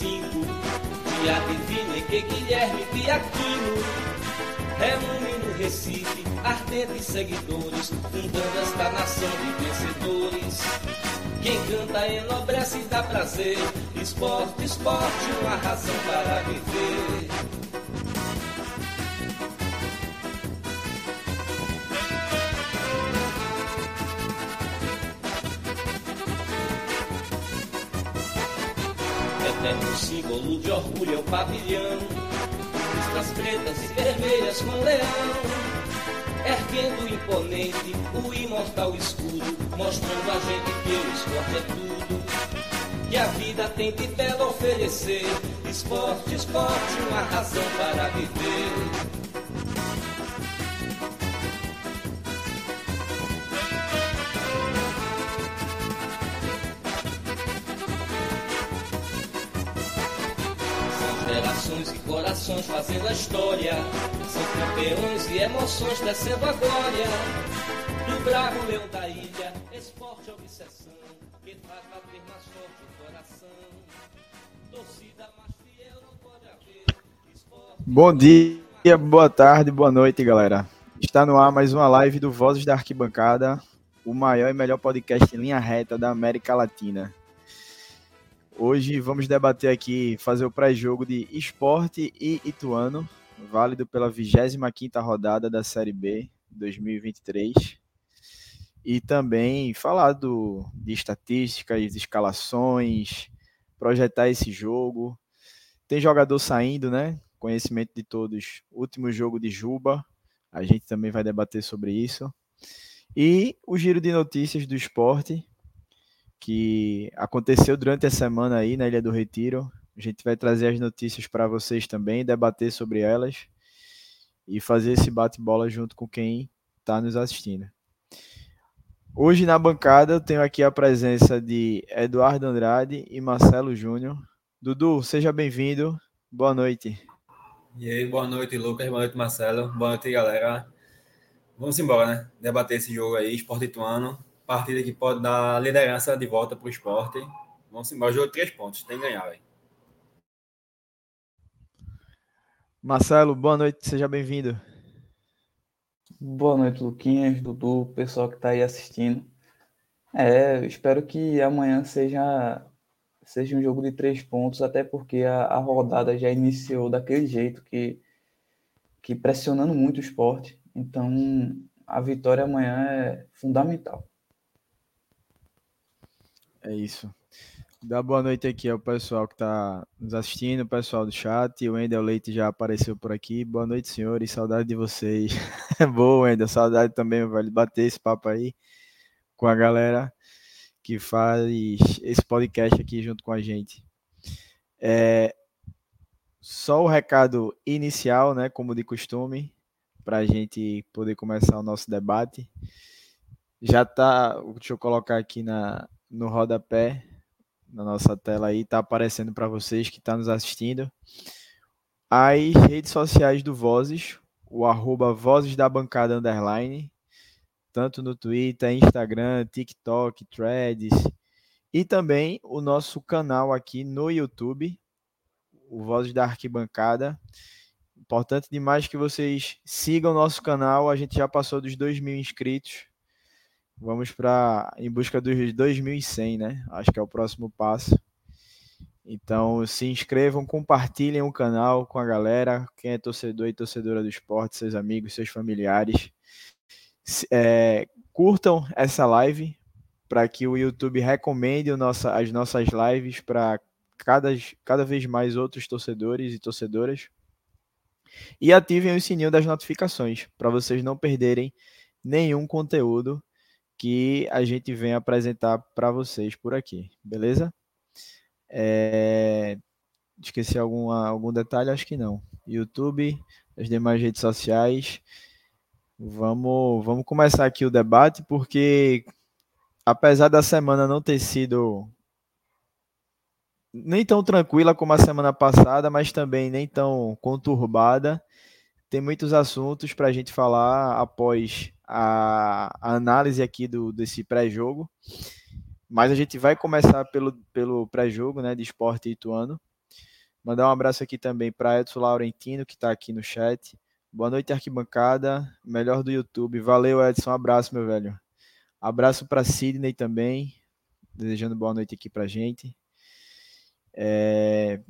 1905, dia divino em que Guilherme Piaquino reúne no Recife ardentes seguidores, fundando esta nação de vencedores. Quem canta enobrece e dá prazer, esporte, esporte, uma razão para viver. Símbolo de orgulho é o pavilhão. Listras pretas e vermelhas com leão. Erguendo imponente o imortal escudo, mostrando a gente que o esporte é tudo. Que a vida tem de belo oferecer. Esporte, esporte, uma razão para viver. Corações fazendo a história. São campeões e emoções descendo a glória. Do bravo leão da ilha, esporte obsessão. Que mais forte o coração. Torcida mais fiel não pode haver. Esporte... Bom dia, boa tarde, boa noite, galera. Está no ar mais uma live do Vozes da Arquibancada, o maior e melhor podcast em linha reta da América Latina. Hoje vamos debater aqui, fazer o pré-jogo de Esporte e Ituano, válido pela 25ª rodada da Série B 2023. E também falar do, de estatísticas, escalações, projetar esse jogo. Tem jogador saindo, né? Conhecimento de todos. Último jogo de Juba. A gente também vai debater sobre isso. E o giro de notícias do esporte, que aconteceu durante a semana aí na Ilha do Retiro. A gente vai trazer as notícias para vocês também, debater sobre elas e fazer esse bate-bola junto com quem está nos assistindo. Hoje na bancada eu tenho aqui a presença de Eduardo Andrade e Marcelo Júnior. Dudu, seja bem-vindo. Boa noite. E aí, boa noite, Lucas. Boa noite, Marcelo. Boa noite, galera. Vamos embora, né? Debater esse jogo aí, Esporte Ituano partida que pode dar liderança de volta para o esporte. Vamos embora, jogo três pontos, tem que ganhar, velho. Marcelo, boa noite, seja bem-vindo. Boa noite, Luquinhas, Dudu, pessoal que está aí assistindo. É, espero que amanhã seja, seja um jogo de três pontos, até porque a, a rodada já iniciou daquele jeito, que, que pressionando muito o esporte. Então, a vitória amanhã é fundamental. É isso. Dá boa noite aqui ao pessoal que está nos assistindo, o pessoal do chat. O Wendel Leite já apareceu por aqui. Boa noite, senhores. Saudade de vocês. Boa, Wendel. Saudade também, vale bater esse papo aí com a galera que faz esse podcast aqui junto com a gente. É, só o recado inicial, né, como de costume, para a gente poder começar o nosso debate. Já tá, deixa eu colocar aqui na, no rodapé na nossa tela aí, tá aparecendo para vocês que tá nos assistindo. As redes sociais do Vozes, o arroba Vozes da Bancada Underline, tanto no Twitter, Instagram, TikTok, Threads, e também o nosso canal aqui no YouTube, o Vozes da Arquibancada. Importante demais que vocês sigam nosso canal, a gente já passou dos 2 mil inscritos, Vamos para em busca dos 2.100, né? Acho que é o próximo passo. Então, se inscrevam, compartilhem o canal com a galera, quem é torcedor e torcedora do esporte, seus amigos, seus familiares. É, curtam essa live para que o YouTube recomende o nossa, as nossas lives para cada, cada vez mais outros torcedores e torcedoras. E ativem o sininho das notificações para vocês não perderem nenhum conteúdo que a gente vem apresentar para vocês por aqui, beleza? É... Esqueci alguma, algum detalhe? Acho que não. YouTube, as demais redes sociais. Vamos, vamos começar aqui o debate, porque apesar da semana não ter sido nem tão tranquila como a semana passada, mas também nem tão conturbada, tem muitos assuntos para a gente falar após a, a análise aqui do, desse pré-jogo. Mas a gente vai começar pelo, pelo pré-jogo né, de esporte ituano. Mandar um abraço aqui também para Edson Laurentino, que está aqui no chat. Boa noite, arquibancada. Melhor do YouTube. Valeu, Edson. Um abraço, meu velho. Abraço para Sidney também. Desejando boa noite aqui para gente. É...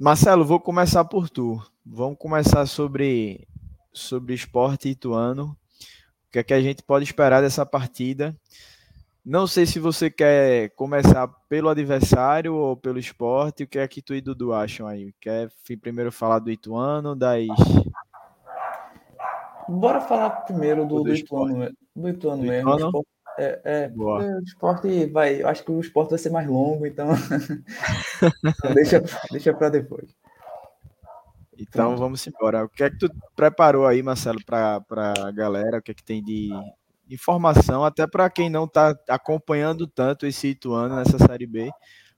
Marcelo, vou começar por tu. Vamos começar sobre, sobre esporte ituano. O que é que a gente pode esperar dessa partida? Não sei se você quer começar pelo adversário ou pelo esporte. O que é que tu e Dudu acham aí? Quer primeiro falar do Ituano, das. Bora falar primeiro do, do, do Ituano, do Ituano mesmo. Ituano? É, é o esporte vai. Acho que o esporte vai ser mais longo, então. deixa deixa para depois. Então vamos embora. O que é que tu preparou aí, Marcelo, para a galera? O que é que tem de informação, até para quem não está acompanhando tanto esse Ituano nessa Série B,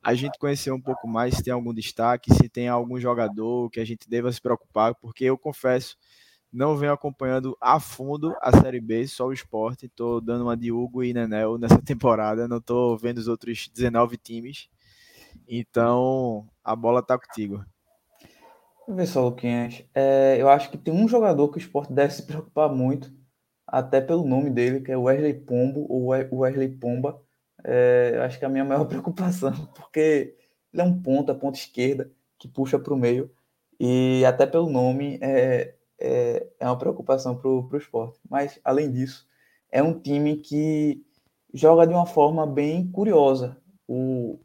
a gente conhecer um pouco mais se tem algum destaque, se tem algum jogador que a gente deva se preocupar, porque eu confesso, não venho acompanhando a fundo a Série B, só o esporte. Estou dando uma de Hugo e Nenel nessa temporada, não estou vendo os outros 19 times. Então, a bola está contigo. Vê só, Luquinhas. É, eu acho que tem um jogador que o esporte deve se preocupar muito, até pelo nome dele, que é Wesley Pombo, ou Wesley Pomba. É, eu acho que é a minha maior preocupação, porque ele é um ponta, ponta esquerda, que puxa para o meio, e até pelo nome é, é, é uma preocupação para o esporte. Mas, além disso, é um time que joga de uma forma bem curiosa. O,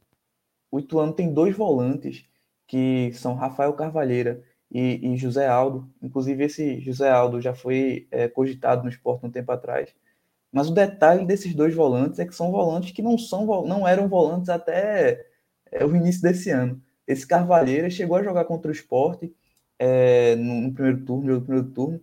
o Ituano tem dois volantes, que são Rafael Carvalheira e, e, José Aldo. Inclusive, esse José Aldo já foi é, cogitado no esporte um tempo atrás. Mas o detalhe desses dois volantes é que são volantes que não, são, não eram volantes até é, o início desse ano. Esse Carvalheira chegou a jogar contra o esporte é, no, no, primeiro turno, no primeiro turno.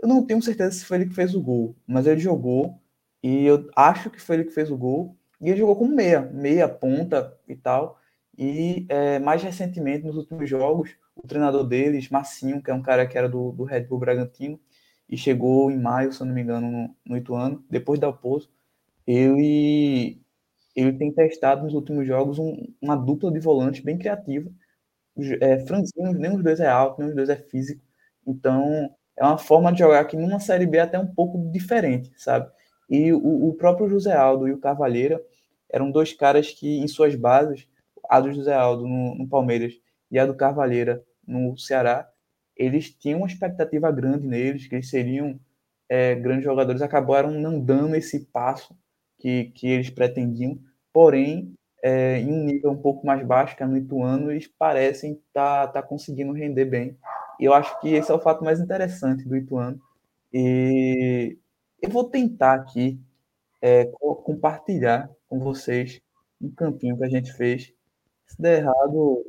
Eu não tenho certeza se foi ele que fez o gol, mas ele jogou e eu acho que foi ele que fez o gol. E ele jogou como meia, meia ponta e tal. E é, mais recentemente, nos últimos jogos, o treinador deles, Massinho, que é um cara que era do, do Red Bull Bragantino, e chegou em maio, se eu não me engano, no, no Ituano, depois da Alpozo, ele, ele tem testado nos últimos jogos um, uma dupla de volantes bem criativa. É, franzino, nem os dois é alto, nem os dois é físico. Então, é uma forma de jogar que numa Série B até um pouco diferente, sabe? E o, o próprio José Aldo e o Cavalheira eram dois caras que, em suas bases, a do José Aldo no, no Palmeiras e a do Carvalheira no Ceará, eles tinham uma expectativa grande neles, que eles seriam é, grandes jogadores, acabaram não dando esse passo que, que eles pretendiam, porém, é, em um nível um pouco mais baixo, que é no Ituano, eles parecem estar tá, tá conseguindo render bem. E eu acho que esse é o fato mais interessante do Ituano. E eu vou tentar aqui é, compartilhar com vocês um campinho que a gente fez se der errado,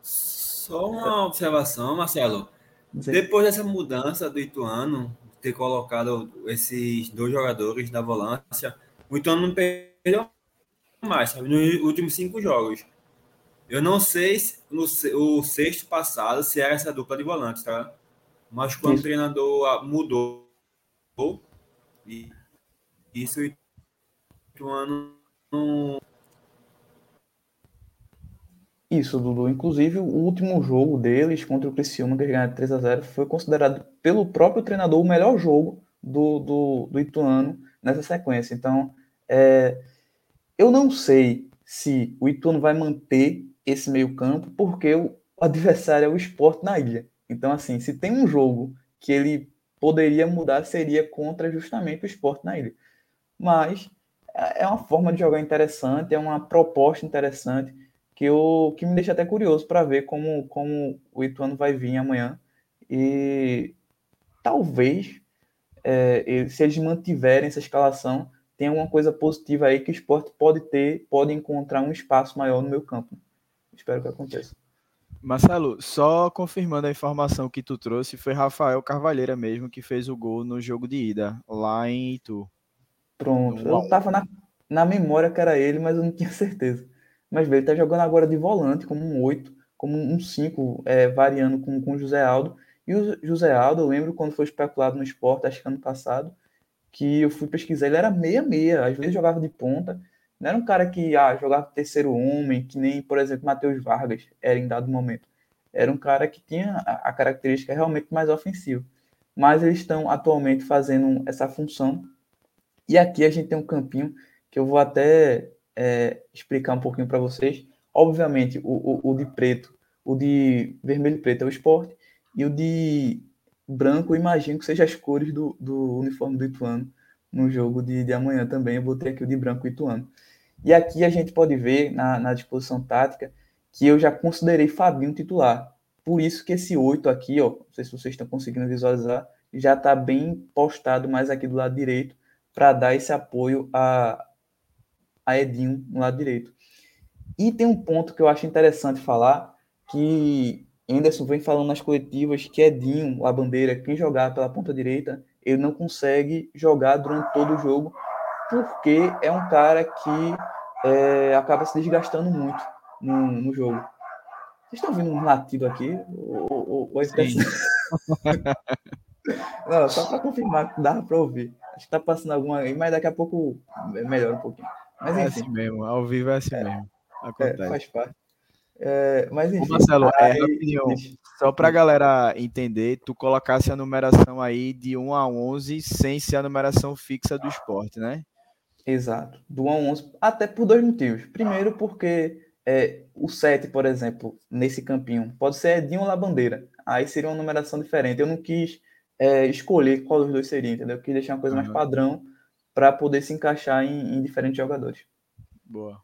só uma observação, Marcelo. Depois dessa mudança do Ituano, ter colocado esses dois jogadores da volância, o Ituano não perdeu mais, sabe? Nos últimos cinco jogos. Eu não sei se no o sexto passado se era essa dupla de volantes, tá? Mas quando Isso. o treinador mudou, e isso o ano Isso, Dudu. Inclusive, o último jogo deles contra o Criciúma, que eles ganharam 3 a 0 foi considerado pelo próprio treinador o melhor jogo do, do, do Ituano nessa sequência. Então, é, eu não sei se o Ituano vai manter esse meio campo, porque o adversário é o esporte na ilha. Então, assim, se tem um jogo que ele poderia mudar, seria contra justamente o esporte na ilha. Mas é uma forma de jogar interessante, é uma proposta interessante que, eu, que me deixa até curioso para ver como, como o Ituano vai vir amanhã. E talvez, é, se eles mantiverem essa escalação, tem alguma coisa positiva aí que o esporte pode ter, pode encontrar um espaço maior no meu campo. Espero que aconteça. Marcelo, só confirmando a informação que tu trouxe, foi Rafael Carvalheira mesmo que fez o gol no jogo de ida, lá em Itu. Pronto, eu tava na, na memória que era ele, mas eu não tinha certeza. Mas ele tá jogando agora de volante, como um 8, como um 5, é, variando com, com o José Aldo. E o José Aldo, eu lembro quando foi especulado no esporte, acho que ano passado, que eu fui pesquisar, ele era meia-meia, às vezes jogava de ponta, não era um cara que ah, jogava terceiro homem, que nem, por exemplo, Matheus Vargas era em dado momento. Era um cara que tinha a, a característica realmente mais ofensiva. Mas eles estão atualmente fazendo essa função. E aqui a gente tem um campinho que eu vou até é, explicar um pouquinho para vocês. Obviamente, o, o, o, de preto, o de vermelho e preto é o esporte, e o de branco, imagino que seja as cores do, do uniforme do Ituano no jogo de, de amanhã também. Eu botei aqui o de branco Ituano. E aqui a gente pode ver na, na disposição tática que eu já considerei Fabinho titular. Por isso que esse 8 aqui, ó, não sei se vocês estão conseguindo visualizar, já está bem postado mais aqui do lado direito para dar esse apoio a, a Edinho no lado direito. E tem um ponto que eu acho interessante falar, que Anderson vem falando nas coletivas que Edinho, a bandeira, quem jogar pela ponta direita, ele não consegue jogar durante todo o jogo, porque é um cara que é, acaba se desgastando muito no, no, jogo. Vocês estão ouvindo um latido aqui? Ou, ou, ou é Não, só para confirmar que dá para ouvir. Acho que está passando alguma aí, mas daqui a pouco melhora um pouquinho. Mas, é assim mesmo, ao vivo é assim é, mesmo. Acontece. É, faz parte. É, mas enfim. Ô Marcelo, é, aí, é, rapidinho, só para a galera entender, tu colocasse a numeração aí de 1 a 11 sem ser a numeração fixa do esporte, né? Exato, do 1 a 11, até por dois motivos. Primeiro, porque é, o 7, por exemplo, nesse campinho, pode ser Edinho ou Labandeira. Aí seria uma numeração diferente. Eu não quis é, escolher qual dos dois seria, entendeu? Eu quis deixar uma coisa mais padrão para poder se encaixar em, em diferentes jogadores. Boa.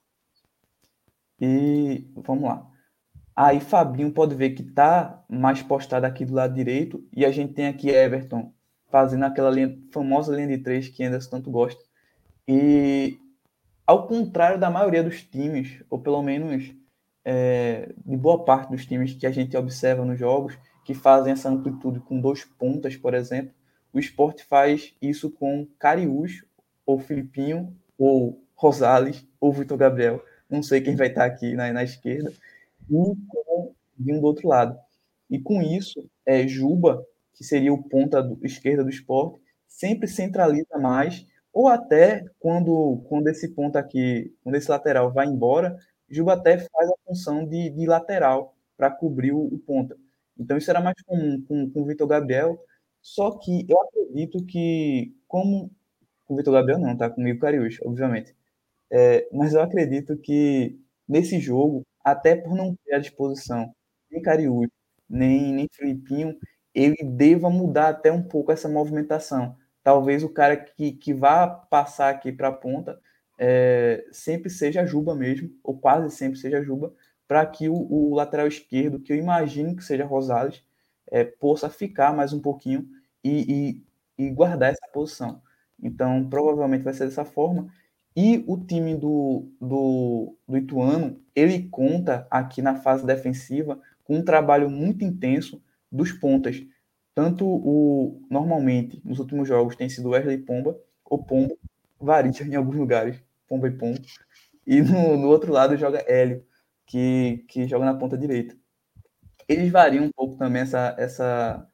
E vamos lá. Aí Fabinho pode ver que tá mais postado aqui do lado direito. E a gente tem aqui Everton fazendo aquela linha, famosa linha de três que Anderson tanto gosta. E ao contrário da maioria dos times, ou pelo menos é, de boa parte dos times que a gente observa nos jogos, que fazem essa amplitude com dois pontas, por exemplo, o esporte faz isso com Cariús, ou Filipinho, ou Rosales, ou Vitor Gabriel não sei quem vai estar aqui na, na esquerda, e com vindo do outro lado. E com isso, é, Juba, que seria o ponta do, esquerda do esporte, sempre centraliza mais, ou até quando, quando esse ponta aqui, quando esse lateral vai embora, Juba até faz a função de, de lateral para cobrir o, o, ponta. Então isso era mais comum com, com o Vitor Gabriel, só que eu acredito que, como com o Vitor Gabriel não, tá comigo Cariús, obviamente. É, mas eu acredito que nesse jogo, até por não ter à disposição nem Cariús, nem, nem Filipinho, ele deva mudar até um pouco essa movimentação. Talvez o cara que, que vá passar aqui para a ponta é, sempre seja Juba mesmo, ou quase sempre seja Juba, para que o, o, lateral esquerdo, que eu imagino que seja Rosales, é, possa ficar mais um pouquinho e, e, e guardar essa posição. Então, provavelmente vai ser dessa forma. E o time do, do, do Ituano, ele conta aqui na fase defensiva com um trabalho muito intenso dos pontas. Tanto o normalmente nos últimos jogos tem sido Wesley Pomba ou Pombo, varia em alguns lugares, Pomba e Pombo. E no, no outro lado joga Hélio, que, que joga na ponta direita. Eles variam um pouco também essa, essa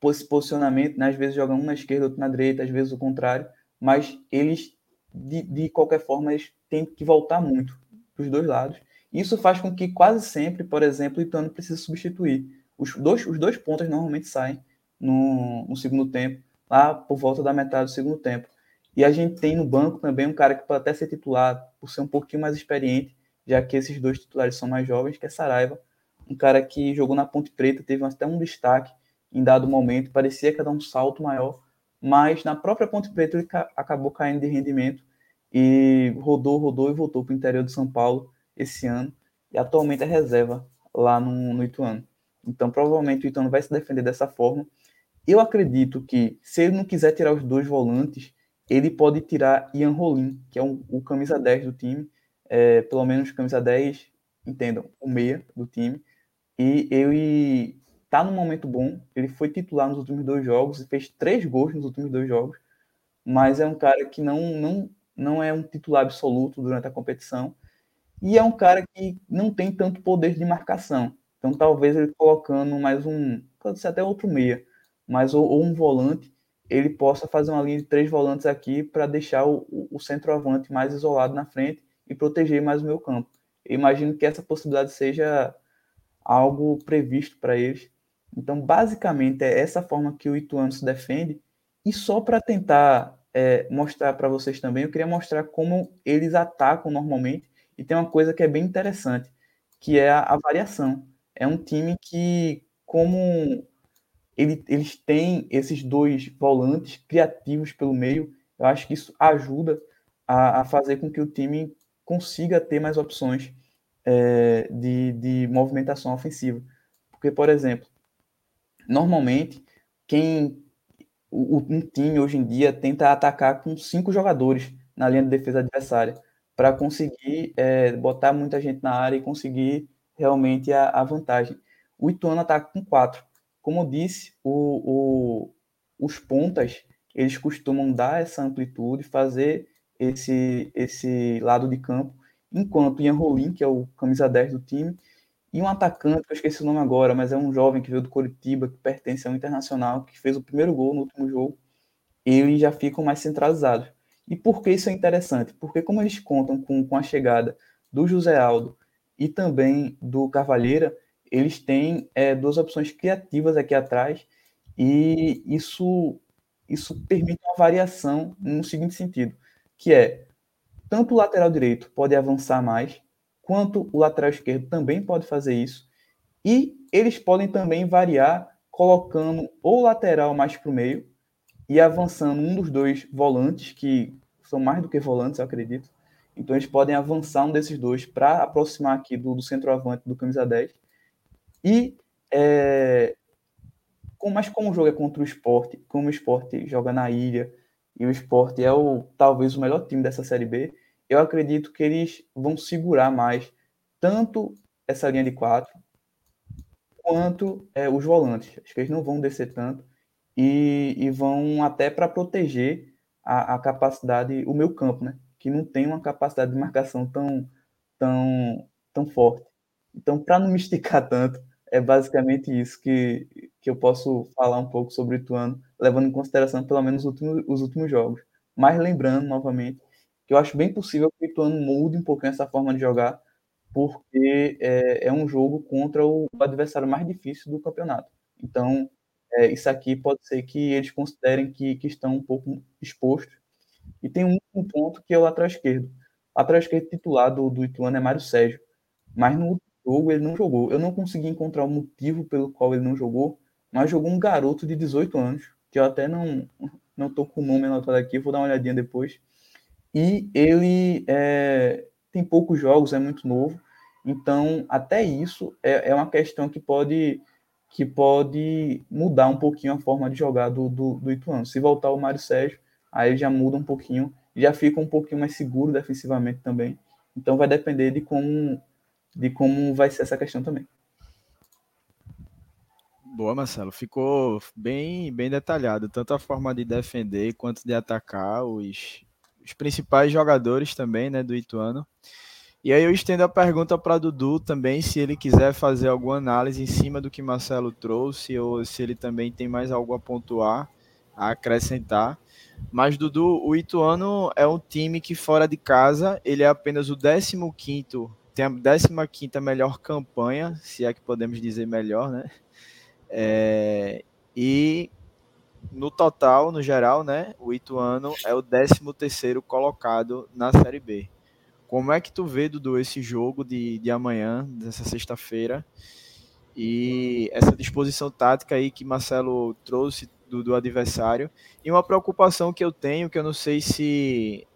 posicionamento, né? às vezes jogam um na esquerda, outro na direita, às vezes o contrário, mas eles de, de qualquer forma, eles têm que voltar muito dos dois lados. Isso faz com que quase sempre, por exemplo, o Ituano precise substituir. Os dois, os dois pontos normalmente saem no, no segundo tempo, lá por volta da metade do segundo tempo. E a gente tem no banco também um cara que pode até ser titular, por ser um pouquinho mais experiente, já que esses dois titulares são mais jovens, que é Saraiva, um cara que jogou na Ponte Preta, teve até um destaque em dado momento, parecia que ia dar um salto maior, mas na própria Ponte Preta ele ca acabou caindo de rendimento e rodou, rodou e voltou para o interior de São Paulo esse ano e atualmente é reserva lá no, no Ituano. Então provavelmente o Ituano vai se defender dessa forma Eu acredito que, se ele não quiser tirar os dois volantes, ele pode tirar Ian Rolim, que é um, o camisa 10 do time, é, pelo menos camisa 10, entendam, o meia do time. E ele tá num momento bom, ele foi titular nos últimos dois jogos, fez três gols nos últimos dois jogos, mas é um cara que não, não, não é um titular absoluto durante a competição, e é um cara que não tem tanto poder de marcação. Então talvez ele colocando mais um, pode ser até outro meia, mas ou, ou um volante, ele possa fazer uma linha de três volantes aqui para deixar o, o centroavante mais isolado na frente e proteger mais o meu campo. Eu imagino que essa possibilidade seja algo previsto para eles. Então, basicamente, é essa forma que o Ituano se defende. E só para tentar é, mostrar para vocês também, eu queria mostrar como eles atacam normalmente. E tem uma coisa que é bem interessante, que é a, a variação. É um time que, como ele, eles têm esses dois volantes criativos pelo meio. Eu acho que isso ajuda a, a fazer com que o time consiga ter mais opções é, de, de movimentação ofensiva. Porque, por exemplo, normalmente, quem o, um time hoje em dia tenta atacar com cinco jogadores na linha de defesa adversária para conseguir é, botar muita gente na área e conseguir realmente a, a vantagem. O Ituano ataca com quatro. Como eu disse, o, o, os pontas eles costumam dar essa amplitude, fazer esse, esse lado de campo, enquanto Ian Rolim, que é o camisa 10 do time, e um atacante, que eu esqueci o nome agora, mas é um jovem que veio do Coritiba, que pertence ao Internacional, que fez o primeiro gol no último jogo, eles já ficam mais centralizados. E por que isso é interessante? Porque como eles contam com, com a chegada do José Aldo e também do Carvalheira, eles têm é, duas opções criativas aqui atrás e isso, isso permite uma variação no seguinte sentido, que é tanto o lateral direito pode avançar mais, quanto o lateral esquerdo também pode fazer isso, e eles podem também variar colocando o lateral mais para o meio e avançando um dos dois volantes, que são mais do que volantes, eu acredito. Então eles podem avançar um desses dois para aproximar aqui do, do centroavante do camisa 10 e, é, com, mas como o jogo é contra o esporte, como o esporte joga na ilha, e o esporte é o talvez o melhor time dessa Série B, eu acredito que eles vão segurar mais tanto essa linha de quatro quanto é, os volantes. Acho que eles não vão descer tanto e, e vão até para proteger a, a, capacidade, o meu campo, né? Que não tem uma capacidade de marcação tão, tão, tão forte. Então, para não me esticar tanto, é basicamente isso que, que eu posso falar um pouco sobre o Ituano, levando em consideração pelo menos os últimos, os últimos jogos. Mas lembrando, novamente, que eu acho bem possível que o Ituano mude um pouquinho essa forma de jogar, porque é, é um jogo contra o adversário mais difícil do campeonato. Então, é, isso aqui pode ser que eles considerem que, que estão um pouco expostos. E tem um, um ponto que é o lateral esquerdo. O lateral esquerdo titular do, do Ituano é Mário Sérgio, mas no jogo ele não jogou. Eu não consegui encontrar o motivo pelo qual ele não jogou, mas jogou um garoto de 18 anos, que eu até não não tô com o nome anotado aqui, vou dar uma olhadinha depois. E ele é, tem poucos jogos, é muito novo, então até isso é, é uma questão que pode que pode mudar um pouquinho a forma de jogar do, do, do Ituano. Se voltar o Mário Sérgio, aí já muda um pouquinho, já fica um pouquinho mais seguro defensivamente também. Então vai depender de como de como vai ser essa questão também. Boa, Marcelo. Ficou bem, bem detalhado, tanto a forma de defender quanto de atacar os, os principais jogadores também, né, do Ituano. E aí eu estendo a pergunta para Dudu também, se ele quiser fazer alguma análise em cima do que Marcelo trouxe, ou se ele também tem mais algo a pontuar, a acrescentar. Mas, Dudu, o Ituano é um time que fora de casa, ele é apenas o 15º tem a 15 melhor campanha, se é que podemos dizer melhor, né? É, e no total, no geral, né, o Ituano é o 13º colocado na Série B. Como é que tu vê, Dudu, esse jogo de, de amanhã, dessa sexta-feira, e essa disposição tática aí que Marcelo trouxe do, do adversário, e uma preocupação que eu tenho, que eu não sei se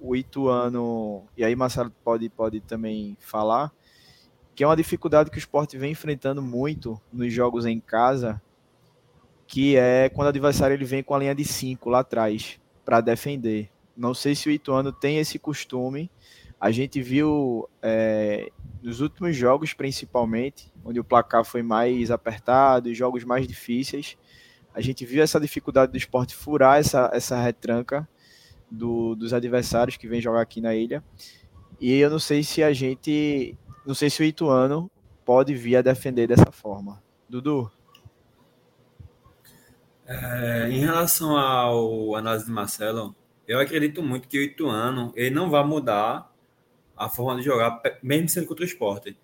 o Ituano, e aí Marcelo pode, pode também falar, que é uma dificuldade que o esporte vem enfrentando muito nos jogos em casa, que é quando o adversário ele vem com a linha de 5 lá atrás para defender. Não sei se o Ituano tem esse costume. A gente viu é, nos últimos jogos, principalmente, onde o placar foi mais apertado e jogos mais difíceis, a gente viu essa dificuldade do esporte furar essa, essa retranca do, dos adversários que vem jogar aqui na ilha. E eu não sei se a gente. Não sei se o Ituano pode vir a defender dessa forma. Dudu? É, em relação ao análise de Marcelo, eu acredito muito que o Ituano ele não vai mudar a forma de jogar, mesmo sendo contra o esporte.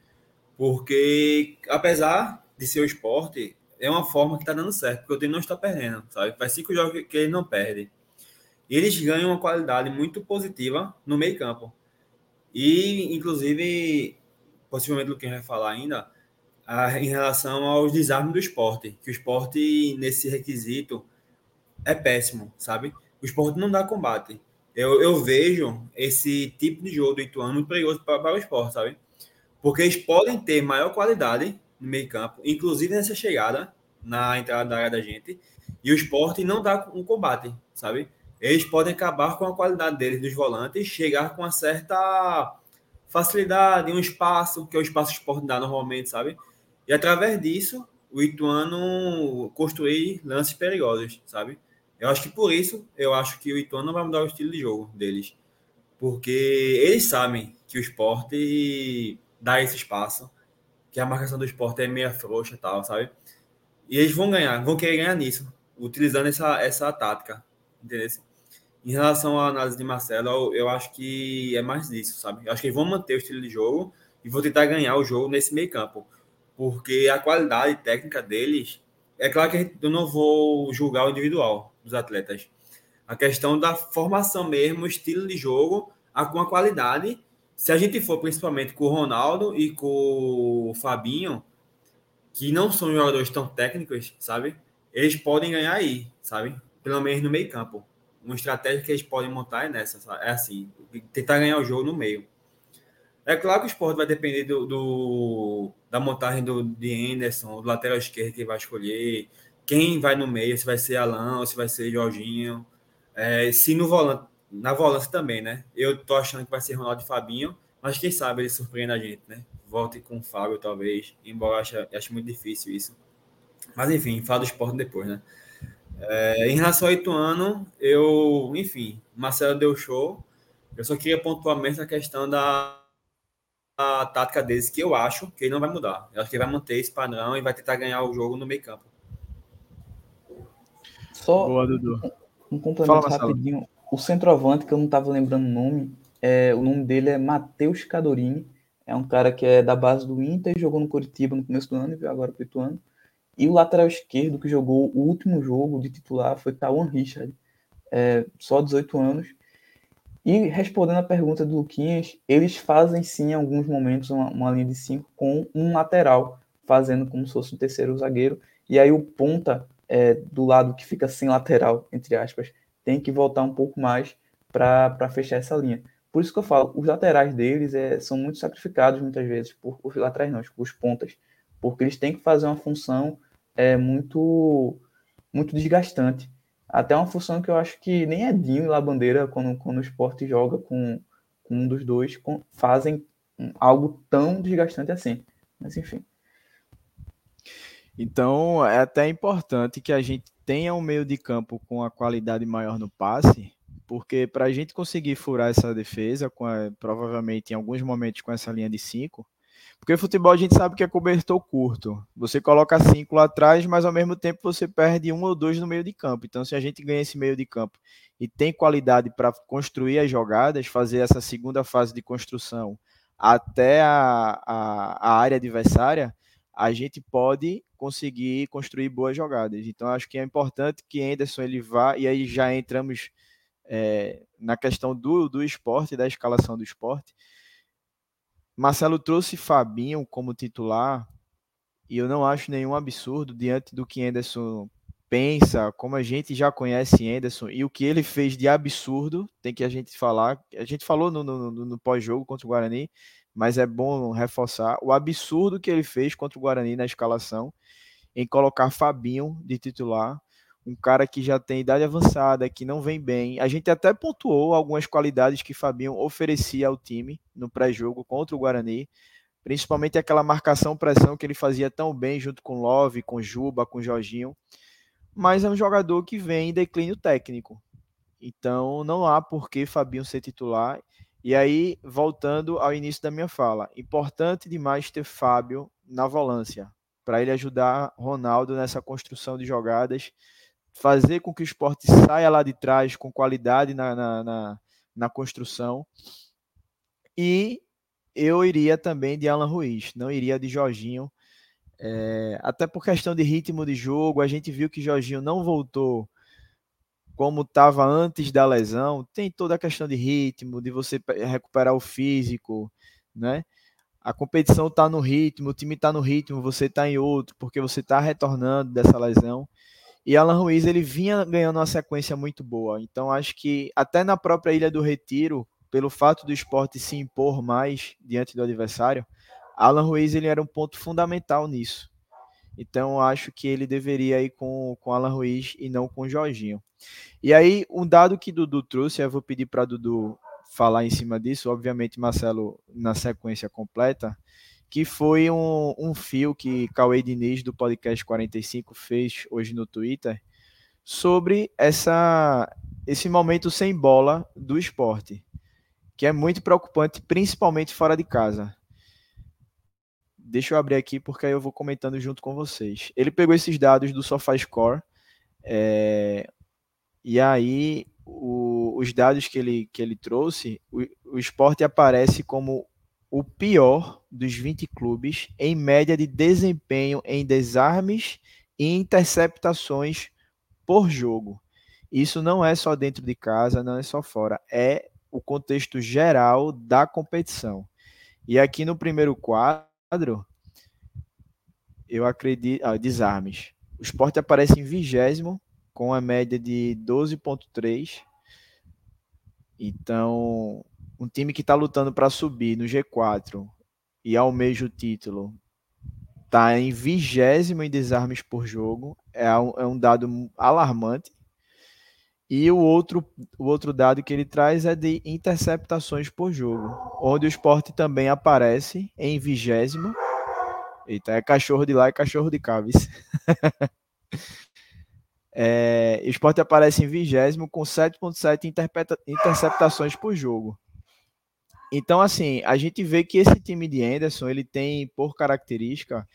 Porque, apesar de ser o esporte, é uma forma que está dando certo, porque o time não está perdendo, sabe? Faz cinco jogos que ele não perde. E eles ganham uma qualidade muito positiva no meio campo. E, inclusive, possivelmente o que vai falar ainda, a, em relação aos desarmes do esporte, que o esporte, nesse requisito, é péssimo, sabe? O esporte não dá combate. Eu, eu vejo esse tipo de jogo do Ituano perigoso para, para o esporte, sabe? Porque eles podem ter maior qualidade no meio campo, inclusive nessa chegada, na entrada da área da gente, e o esporte não dá um combate, sabe? Eles podem acabar com a qualidade deles dos volantes, chegar com uma certa facilidade, um espaço, que é o espaço que o esporte dá normalmente, sabe? E através disso, o Ituano construir lances perigosos, sabe? Eu acho que por isso, eu acho que o Ituano não vai mudar o estilo de jogo deles. Porque eles sabem que o esporte dá esse espaço, que a marcação do esporte é meia frouxa e tal, sabe? E eles vão ganhar, vão querer ganhar nisso, utilizando essa, essa tática, entendeu? Em relação à análise de Marcelo, eu, eu acho que é mais disso, sabe? Eu acho que eles vão manter o estilo de jogo e vão tentar ganhar o jogo nesse meio campo. Porque a qualidade técnica deles, é claro que eu não vou julgar o individual dos atletas. A questão da formação mesmo, estilo de jogo, a, com a qualidade. Se a gente for principalmente com o Ronaldo e com o Fabinho, que não são jogadores tão técnicos, sabe? Eles podem ganhar aí, sabe? Pelo menos no meio campo. Uma estratégia que eles podem montar é nessa, sabe? é assim, tentar ganhar o jogo no meio. É claro que o esporte vai depender do, do da montagem do, de Anderson, do lateral esquerdo que vai escolher, quem vai no meio, se vai ser Alan ou se vai ser Jorginho. É, se no volante, na volância também, né? Eu tô achando que vai ser Ronaldo e Fabinho, mas quem sabe ele surpreende a gente, né? Volte com o Fábio, talvez, embora ache, ache muito difícil isso. Mas enfim, fala do esporte depois, né? É, em relação ao Ituano, eu, enfim, Marcelo deu show. Eu só queria pontuar mesmo a questão da a tática deles, que eu acho que ele não vai mudar. Eu acho que ele vai manter esse padrão e vai tentar ganhar o jogo no meio campo. Só Boa, um complemento Fala, rapidinho. O centroavante, que eu não estava lembrando o nome, é, o nome dele é Matheus Cadorini. É um cara que é da base do Inter, jogou no Curitiba no começo do ano e veio agora para o Ituano. E o lateral esquerdo que jogou o último jogo de titular foi Tawan Richard, é, só 18 anos. E respondendo a pergunta do Luquinhas, eles fazem sim em alguns momentos uma, uma linha de 5 com um lateral, fazendo como se fosse um terceiro zagueiro. E aí o ponta é, do lado que fica sem lateral, entre aspas, tem que voltar um pouco mais para fechar essa linha. Por isso que eu falo, os laterais deles é, são muito sacrificados muitas vezes, por, os laterais não, os pontas, porque eles têm que fazer uma função é, muito, muito desgastante. Até uma função que eu acho que nem é Dinho e Labandeira, quando, quando o esporte joga com, com um dos dois, com, fazem algo tão desgastante assim. Mas enfim. Então, é até importante que a gente tenha um meio de campo com a qualidade maior no passe, porque para a gente conseguir furar essa defesa, a, provavelmente em alguns momentos com essa linha de 5, porque futebol a gente sabe que é cobertor curto. Você coloca cinco lá atrás, mas ao mesmo tempo você perde um ou dois no meio de campo. Então, se a gente ganha esse meio de campo e tem qualidade para construir as jogadas, fazer essa segunda fase de construção até a, a, a área adversária, a gente pode conseguir construir boas jogadas. Então, acho que é importante que Anderson ele vá, e aí já entramos é, na questão do, do esporte, da escalação do esporte. Marcelo trouxe Fabinho como titular, e eu não acho nenhum absurdo diante do que Anderson pensa, como a gente já conhece Anderson, e o que ele fez de absurdo, tem que a gente falar. A gente falou no, no, no pós-jogo contra o Guarani, mas é bom reforçar o absurdo que ele fez contra o Guarani na escalação, em colocar Fabinho de titular, um cara que já tem idade avançada, que não vem bem. A gente até pontuou algumas qualidades que Fabinho oferecia ao time no pré-jogo contra o Guarani, principalmente aquela marcação-pressão que ele fazia tão bem junto com Love, com Juba, com Jorginho. Mas é um jogador que vem em declínio técnico. Então não há por que Fabinho ser titular. E aí, voltando ao início da minha fala, importante demais ter Fábio na volância, para ele ajudar Ronaldo nessa construção de jogadas fazer com que o esporte saia lá de trás com qualidade na, na, na, na construção. E eu iria também de Alan Ruiz, não iria de Jorginho. É, até por questão de ritmo de jogo, a gente viu que Jorginho não voltou como estava antes da lesão. Tem toda a questão de ritmo, de você recuperar o físico, né? A competição está no ritmo, o time está no ritmo, você está em outro, porque você está retornando dessa lesão. E Alan Ruiz ele vinha ganhando uma sequência muito boa. Então acho que até na própria Ilha do Retiro, pelo fato do esporte se impor mais diante do adversário, Alan Ruiz ele era um ponto fundamental nisso. Então acho que ele deveria ir com, com Alan Ruiz e não com Jorginho. E aí, um dado que Dudu trouxe, eu vou pedir para Dudu falar em cima disso, obviamente Marcelo na sequência completa, que foi um, um fio que Cauê Diniz, do podcast 45, fez hoje no Twitter, sobre essa, esse momento sem bola do esporte, que é muito preocupante, principalmente fora de casa. Deixa eu abrir aqui, porque aí eu vou comentando junto com vocês. Ele pegou esses dados do SofaScore, é, e aí o, os dados que ele, que ele trouxe, o, o esporte aparece como o pior dos 20 clubes em média de desempenho em desarmes e interceptações por jogo. Isso não é só dentro de casa, não é só fora, é o contexto geral da competição. E aqui no primeiro quadro, eu acredito. Ah, desarmes. O esporte aparece em vigésimo, com a média de 12,3. Então, um time que está lutando para subir no G4 e almeja o título está em vigésimo em desarmes por jogo, é um, é um dado alarmante. E o outro, o outro dado que ele traz é de interceptações por jogo, onde o esporte também aparece em vigésimo. Eita, é cachorro de lá e cachorro de cá, é, o esporte aparece em vigésimo com 7,7 interceptações por jogo. Então, assim, a gente vê que esse time de Anderson, ele tem, por característica,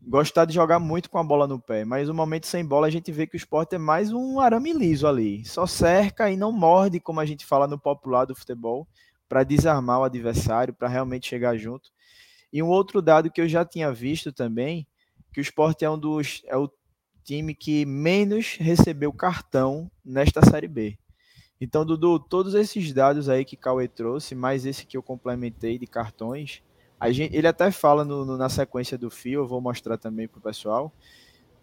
gostar de jogar muito com a bola no pé, mas no momento sem bola a gente vê que o esporte é mais um arame liso ali, só cerca e não morde, como a gente fala no popular do futebol, para desarmar o adversário, para realmente chegar junto. E um outro dado que eu já tinha visto também, que o esporte é um dos é o time que menos recebeu cartão nesta série B. Então, Dudu, todos esses dados aí que Cauê trouxe, mais esse que eu complementei de cartões, gente, ele até fala no, no, na sequência do fio, eu vou mostrar também para o pessoal.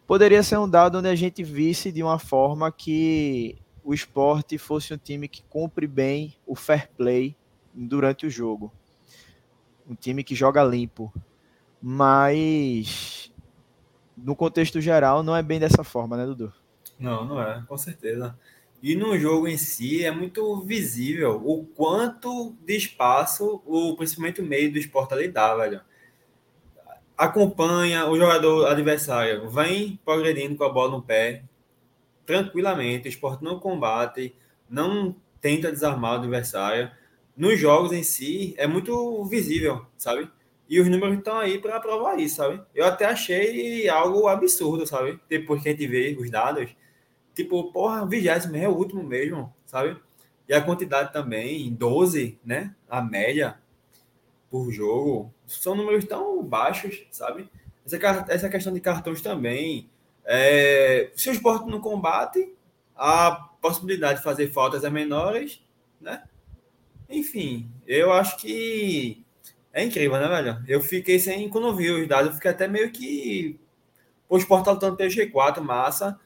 Poderia ser um dado onde a gente visse de uma forma que o esporte fosse um time que cumpre bem o fair play durante o jogo. Um time que joga limpo. Mas no contexto geral não é bem dessa forma, né, Dudu? Não, não é, com certeza. E no jogo em si é muito visível o quanto de espaço o principalmente o meio do esporte ali dá, velho. Acompanha o jogador adversário, vem progredindo com a bola no pé, tranquilamente. O esporte não combate, não tenta desarmar o adversário. Nos jogos em si é muito visível, sabe? E os números estão aí para provar isso, sabe? Eu até achei algo absurdo, sabe? Depois que a gente vê os dados tipo, porra, vigésimo é o último mesmo, sabe? E a quantidade também, 12, né? A média por jogo, são números tão baixos, sabe? Essa, essa questão de cartões também. É, se o esporte não combate, a possibilidade de fazer faltas é menores, né? Enfim, eu acho que é incrível, né, velho? Eu fiquei sem, quando eu vi os dados, eu fiquei até meio que. O esporte tá lutando pelo G4, massa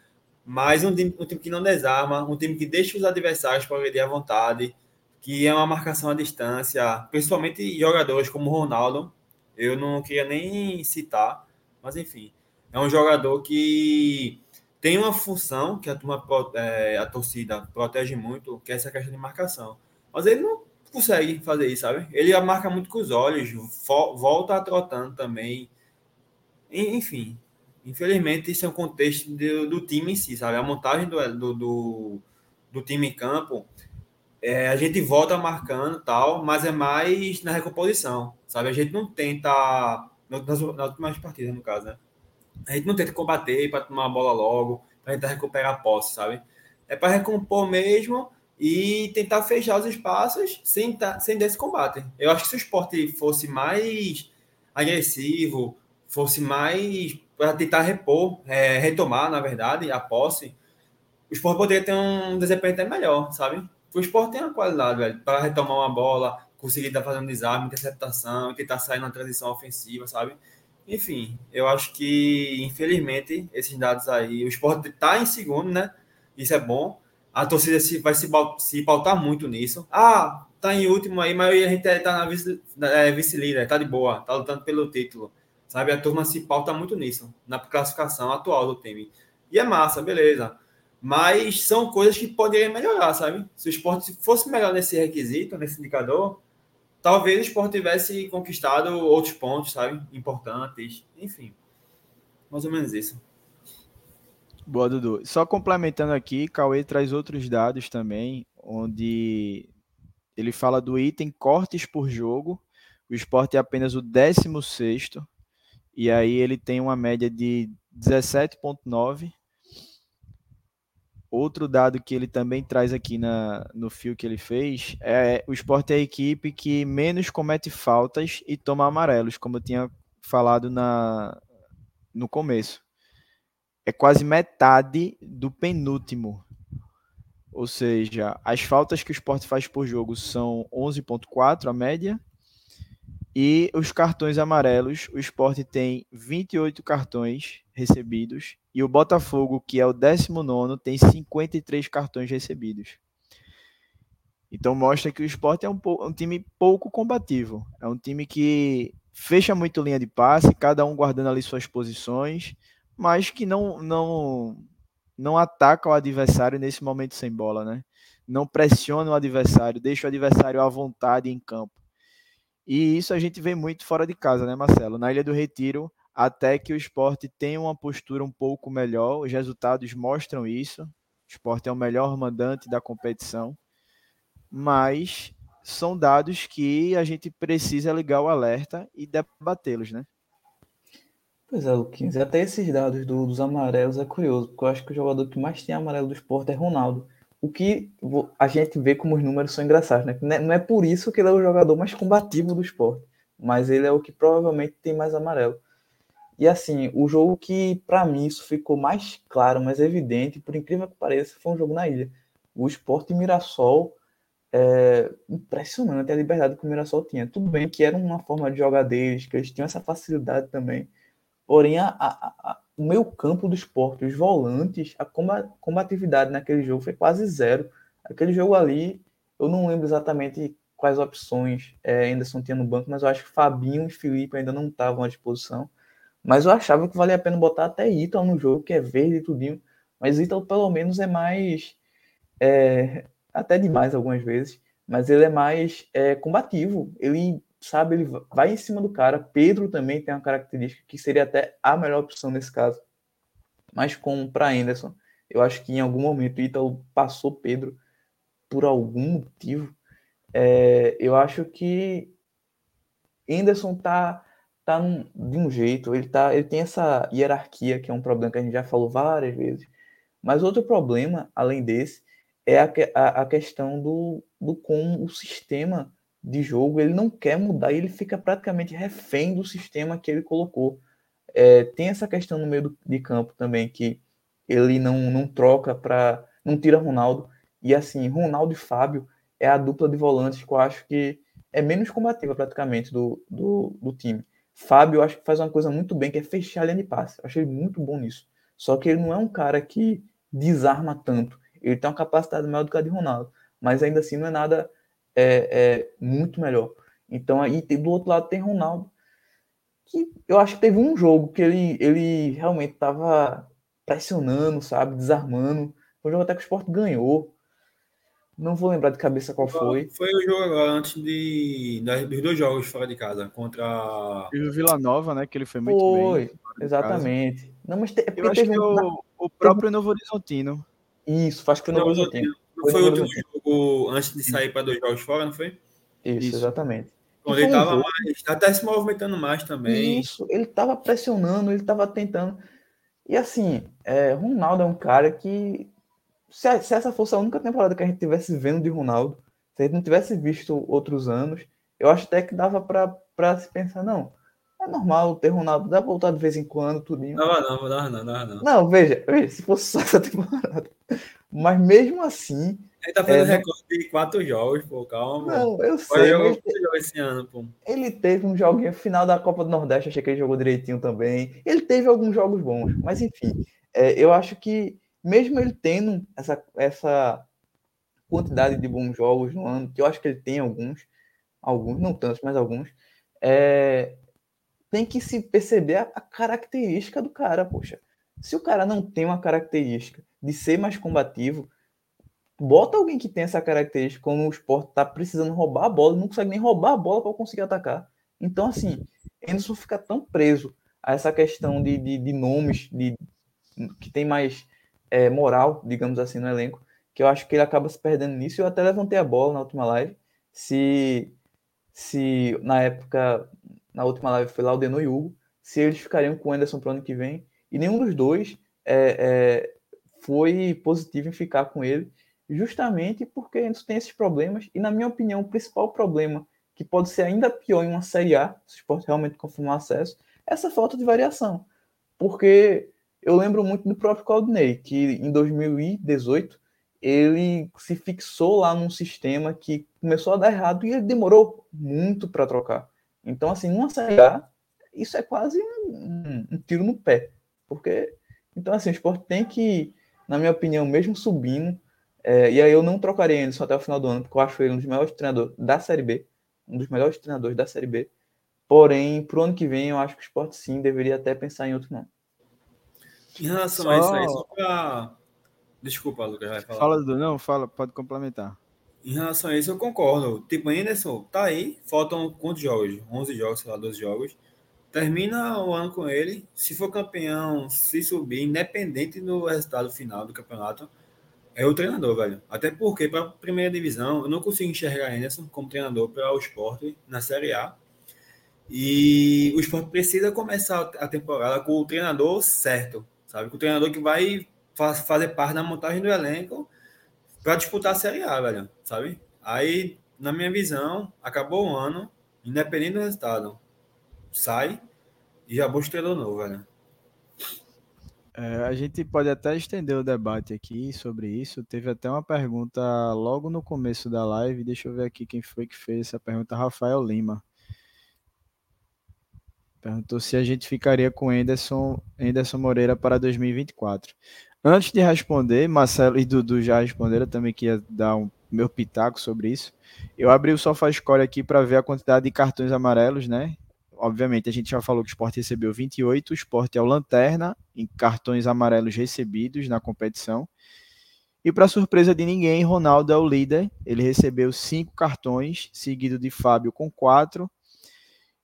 mas um time, um time que não desarma, um time que deixa os adversários progredir à vontade, que é uma marcação à distância, principalmente jogadores como Ronaldo, eu não queria nem citar, mas enfim. É um jogador que tem uma função que a, turma, é, a torcida protege muito, que é essa questão de marcação. Mas ele não consegue fazer isso, sabe? Ele marca muito com os olhos, volta trotando também. Enfim, infelizmente isso é um contexto do, do time em si, sabe? A montagem do, do, do, do time em campo, é, a gente volta marcando tal, mas é mais na recomposição, sabe? A gente não tenta, nas, nas últimas partidas no caso, né? A gente não tenta combater para tomar a bola logo, para tentar recuperar a posse, sabe? É para recompor mesmo e tentar fechar os espaços sem, sem desse combate. Eu acho que se o esporte fosse mais agressivo, fosse mais para tentar repor, é, retomar, na verdade, a posse, o esporte poderia ter um desempenho até melhor, sabe? O esporte tem uma qualidade, velho, para retomar uma bola, conseguir estar fazendo desarme, interceptação, tentar sair na transição ofensiva, sabe? Enfim, eu acho que, infelizmente, esses dados aí, o esporte está em segundo, né? Isso é bom, a torcida se, vai se, se pautar muito nisso. Ah, tá em último aí, mas a gente tá na vice, é, vice-líder, tá de boa, tá lutando pelo título. Sabe, a turma se pauta muito nisso, na classificação atual do time. E é massa, beleza. Mas são coisas que poderiam melhorar, sabe? Se o esporte fosse melhor nesse requisito, nesse indicador, talvez o esporte tivesse conquistado outros pontos, sabe? Importantes. Enfim, mais ou menos isso. Boa, Dudu. Só complementando aqui, Cauê traz outros dados também, onde ele fala do item cortes por jogo. O esporte é apenas o 16 e aí ele tem uma média de 17,9. Outro dado que ele também traz aqui na, no fio que ele fez é o esporte é a equipe que menos comete faltas e toma amarelos, como eu tinha falado na, no começo é quase metade do penúltimo. Ou seja, as faltas que o esporte faz por jogo são 11,4 a média. E os cartões amarelos, o esporte tem 28 cartões recebidos. E o Botafogo, que é o 19, tem 53 cartões recebidos. Então mostra que o esporte é um, um time pouco combativo. É um time que fecha muito linha de passe, cada um guardando ali suas posições mas que não não não ataca o adversário nesse momento sem bola, né? Não pressiona o adversário, deixa o adversário à vontade em campo. E isso a gente vê muito fora de casa, né, Marcelo? Na Ilha do Retiro, até que o esporte tem uma postura um pouco melhor, os resultados mostram isso. O esporte é o melhor mandante da competição, mas são dados que a gente precisa ligar o alerta e debatê-los, né? Pois é, Luquinhas. Até esses dados do, dos amarelos é curioso, porque eu acho que o jogador que mais tem amarelo do esporte é Ronaldo. O que a gente vê como os números são engraçados, né? Não é por isso que ele é o jogador mais combativo do esporte, mas ele é o que provavelmente tem mais amarelo. E assim, o jogo que, para mim, isso ficou mais claro, mais evidente, por incrível que pareça, foi um jogo na ilha. O esporte Mirassol, é impressionante a liberdade que o Mirassol tinha. Tudo bem que era uma forma de jogar deles, que eles tinham essa facilidade também Porém, a, a, o meio campo do esporte, os volantes, a combatividade naquele jogo foi quase zero. Aquele jogo ali, eu não lembro exatamente quais opções é, Anderson tinha no banco, mas eu acho que Fabinho e Felipe ainda não estavam à disposição. Mas eu achava que valia a pena botar até Ítalo no jogo, que é verde e tudinho. Mas Ítalo, pelo menos, é mais. É, até demais algumas vezes. Mas ele é mais é, combativo. Ele sabe, ele vai em cima do cara. Pedro também tem uma característica que seria até a melhor opção nesse caso. Mas como para Anderson, eu acho que em algum momento o Ítalo passou Pedro por algum motivo. É, eu acho que Anderson tá tá num, de um jeito, ele tá, ele tem essa hierarquia que é um problema que a gente já falou várias vezes. Mas outro problema, além desse, é a, a, a questão do, do como o sistema de jogo, ele não quer mudar e ele fica praticamente refém do sistema que ele colocou. É, tem essa questão no meio do, de campo também, que ele não, não troca para. não tira Ronaldo. E assim, Ronaldo e Fábio é a dupla de volantes que eu acho que é menos combativa praticamente do, do, do time. Fábio, eu acho que faz uma coisa muito bem, que é fechar a linha de passe. Eu achei muito bom nisso. Só que ele não é um cara que desarma tanto. Ele tem uma capacidade maior do que a de Ronaldo. Mas ainda assim não é nada é, é muito melhor. Então aí do outro lado tem Ronaldo, que eu acho que teve um jogo que ele, ele realmente estava pressionando, sabe, desarmando. Foi um jogo até que o Sport ganhou. Não vou lembrar de cabeça qual foi. Foi o jogo agora, antes de, dos dois jogos fora de casa, contra. E o Vila Nova, né? Que ele foi muito foi, bem. Exatamente. Não, mas te, eu acho que o, o próprio Novo Horizontino. Isso, faz que foi o Novo Horizontino. Foi, foi o último jogo antes de sair para dois jogos fora, não foi? Isso, Isso. exatamente. Quando ele estava um mais, até se movimentando mais também. Isso, ele estava pressionando, ele estava tentando. E assim, é, Ronaldo é um cara que. Se, se, essa fosse a única temporada que a gente tivesse vendo de Ronaldo, se a gente não tivesse visto outros anos, eu acho até que dava para se pensar, não. É normal ter Ronaldo, dá pra voltar de vez em quando, tudinho. Não, não, não, não, não, não. Não, veja, veja, se fosse só essa temporada. Mas mesmo assim, ele tá fazendo é, recorde de quatro jogos, pô, calma. Não, eu sei. Ele esse ano, pô. Ele teve um joguinho final da Copa do Nordeste, achei que ele jogou direitinho também. Ele teve alguns jogos bons, mas enfim, é, eu acho que mesmo ele tendo essa, essa quantidade de bons jogos no ano, que eu acho que ele tem alguns, alguns, não tantos, mas alguns, é, tem que se perceber a, a característica do cara, poxa. Se o cara não tem uma característica de ser mais combativo, bota alguém que tem essa característica quando o esporte tá precisando roubar a bola, não consegue nem roubar a bola para conseguir atacar. Então, assim, Anderson fica tão preso a essa questão de, de, de nomes de, que tem mais é, moral, digamos assim, no elenco, que eu acho que ele acaba se perdendo nisso. Eu até levantei a bola na última live. Se, se na época, na última live foi lá o Deno e Hugo, se eles ficariam com o Anderson o ano que vem. E nenhum dos dois é, é, foi positivo em ficar com ele justamente porque a gente tem esses problemas. E, na minha opinião, o principal problema, que pode ser ainda pior em uma Série A, se o esporte realmente confirmar acesso, é essa falta de variação. Porque eu lembro muito do próprio Claudinei, que em 2018 ele se fixou lá num sistema que começou a dar errado e ele demorou muito para trocar. Então, assim, numa Série A, isso é quase um, um, um tiro no pé. Porque, então, assim, o esporte tem que, na minha opinião, mesmo subindo, é, e aí eu não trocaria ele só até o final do ano, porque eu acho ele um dos melhores treinadores da Série B, um dos melhores treinadores da Série B. Porém, pro ano que vem, eu acho que o Sport sim deveria até pensar em outro nome. Em relação só... a isso aí, só pra... Desculpa, Lucas, vai falar. Fala, do não, fala, pode complementar. Em relação a isso, eu concordo. Tipo, Anderson, tá aí, faltam quantos jogos? 11 jogos, sei lá, 12 jogos. Termina o ano com ele. Se for campeão, se subir, independente do resultado final do campeonato, é o treinador, velho. Até porque, para a primeira divisão, eu não consigo enxergar Anderson como treinador para o esporte na Série A. E o esporte precisa começar a temporada com o treinador certo, sabe? Com o treinador que vai fazer parte da montagem do elenco para disputar a Série A, velho, sabe? Aí, na minha visão, acabou o ano, independente do resultado, sai e já treinador novo, velho. É, a gente pode até estender o debate aqui sobre isso. Teve até uma pergunta logo no começo da live. Deixa eu ver aqui quem foi que fez essa pergunta. Rafael Lima. Perguntou se a gente ficaria com Anderson, Anderson Moreira para 2024. Antes de responder, Marcelo e Dudu já responderam, também queria dar um meu pitaco sobre isso. Eu abri o SofaScore aqui para ver a quantidade de cartões amarelos, né? Obviamente, a gente já falou que o Sport recebeu 28, o Sport é o lanterna em cartões amarelos recebidos na competição. E para surpresa de ninguém, Ronaldo é o líder. Ele recebeu cinco cartões, seguido de Fábio com quatro.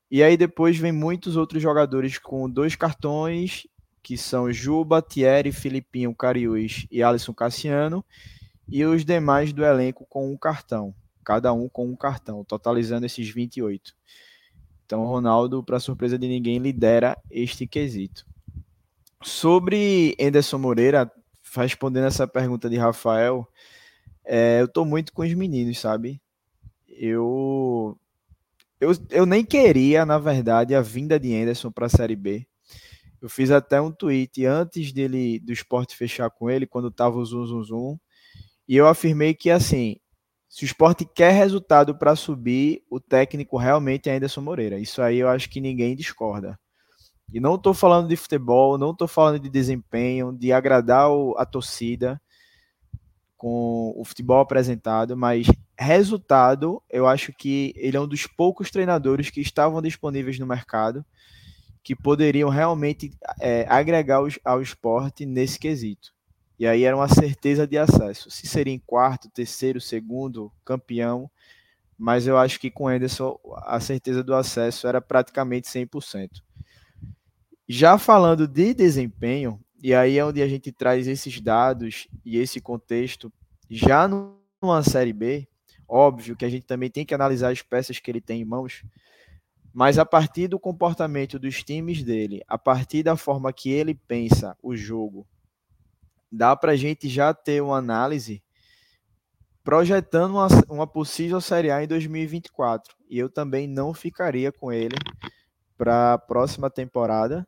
E aí depois vem muitos outros jogadores com dois cartões, que são Juba, Thierry, Filipinho, Cariús e Alisson Cassiano. E os demais do elenco com um cartão, cada um com um cartão, totalizando esses 28. Então, Ronaldo, para surpresa de ninguém, lidera este quesito. Sobre Anderson Moreira, respondendo essa pergunta de Rafael, é, eu estou muito com os meninos, sabe? Eu, eu, eu nem queria, na verdade, a vinda de Anderson para a Série B. Eu fiz até um tweet antes dele do esporte fechar com ele, quando estava o Zum Zum Zum, e eu afirmei que, assim, se o esporte quer resultado para subir, o técnico realmente é Anderson Moreira. Isso aí eu acho que ninguém discorda. E não estou falando de futebol, não estou falando de desempenho, de agradar a torcida com o futebol apresentado, mas resultado, eu acho que ele é um dos poucos treinadores que estavam disponíveis no mercado que poderiam realmente é, agregar ao esporte nesse quesito. E aí era uma certeza de acesso. Se seria em quarto, terceiro, segundo, campeão, mas eu acho que com o Anderson a certeza do acesso era praticamente 100%. Já falando de desempenho, e aí é onde a gente traz esses dados e esse contexto, já numa Série B, óbvio que a gente também tem que analisar as peças que ele tem em mãos, mas a partir do comportamento dos times dele, a partir da forma que ele pensa o jogo, dá para a gente já ter uma análise projetando uma, uma possível Série A em 2024. E eu também não ficaria com ele para a próxima temporada.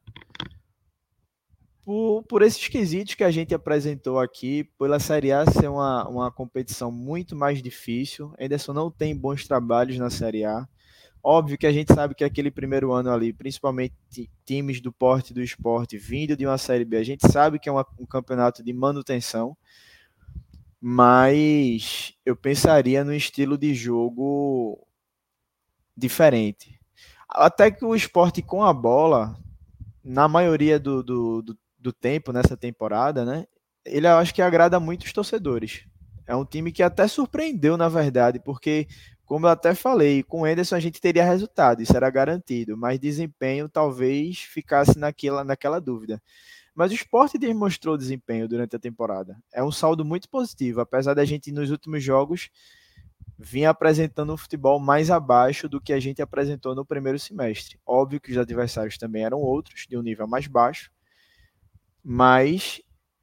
Por, por esses quesitos que a gente apresentou aqui, pela Série A ser uma, uma competição muito mais difícil, Anderson não tem bons trabalhos na Série A. Óbvio que a gente sabe que aquele primeiro ano ali, principalmente times do porte do esporte vindo de uma Série B, a gente sabe que é uma, um campeonato de manutenção, mas eu pensaria no estilo de jogo diferente. Até que o esporte com a bola, na maioria do, do, do, do tempo nessa temporada, né, ele eu acho que agrada muito os torcedores. É um time que até surpreendeu, na verdade, porque como eu até falei, com o Anderson a gente teria resultado, isso era garantido, mas desempenho talvez ficasse naquela, naquela dúvida. Mas o esporte demonstrou desempenho durante a temporada. É um saldo muito positivo, apesar da gente nos últimos jogos vinha apresentando um futebol mais abaixo do que a gente apresentou no primeiro semestre. Óbvio que os adversários também eram outros, de um nível mais baixo, mas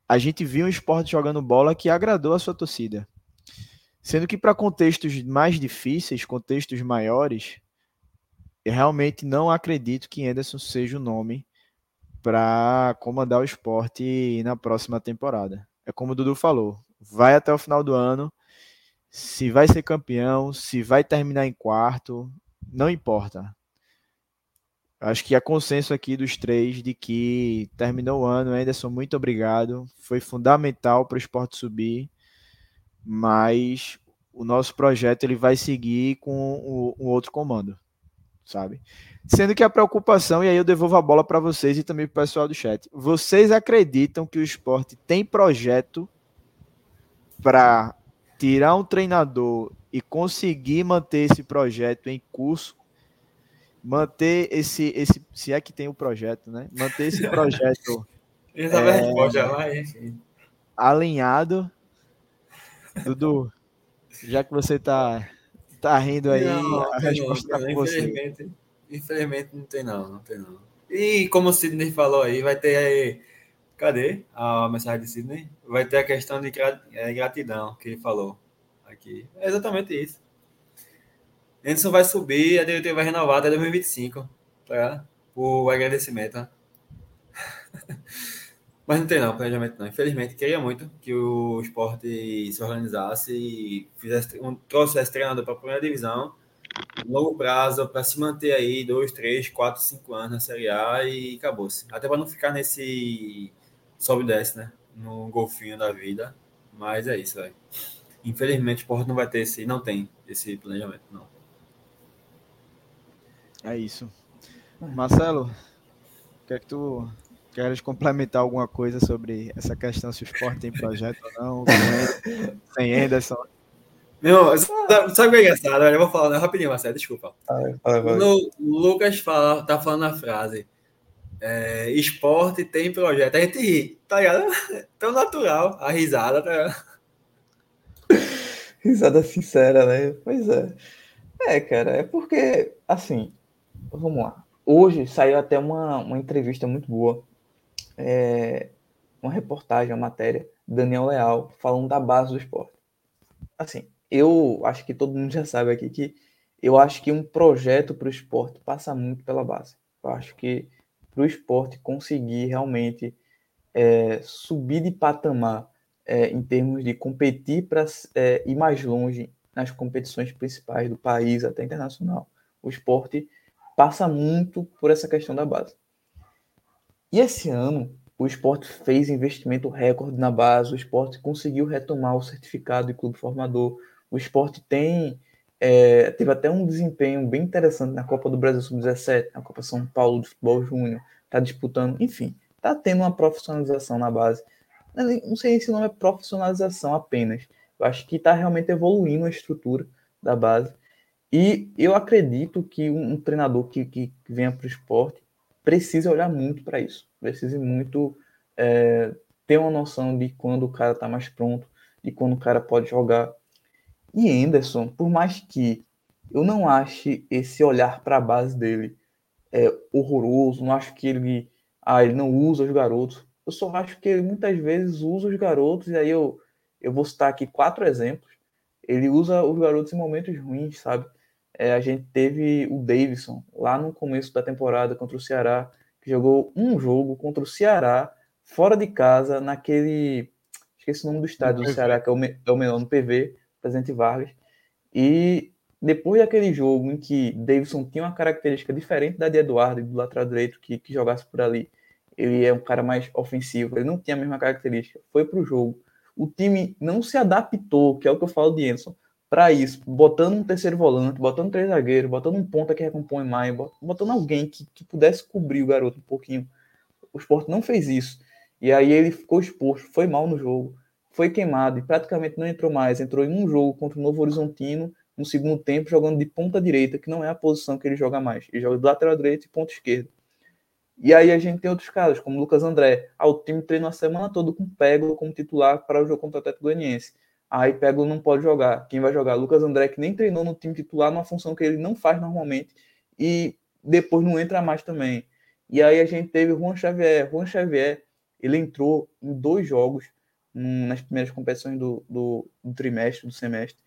a gente viu um esporte jogando bola que agradou a sua torcida. Sendo que para contextos mais difíceis, contextos maiores, eu realmente não acredito que Anderson seja o nome para comandar o esporte na próxima temporada. É como o Dudu falou, vai até o final do ano, se vai ser campeão, se vai terminar em quarto, não importa. Acho que há consenso aqui dos três de que terminou o ano, Anderson, muito obrigado. Foi fundamental para o esporte subir mas o nosso projeto ele vai seguir com um outro comando, sabe? Sendo que a preocupação, e aí eu devolvo a bola para vocês e também para o pessoal do chat. Vocês acreditam que o esporte tem projeto para tirar um treinador e conseguir manter esse projeto em curso? Manter esse, esse se é que tem o um projeto, né? Manter esse projeto é, alinhado Dudu, já que você tá, tá rindo aí, não, a resposta tá com infelizmente, você. Infelizmente não tem não, não tem não. E como o Sidney falou aí, vai ter aí, cadê a mensagem de Sidney? Vai ter a questão de é, gratidão que ele falou aqui. É exatamente isso. Anderson vai subir, a diretoria vai renovar até 2025, tá? O agradecimento. Né? Mas não tem não, planejamento não. Infelizmente, queria muito que o esporte se organizasse e fizesse um, trouxesse treinador para a primeira divisão, longo prazo, para se manter aí dois, três, quatro, cinco anos na Série A e acabou-se. Até para não ficar nesse sobe e desce, né? No golfinho da vida. Mas é isso, velho. Infelizmente, o esporte não vai ter esse, não tem esse planejamento, não. É isso. Marcelo, o que é que tu Queres complementar alguma coisa sobre essa questão se o esporte tem projeto ou não? Sem Anderson? Meu, sabe o que é engraçado? Eu vou falar né? rapidinho, Marcelo, desculpa. No, o Lucas fala, tá falando a frase. É, esporte tem projeto. A gente ri, tá ligado? Tão natural a risada, tá ligado? Risada sincera, né? Pois é. É, cara, é porque, assim, vamos lá. Hoje saiu até uma, uma entrevista muito boa é, uma reportagem, uma matéria, Daniel Leal, falando da base do esporte. Assim, eu acho que todo mundo já sabe aqui que eu acho que um projeto para o esporte passa muito pela base. Eu acho que para o esporte conseguir realmente é, subir de patamar é, em termos de competir para é, ir mais longe nas competições principais do país, até internacional, o esporte passa muito por essa questão da base. E esse ano, o esporte fez investimento recorde na base, o esporte conseguiu retomar o certificado de clube formador, o esporte tem É, teve até um desempenho bem interessante na Copa do Brasil Sub-17, na Copa São Paulo de Futebol Júnior, está disputando, enfim, está tendo uma profissionalização na base. Não sei se o nome é profissionalização apenas. Eu acho que está realmente evoluindo a estrutura da base. E eu acredito que um, um treinador que, que venha para o esporte precisa olhar muito para isso. Precisa muito é, ter uma noção de quando o cara está mais pronto, de quando o cara pode jogar. E Anderson, por mais que eu não ache esse olhar para a base dele é, horroroso, não acho que ele, ah, ele não usa os garotos. Eu só acho que ele muitas vezes usa os garotos, e aí eu, eu vou citar aqui quatro exemplos. Ele usa os garotos em momentos ruins, sabe? É, a gente teve o Davidson lá no começo da temporada contra o Ceará, que jogou um jogo contra o Ceará, fora de casa, naquele. Esqueci o nome do estádio do Ceará, que é o, é o menor no PV, Presidente Vargas. E depois daquele jogo em que Davidson tinha uma característica diferente da de Eduardo, do lateral direito, que, que jogasse por ali, ele é um cara mais ofensivo, ele não tinha a mesma característica. Foi para o jogo. O time não se adaptou, que é o que eu falo de Enson para isso, botando um terceiro volante, botando três zagueiros, botando um ponta que recompõe mais, botando alguém que, que pudesse cobrir o garoto um pouquinho. O Sport não fez isso. E aí ele ficou exposto, foi mal no jogo, foi queimado e praticamente não entrou mais. Entrou em um jogo contra o Novo Horizontino, no segundo tempo, jogando de ponta direita, que não é a posição que ele joga mais. Ele joga do lateral direito e ponta esquerda. E aí a gente tem outros casos, como o Lucas André. Ah, o time treinou a semana toda com Pego como titular para o jogo contra o Atlético Goianiense. Aí Pego não pode jogar. Quem vai jogar? Lucas André, que nem treinou no time titular, numa função que ele não faz normalmente, e depois não entra mais também. E aí a gente teve Juan Xavier. Juan Xavier, ele entrou em dois jogos nas primeiras competições do, do, do, trimestre, do semestre.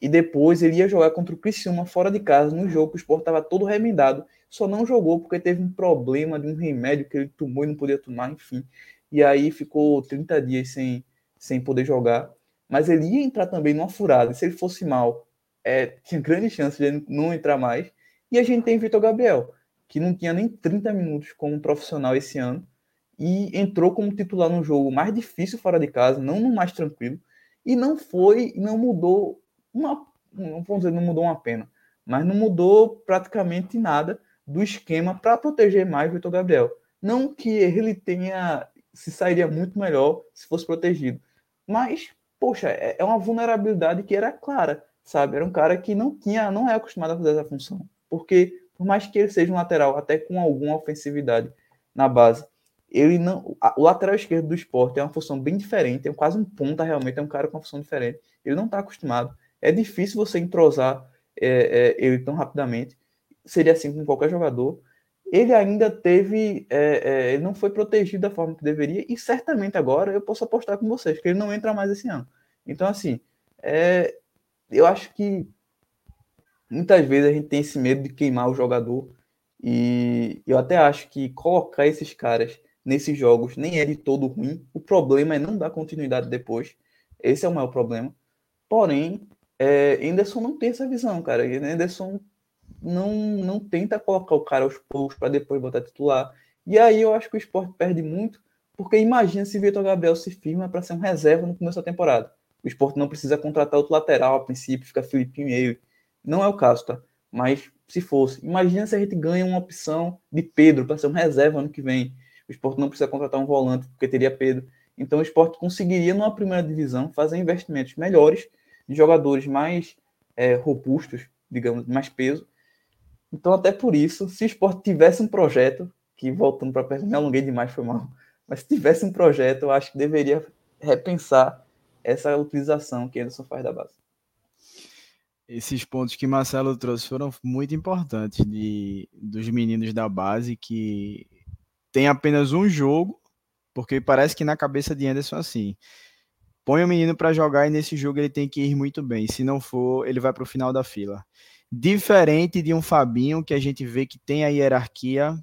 E depois ele ia jogar contra o Criciúma fora de casa, no jogo que o Sport estava todo remendado. Só não jogou porque teve um problema de um remédio que ele tomou e não podia tomar, enfim. E aí ficou 30 dias sem, sem poder jogar mas ele ia entrar também numa furada. Se ele fosse mal, é, tinha grande chance de ele não entrar mais. E a gente tem Vitor Gabriel, que não tinha nem 30 minutos como profissional esse ano e entrou como titular no jogo mais difícil fora de casa, não no mais tranquilo, e não foi, não mudou uma, não vamos dizer, não mudou uma pena, mas não mudou praticamente nada do esquema para proteger mais o Vitor Gabriel. Não que ele tenha se sairia muito melhor se fosse protegido, mas poxa, é, é uma vulnerabilidade que era clara, sabe? Era um cara que não tinha, não é acostumado a fazer essa função. Porque, por mais que ele seja um lateral, até com alguma ofensividade na base, ele não. O lateral esquerdo do esporte é uma função bem diferente, é quase um ponta realmente, é um cara com uma função diferente. Ele não está acostumado. É difícil você entrosar é, é, ele tão rapidamente. Seria assim com qualquer jogador ele ainda teve, é, é, não foi protegido da forma que deveria, e certamente agora eu posso apostar com vocês que ele não entra mais esse ano. Então, assim, é, eu acho que muitas vezes a gente tem esse medo de queimar o jogador, e eu até acho que colocar esses caras nesses jogos nem é de todo ruim. O problema é não dar continuidade depois. Esse é o maior problema. Porém, é, Anderson não tem essa visão, cara. Anderson não, não tenta colocar o cara aos poucos para depois botar titular. E aí eu acho que o esporte perde muito, porque imagina se Vitor Gabriel se firma para ser um reserva no começo da temporada. O esporte não precisa contratar outro lateral a princípio, fica Filipinho e. Não é o caso, tá? Mas se fosse, imagina se a gente ganha uma opção de Pedro para ser um reserva ano que vem. O esporte não precisa contratar um volante, porque teria Pedro. Então o esporte conseguiria, numa primeira divisão, fazer investimentos melhores de jogadores mais é, robustos, digamos, mais peso, então, até por isso, se o esporte tivesse um projeto, que voltando para a pergunta, me alonguei demais, foi mal, mas se tivesse um projeto, eu acho que deveria repensar essa utilização que Anderson faz da base. Esses pontos que Marcelo trouxe foram muito importantes de, dos meninos da base que tem apenas um jogo, porque parece que na cabeça de Anderson é assim. Põe o menino para jogar e nesse jogo ele tem que ir muito bem. Se não for, ele vai para o final da fila. Diferente de um Fabinho, que a gente vê que tem a hierarquia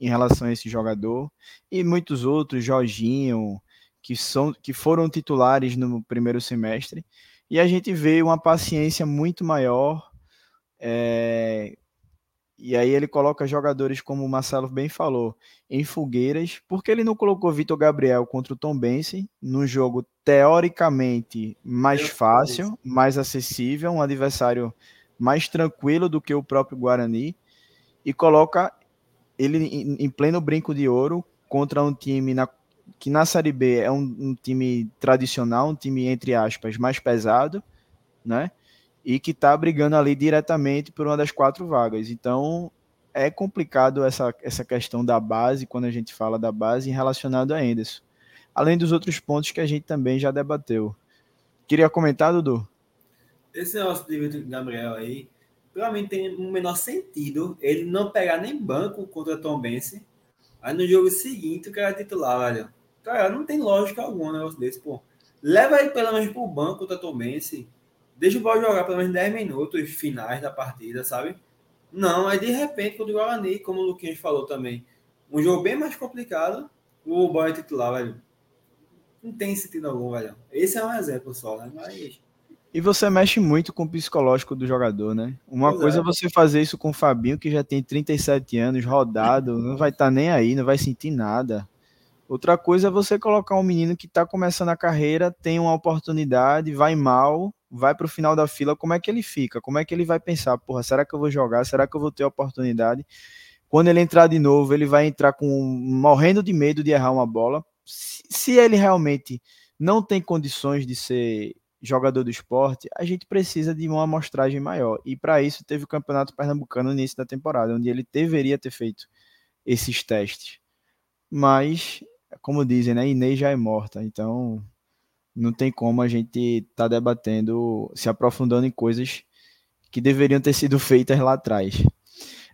em relação a esse jogador, e muitos outros, Jorginho, que, são, que foram titulares no primeiro semestre, e a gente vê uma paciência muito maior é, E aí ele coloca jogadores, como o Marcelo bem falou, em fogueiras. porque ele não colocou Vitor Gabriel contra o Tom Benson, num jogo teoricamente mais fácil, mais acessível, um adversário mais tranquilo do que o próprio Guarani, e coloca ele em pleno brinco de ouro contra um time na, que na Série B é um, um time tradicional, um time, entre aspas, mais pesado, né? E que está brigando ali diretamente por uma das quatro vagas. Então, é complicado essa, essa questão da base, quando a gente fala da base, relacionado a Enderson. Além dos outros pontos que a gente também já debateu. Queria comentar, Dudu? Esse negócio de Vitor Gabriel aí, para mim tem um menor sentido ele não pegar nem banco contra Tom Bense. Aí no jogo seguinte o cara é titular, velho. Cara, não tem lógica alguma um negócio desse, pô. Leva ele pelo menos pro banco contra Tom Bense. Deixa o Ball jogar pelo menos 10 minutos finais da partida, sabe? Não, aí de repente, contra o Guarani, como o Luquinhas falou também, um jogo bem mais complicado, o Boy é titular, velho. Não tem sentido algum, velho. Esse é um exemplo só, né? Mas e você mexe muito com o psicológico do jogador, né? Uma pois coisa é. é você fazer isso com o Fabinho, que já tem 37 anos, rodado, não vai estar tá nem aí, não vai sentir nada. Outra coisa é você colocar um menino que está começando a carreira, tem uma oportunidade, vai mal, vai para o final da fila, como é que ele fica? Como é que ele vai pensar? Porra, será que eu vou jogar? Será que eu vou ter oportunidade? Quando ele entrar de novo, ele vai entrar com morrendo de medo de errar uma bola. Se, se ele realmente não tem condições de ser jogador do esporte, a gente precisa de uma amostragem maior. E para isso teve o Campeonato Pernambucano no início da temporada, onde ele deveria ter feito esses testes. Mas, como dizem, né, Inês já é morta, então não tem como a gente estar tá debatendo, se aprofundando em coisas que deveriam ter sido feitas lá atrás.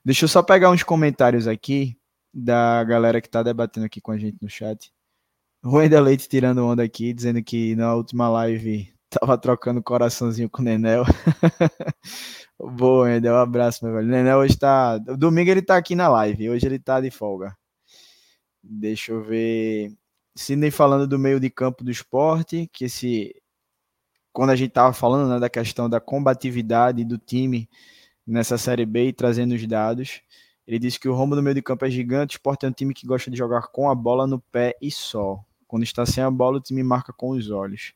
Deixa eu só pegar uns comentários aqui da galera que está debatendo aqui com a gente no chat. Wendel Leite tirando onda aqui, dizendo que na última live Tava trocando coraçãozinho com o Nenel. Boa, Nenel, um abraço, meu velho. O Nenel hoje tá. Domingo ele tá aqui na live, hoje ele tá de folga. Deixa eu ver. Sidney falando do meio de campo do esporte, que esse. Quando a gente tava falando né, da questão da combatividade do time nessa Série B e trazendo os dados, ele disse que o rombo do meio de campo é gigante. O esporte é um time que gosta de jogar com a bola no pé e só. Quando está sem a bola, o time marca com os olhos.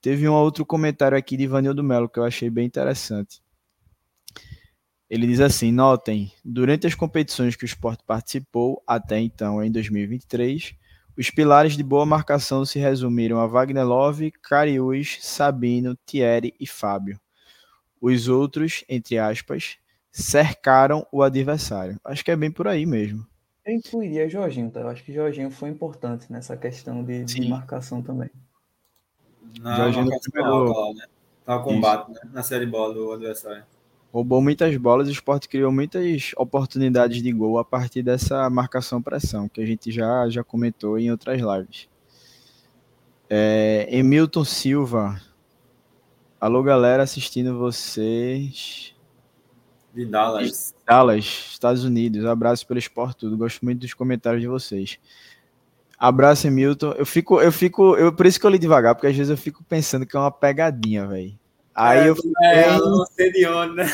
Teve um outro comentário aqui de Ivanildo Melo que eu achei bem interessante. Ele diz assim: notem, durante as competições que o esporte participou até então, em 2023, os pilares de boa marcação se resumiram a Wagner Love, Cariús, Sabino, Thierry e Fábio. Os outros, entre aspas, cercaram o adversário. Acho que é bem por aí mesmo. Eu incluiria Jorginho, tá? Eu acho que Jorginho foi importante nessa questão de, de marcação também. Na Jorginho pegou... né? Tá combate, né? Na série bola do adversário. Roubou muitas bolas e o esporte criou muitas oportunidades de gol a partir dessa marcação-pressão, que a gente já, já comentou em outras lives. É, Emilton Silva. Alô, galera, assistindo vocês. De Dallas. Dallas, Estados Unidos. Abraço pelo esporte tudo. Gosto muito dos comentários de vocês. Abraço, Milton. Eu fico, eu fico, eu, por isso que eu li devagar, porque às vezes eu fico pensando que é uma pegadinha, velho. Aí é, eu fico é, bem, não sei de onde, né?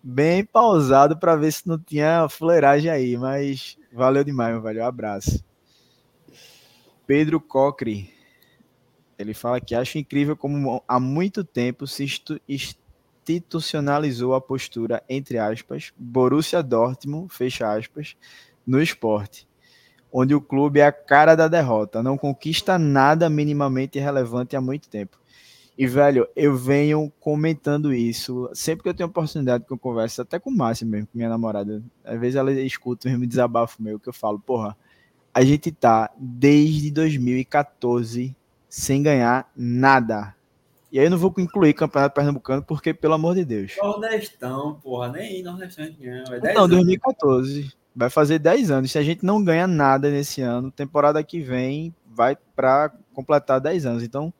bem pausado para ver se não tinha fuleiragem aí, mas valeu demais, meu velho. Um abraço. Pedro Cocre. Ele fala que acha incrível como há muito tempo se institucionalizou a postura, entre aspas, Borussia Dortmund, fecha aspas, no esporte onde o clube é a cara da derrota, não conquista nada minimamente relevante há muito tempo. E, velho, eu venho comentando isso sempre que eu tenho oportunidade que eu converso, até com o Márcio mesmo, com minha namorada. Às vezes ela escuta mesmo desabafo meu, que eu falo, porra, a gente tá desde 2014 sem ganhar nada. E aí eu não vou incluir Campeonato Pernambucano, porque, pelo amor de Deus. Nordestão, porra, nem Nordestão não. Não, 2014. Vai fazer 10 anos. Se a gente não ganha nada nesse ano, temporada que vem vai para completar 10 anos. Então,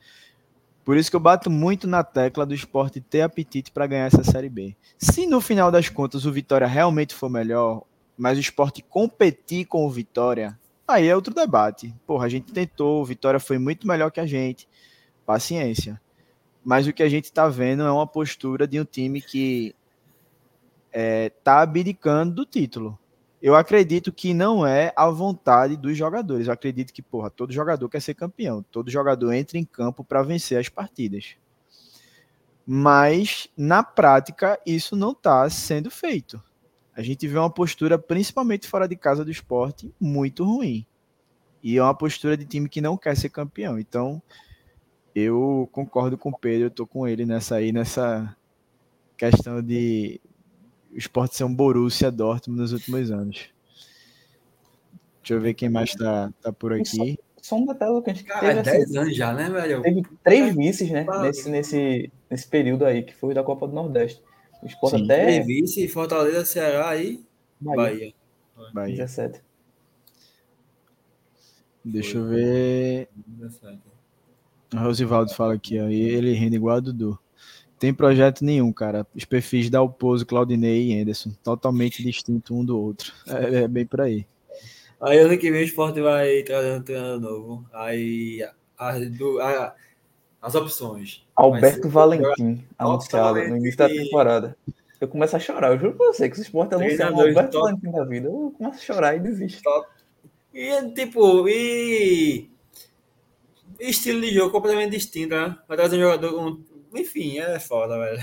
por isso que eu bato muito na tecla do esporte ter apetite para ganhar essa Série B. Se no final das contas o Vitória realmente for melhor, mas o esporte competir com o Vitória, aí é outro debate. Porra, a gente tentou, o Vitória foi muito melhor que a gente. Paciência. Mas o que a gente está vendo é uma postura de um time que é, tá abdicando do título. Eu acredito que não é a vontade dos jogadores. Eu acredito que, porra, todo jogador quer ser campeão. Todo jogador entra em campo para vencer as partidas. Mas, na prática, isso não está sendo feito. A gente vê uma postura, principalmente fora de casa do esporte, muito ruim. E é uma postura de time que não quer ser campeão. Então, eu concordo com o Pedro, eu tô com ele nessa aí, nessa questão de esporte ser um Borussia Dortmund nos últimos anos. Deixa eu ver quem mais tá, tá por aqui. Só, só um detalhe que a gente Cara, teve, é 10 assim, anos já, né, velho? teve três vices, né? Nesse, nesse, nesse período aí, que foi da Copa do Nordeste. O esporte Sim. até Vice, Fortaleza, Ceará aí, Bahia, Bahia. Bahia. 17. Deixa eu ver. 17. O Rosivaldo fala aqui, ó, e ele rindo igual a Dudu. Tem projeto nenhum, cara. Os perfis da Alpozo, Claudinei e Anderson, totalmente distinto um do outro. É, é bem por aí. Aí ano que vem o Sport vai trazer um treinador novo. Aí as, do, a- as opções. Alberto Valentim, anunciado no início da temporada. Eu começo a chorar, eu juro pra você que o Sport anunciar um Treinador Alberto top. Valentim da vida, eu começo a chorar e desisto. E tipo, e estilo de jogo completamente distinto, né? Vai trazer um jogador com. Enfim, é foda, velho.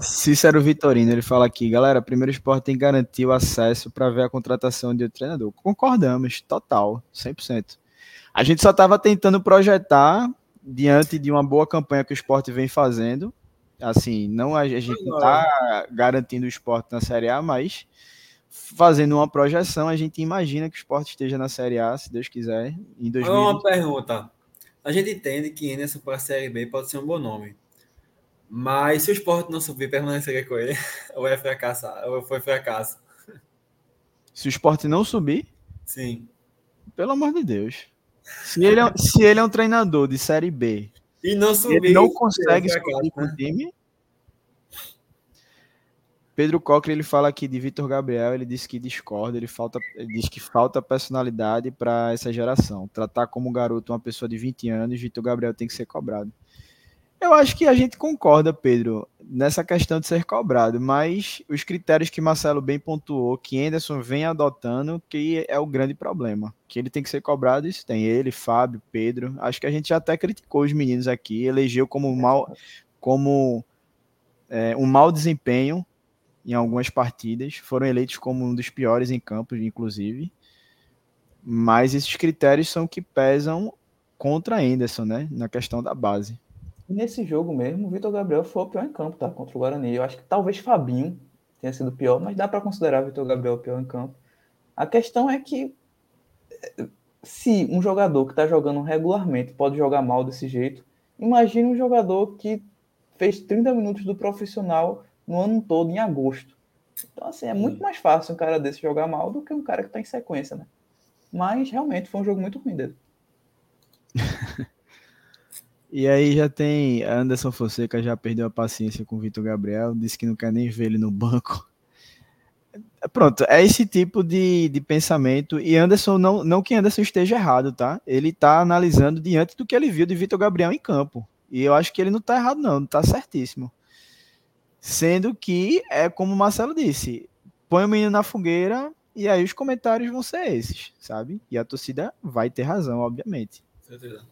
Cícero Vitorino, ele fala aqui, galera, primeiro esporte tem que garantir o acesso para ver a contratação de outro treinador. Concordamos, total, 100%. A gente só estava tentando projetar diante de uma boa campanha que o esporte vem fazendo. Assim, não a, gente não está garantindo o esporte na Série A, mas fazendo uma projeção, a gente imagina que o esporte esteja na Série A, se Deus quiser, em Agora 2020. uma pergunta. A gente entende que Anderson para a Série B pode ser um bom nome. Mas se o Sport não subir, permaneceria com ele? Ou é fracassar? Ou foi fracasso? Se o esporte não subir, Sim. pelo amor de Deus. Se ele é, se ele é um treinador de Série B E não subir. ele não consegue é fracasso, subir com né? o time. Pedro Cocker ele fala aqui de Vitor Gabriel, ele disse que discorda, ele, falta, ele diz que falta personalidade para essa geração. Tratar como garoto uma pessoa de 20 anos, Vitor Gabriel tem que ser cobrado. Eu acho que a gente concorda, Pedro, nessa questão de ser cobrado, mas os critérios que Marcelo bem pontuou, que Anderson vem adotando, que é o grande problema. Que ele tem que ser cobrado, isso tem ele, Fábio, Pedro. Acho que a gente já até criticou os meninos aqui, elegeu como mal, como é, um mau desempenho em algumas partidas, foram eleitos como um dos piores em campo, inclusive. Mas esses critérios são que pesam contra Anderson, né? Na questão da base. Nesse jogo mesmo, o Vitor Gabriel foi o pior em campo, tá? Contra o Guarani. Eu acho que talvez Fabinho tenha sido pior, mas dá para considerar o Vitor Gabriel o pior em campo. A questão é que eh, se um jogador que está jogando regularmente pode jogar mal desse jeito, imagine um jogador que fez 30 minutos do profissional no ano todo, em agosto. Então, assim, é muito mais fácil um cara desse jogar mal do que um cara que está em sequência, né? Mas realmente foi um jogo muito ruim dele. E aí já tem Anderson Fonseca já perdeu a paciência com o Vitor Gabriel, disse que não quer nem ver ele no banco. Pronto, é esse tipo de, de pensamento. E Anderson, não, não que Anderson esteja errado, tá? Ele tá analisando diante do que ele viu de Vitor Gabriel em campo. E eu acho que ele não tá errado, não, não tá certíssimo. Sendo que, é como o Marcelo disse, põe o menino na fogueira e aí os comentários vão ser esses, sabe? E a torcida vai ter razão, obviamente. Certeza.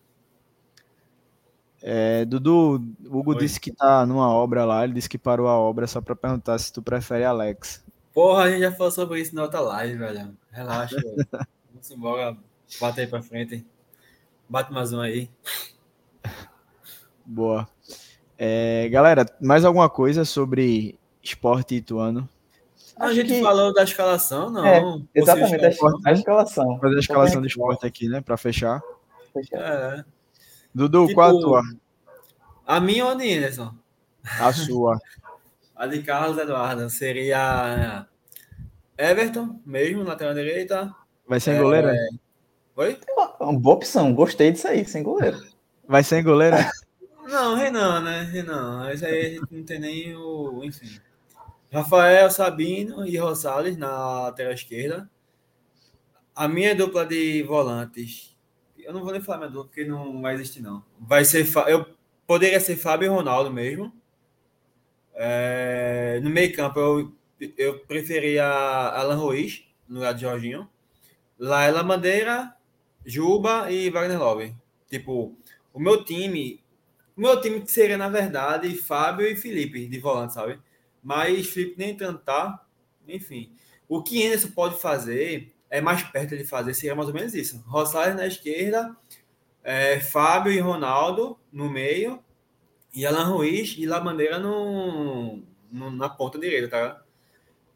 É, Dudu, o Hugo Oi. disse que tá numa obra lá, ele disse que parou a obra só pra perguntar se tu prefere Alex. Porra, a gente já falou sobre isso na outra live, velho. Relaxa, velho. Vamos embora. Bate aí pra frente. Bate mais um aí. Boa. É, galera, mais alguma coisa sobre esporte ituano? A Acho gente que- falou da escalação, não? É, Exatamente, a, escalação. a escalação. Fazer a escalação do esporte aqui, né, pra fechar. fechar. É. Dudu, Tipo, qual a tua? A minha ou a de Anderson? A sua. A de Carlos Eduardo seria Everton, mesmo, lateral direita. Vai sem goleira? Oi? Uma boa opção, gostei disso aí, sem goleiro. Vai sem goleira? Não, Renan, né? Renan. Isso aí a gente não tem nem o. Enfim. Rafael, Sabino e Rosales na lateral esquerda. A minha dupla de volantes. Eu não vou nem falar minha dupla, porque não vai existir, não. Vai ser. Eu poderia ser Fábio e Ronaldo mesmo. É, no meio campo, eu, eu preferia Alan Ruiz, no lugar de Jorginho. Laila Bandeira, Juba e Wagner Love. Tipo, o meu time. O meu time seria, na verdade, Fábio e Felipe de volante, sabe? Mas Felipe nem tanto tá. Enfim. O que Anderson pode fazer é mais perto de fazer, seria mais ou menos isso. Rosales na esquerda, é, Fábio e Ronaldo no meio, e Alan Ruiz e Labandeira no, no, na ponta direita, tá?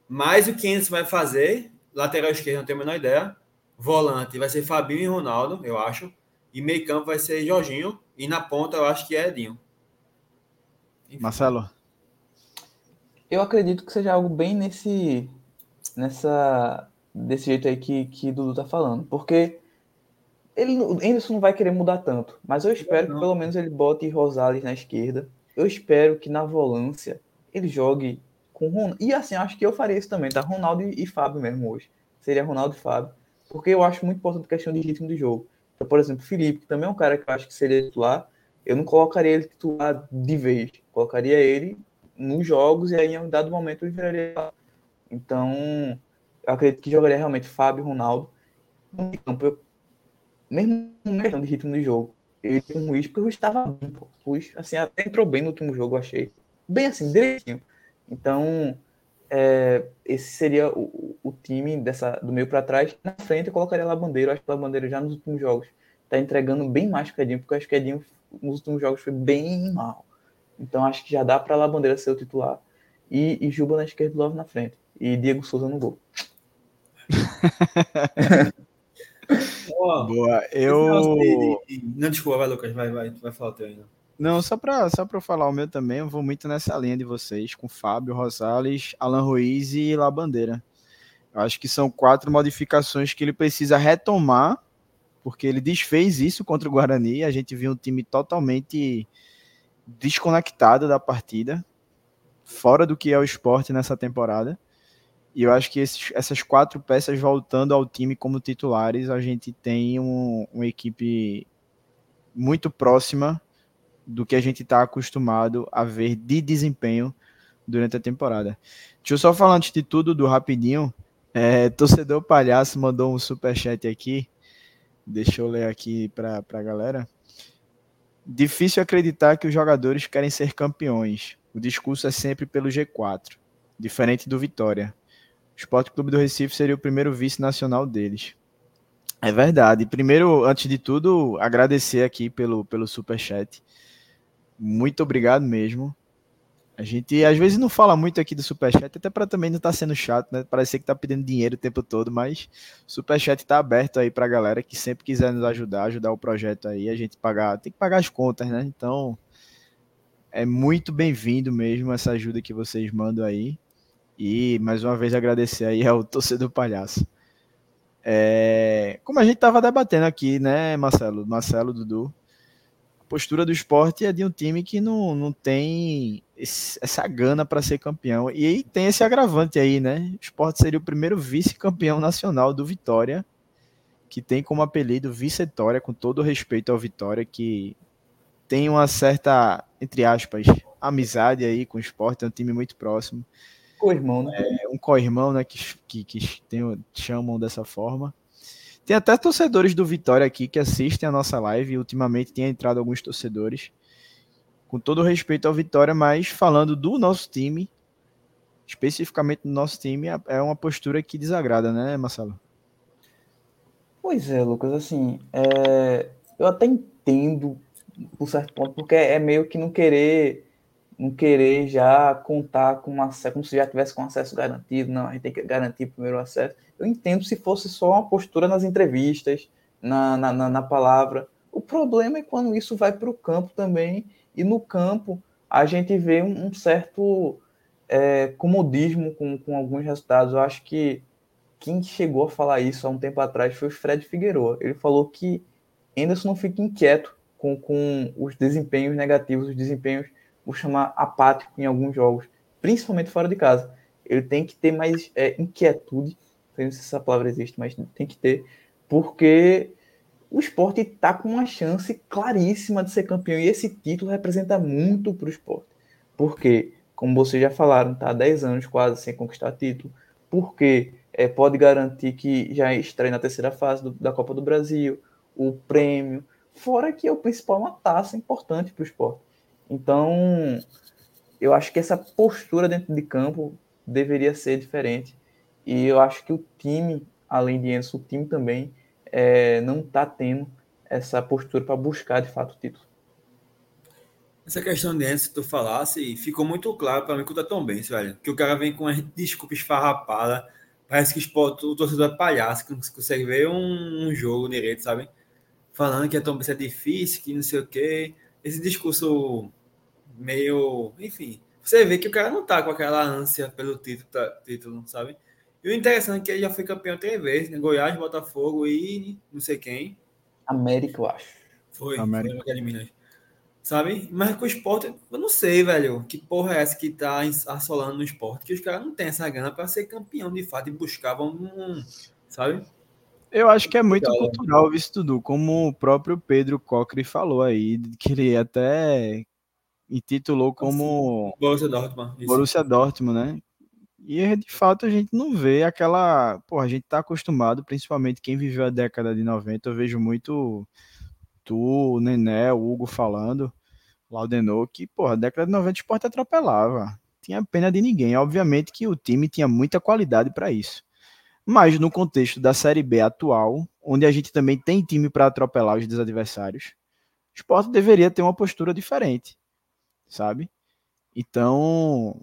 Mas o que Anderson vai fazer, lateral esquerdo, não tenho a menor ideia. Volante vai ser Fabinho e Ronaldo, eu acho. E meio campo vai ser Jorginho. E na ponta eu acho que é Edinho. Enfim. Marcelo? Eu acredito que seja algo bem nesse. nessa. desse jeito aí que, que Dudu tá falando. Porque ele Anderson não vai querer mudar tanto. Mas eu espero que pelo menos ele bote Rosales na esquerda. Eu espero que na volância ele jogue com Ronaldo. E assim, acho que eu faria isso também, tá? Ronaldo e, e Fábio mesmo hoje. Seria Ronaldo e Fábio. Porque eu acho muito importante a questão de ritmo de jogo. Então, por exemplo, Felipe, que também é um cara que eu acho que seria titular, eu não colocaria ele titular de vez. Colocaria ele nos jogos e aí em um dado momento ele viraria. Então, eu acredito que jogaria realmente Fábio Ronaldo. No campo, eu, mesmo questão de ritmo de jogo, ele com o Ruiz, porque o Ruiz estava bem, pô. O Ruiz, assim, até entrou bem no último jogo, eu achei. Bem assim, direitinho. Então, é, esse seria o, o, time dessa, do meio para trás. Na frente eu colocaria a Labandeira. Acho que a Labandeira já nos últimos jogos está entregando bem mais que o Edinho, porque acho que o Edinho nos últimos jogos foi bem mal. Então acho que já dá para a Labandeira ser o titular. E, e Juba na esquerda e Love na frente. E Diego Souza no gol. Boa, eu. Não, desculpa, vai, Lucas, vai, vai, vai falar o teu ainda. Não, só para só pra falar o meu também, eu vou muito nessa linha de vocês, com Fábio, Rosales, Alan Ruiz e Labandeira. Eu acho que são quatro modificações que ele precisa retomar, porque ele desfez isso contra o Guarani. A gente viu um time totalmente desconectado da partida, fora do que é o esporte nessa temporada. E eu acho que esses, essas quatro peças voltando ao time como titulares, a gente tem um, uma equipe muito próxima do que a gente está acostumado a ver de desempenho durante a temporada. Deixa eu só falar antes de tudo do rapidinho. É, torcedor Palhaço mandou um super chat aqui. Deixa eu ler aqui para a galera. Difícil acreditar que os jogadores querem ser campeões. O discurso é sempre pelo G4, diferente do Vitória. O Esporte Clube do Recife seria o primeiro vice nacional deles. É verdade. Primeiro, antes de tudo, agradecer aqui pelo, pelo super chat. Muito obrigado mesmo. A gente às vezes não fala muito aqui do Superchat, até para também não estar tá sendo chato, né? Parece que tá pedindo dinheiro o tempo todo, mas o Superchat está aberto aí para a galera que sempre quiser nos ajudar, ajudar o projeto aí, a gente pagar, tem que pagar as contas, né? Então é muito bem-vindo mesmo essa ajuda que vocês mandam aí. E mais uma vez agradecer aí ao torcedor palhaço. É, como a gente estava debatendo aqui, né, Marcelo, Marcelo, Dudu, postura do esporte é de um time que não, não tem esse, essa gana para ser campeão. E aí tem esse agravante aí, né? O esporte seria o primeiro vice-campeão nacional do Vitória, que tem como apelido Vicetória, com todo o respeito ao Vitória, que tem uma certa, entre aspas, amizade aí com o esporte, é um time muito próximo. Co-irmão, né? É, um co-irmão, né? Que, que, que tem, chamam dessa forma. Tem até torcedores do Vitória aqui que assistem a nossa live. Ultimamente tem entrado alguns torcedores. Com todo respeito ao Vitória, mas falando do nosso time, especificamente do nosso time, é uma postura que desagrada, né, Marcelo? Pois é, Lucas, assim, é... eu até entendo por certo ponto, porque é meio que não querer não querer já contar com acesso, como se já tivesse com acesso garantido, não, a gente tem que garantir primeiro o acesso. Eu entendo se fosse só uma postura nas entrevistas, na, na, na, na palavra. O problema é quando isso vai para o campo também, e no campo a gente vê um, um certo é, comodismo com, com alguns resultados. Eu acho que quem chegou a falar isso há um tempo atrás foi o Fred Figueiredo. Ele falou que Anderson não fica inquieto com, com os desempenhos negativos, os desempenhos vou chamar apático em alguns jogos, principalmente fora de casa. Ele tem que ter mais é, inquietude, não sei se essa palavra existe, mas tem que ter, porque o esporte está com uma chance claríssima de ser campeão e esse título representa muito para o esporte. Porque como vocês já falaram, está há 10 anos quase sem conquistar título, porque é, pode garantir que já estreia na terceira fase do, da Copa do Brasil, o prêmio, fora que é o principal uma taça importante para o esporte. Então, eu acho que essa postura dentro de campo deveria ser diferente. E eu acho que o time, além de Enzo, o time também é, não está tendo essa postura para buscar de fato o título. Essa questão de antes que tu falasse, ficou muito claro para mim que o tão bem, velho. Que o cara vem com a desculpa esfarrapada. Parece que o torcedor é palhaço, que não consegue ver um, jogo direito, sabe? Falando que a Tom é difícil, que não sei o quê. Esse discurso meio. Enfim. Você vê que o cara não tá com aquela ânsia pelo título, tá, título sabe? E o interessante é que ele já foi campeão três vezes, né? Goiás, Botafogo e não sei quem. América, eu acho. Foi, América. foi Minas sabe? Mas com o esporte, eu não sei, velho, que porra é essa que tá assolando no esporte, que os caras não têm essa gana para ser campeão de fato e buscavam um, sabe? Eu acho que é muito Legal, cultural isso tudo, como o próprio Pedro Cocre falou aí, que ele até intitulou como Borussia Dortmund. Isso. Borussia Dortmund, né? E de fato a gente não vê aquela. Pô, a gente tá acostumado, principalmente quem viveu a década de 90, eu vejo muito tu, o Nené, o Hugo falando, Laudenor, que, porra, década de 90 o esporte atropelava. Tinha pena de ninguém. Obviamente que o time tinha muita qualidade para isso. Mas no contexto da Série B atual, onde a gente também tem time para atropelar os adversários, o esporte deveria ter uma postura diferente, sabe? Então,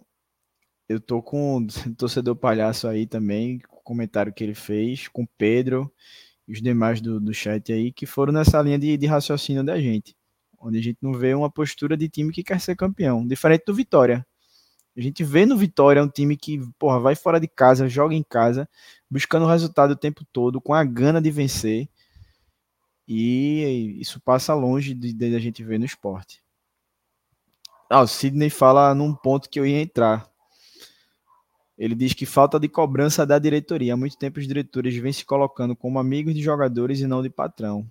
eu tô com o torcedor palhaço aí também, com o comentário que ele fez, com Pedro e os demais do, do chat aí, que foram nessa linha de, de raciocínio da gente. Onde a gente não vê uma postura de time que quer ser campeão, diferente do Vitória. A gente vê no Vitória um time que, porra, vai fora de casa, joga em casa, buscando o resultado o tempo todo, com a gana de vencer. E isso passa longe de, de a gente ver no esporte. Ah, o Sidney fala num ponto que eu ia entrar. Ele diz que falta de cobrança da diretoria. Há muito tempo os diretores vêm se colocando como amigos de jogadores e não de patrão.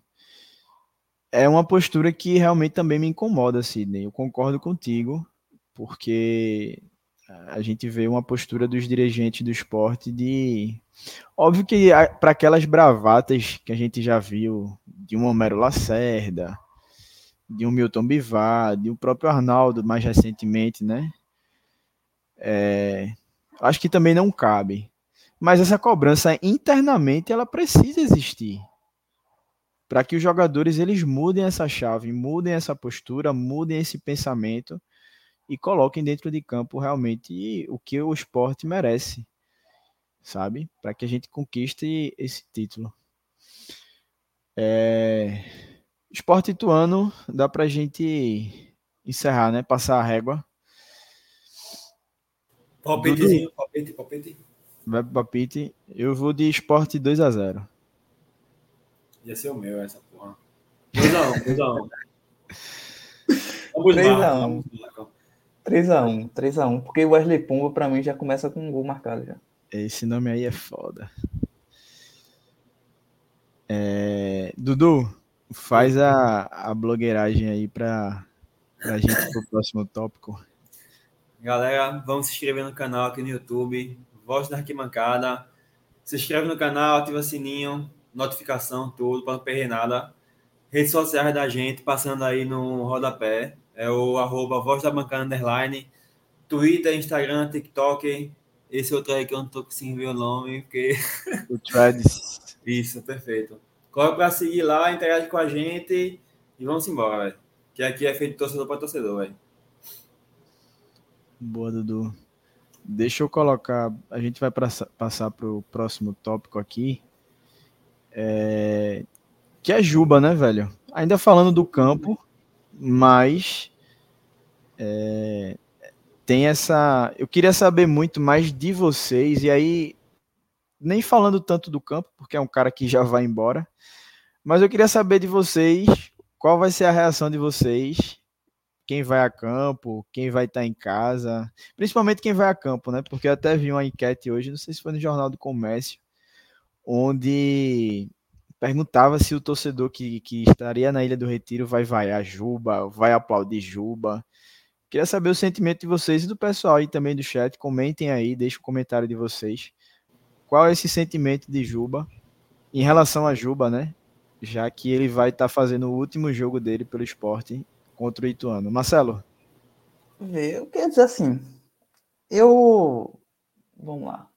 É uma postura que realmente também me incomoda, Sidney. Eu concordo contigo, porque a gente vê uma postura dos dirigentes do esporte de. Óbvio que para aquelas bravatas que a gente já viu de um Homero Lacerda, de um Milton Bivar, de um próprio Arnaldo mais recentemente, né? É, acho que também não cabe. Mas essa cobrança internamente ela precisa existir para que os jogadores eles mudem essa chave, mudem essa postura, mudem esse pensamento e coloquem dentro de campo realmente o que o esporte merece, sabe? Para que a gente conquiste esse título. É... Esporte Ituano, dá para a gente encerrar, né? Passar a régua. Palpitezinho, palpite, palpite. Vai pro palpite. Eu vou de esporte 2x0. Ia ser o meu, essa porra. 2x1, 2x1. 3x1. 3x1, 3x1. Porque o Wesley Pumba, pra mim, já começa com um gol marcado já. Esse nome aí é foda. É... Dudu, faz a, a blogueiragem aí pra, pra gente pro próximo tópico. Galera, vamos se inscrever no canal aqui no YouTube. Voz da arquibancada. Se inscreve no canal, ativa o sininho, notificação, tudo, para não perder nada. Redes sociais da gente, passando aí no rodapé. É o arroba Voz da Bancada Underline. Twitter, Instagram, TikTok. Esse outro aí que eu não tô conseguindo ver o nome, porque. O Threads. Isso, perfeito. Corre para seguir lá, interage com a gente e vamos embora, velho. Que aqui é feito torcedor para torcedor, velho. Boa, Dudu. Deixa eu colocar. A gente vai passar para o próximo tópico aqui. É, que é Juba, né, velho? Ainda falando do campo, mas é, tem essa. Eu queria saber muito mais de vocês, e aí, nem falando tanto do campo, porque é um cara que já vai embora, mas eu queria saber de vocês qual vai ser a reação de vocês quem vai a campo, quem vai estar tá em casa, principalmente quem vai a campo, né? Porque eu até vi uma enquete hoje, não sei se foi no Jornal do Comércio, onde perguntava se o torcedor que, que estaria na Ilha do Retiro vai vaiar Juba, vai aplaudir Juba. Queria saber o sentimento de vocês e do pessoal aí também do chat. Comentem aí, deixem o comentário de vocês. Qual é esse sentimento de Juba em relação a Juba, né? Já que ele vai estar tá fazendo o último jogo dele pelo esporte contra o Ituano. Marcelo? Eu quero dizer assim, eu. Vamos lá.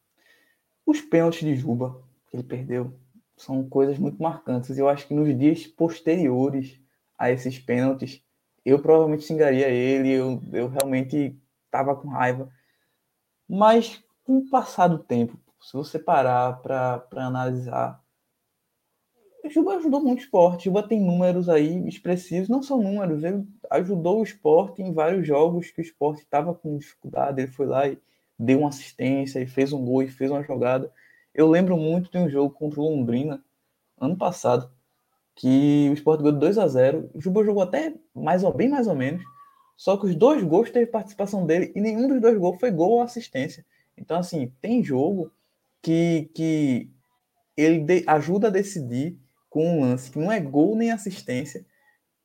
Os pênaltis de Juba que ele perdeu são coisas muito marcantes. Eu acho que nos dias posteriores a esses pênaltis, eu provavelmente xingaria ele, eu, eu realmente estava com raiva. Mas com o passar do tempo, se você parar para analisar, Juba ajudou muito o esporte. Juba tem números aí expressivos, não são números, ele ajudou o esporte em vários jogos que o esporte estava com dificuldade. Ele foi lá e deu uma assistência, e fez um gol, e fez uma jogada. Eu lembro muito de um jogo contra o Londrina, ano passado, que o Sport ganhou 2 a 0 O Juba jogou até mais ou bem mais ou menos. Só que os dois gols teve participação dele e nenhum dos dois gols foi gol ou assistência. Então, assim, tem jogo que, que ele de, ajuda a decidir com um lance que não é gol nem assistência,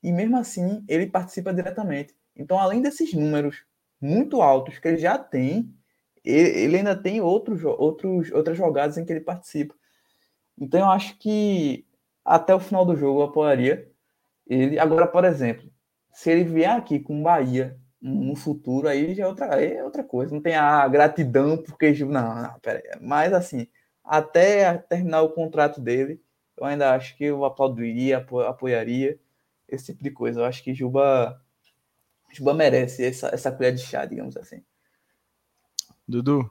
e mesmo assim ele participa diretamente. Então, além desses números muito altos que ele já tem, ele ainda tem outros, outros, outras jogadas em que ele participa. Então eu acho que até o final do jogo eu apoiaria ele. Agora, por exemplo, se ele vier aqui com Bahia no futuro, aí já é outra, aí é outra coisa. Não tem a gratidão porque. Não, não, pera aí. Mas assim, até terminar o contrato dele, eu ainda acho que eu aplaudiria, apo, apoiaria esse tipo de coisa. Eu acho que Juba, Juba merece essa, essa colher de chá, digamos assim. Dudu?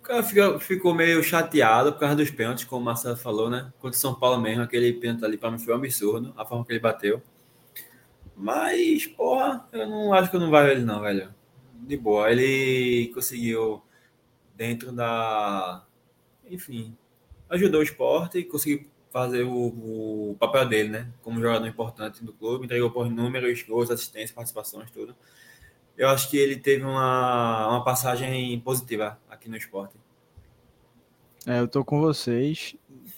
O cara ficou, ficou meio chateado por causa dos pênaltis, como o Marcelo falou, né? Contra o São Paulo mesmo, aquele pênalti ali para mim foi um absurdo, a forma que ele bateu. Mas, porra, eu não acho que eu não vai ele não, velho. De boa. Ele conseguiu dentro da. Enfim, ajudou o esporte e conseguiu fazer o, o, papel dele, né? Como jogador importante do clube, entregou por números, gols, assistências, participações, tudo eu acho que ele teve uma, uma passagem positiva aqui no esporte. É, eu tô com vocês.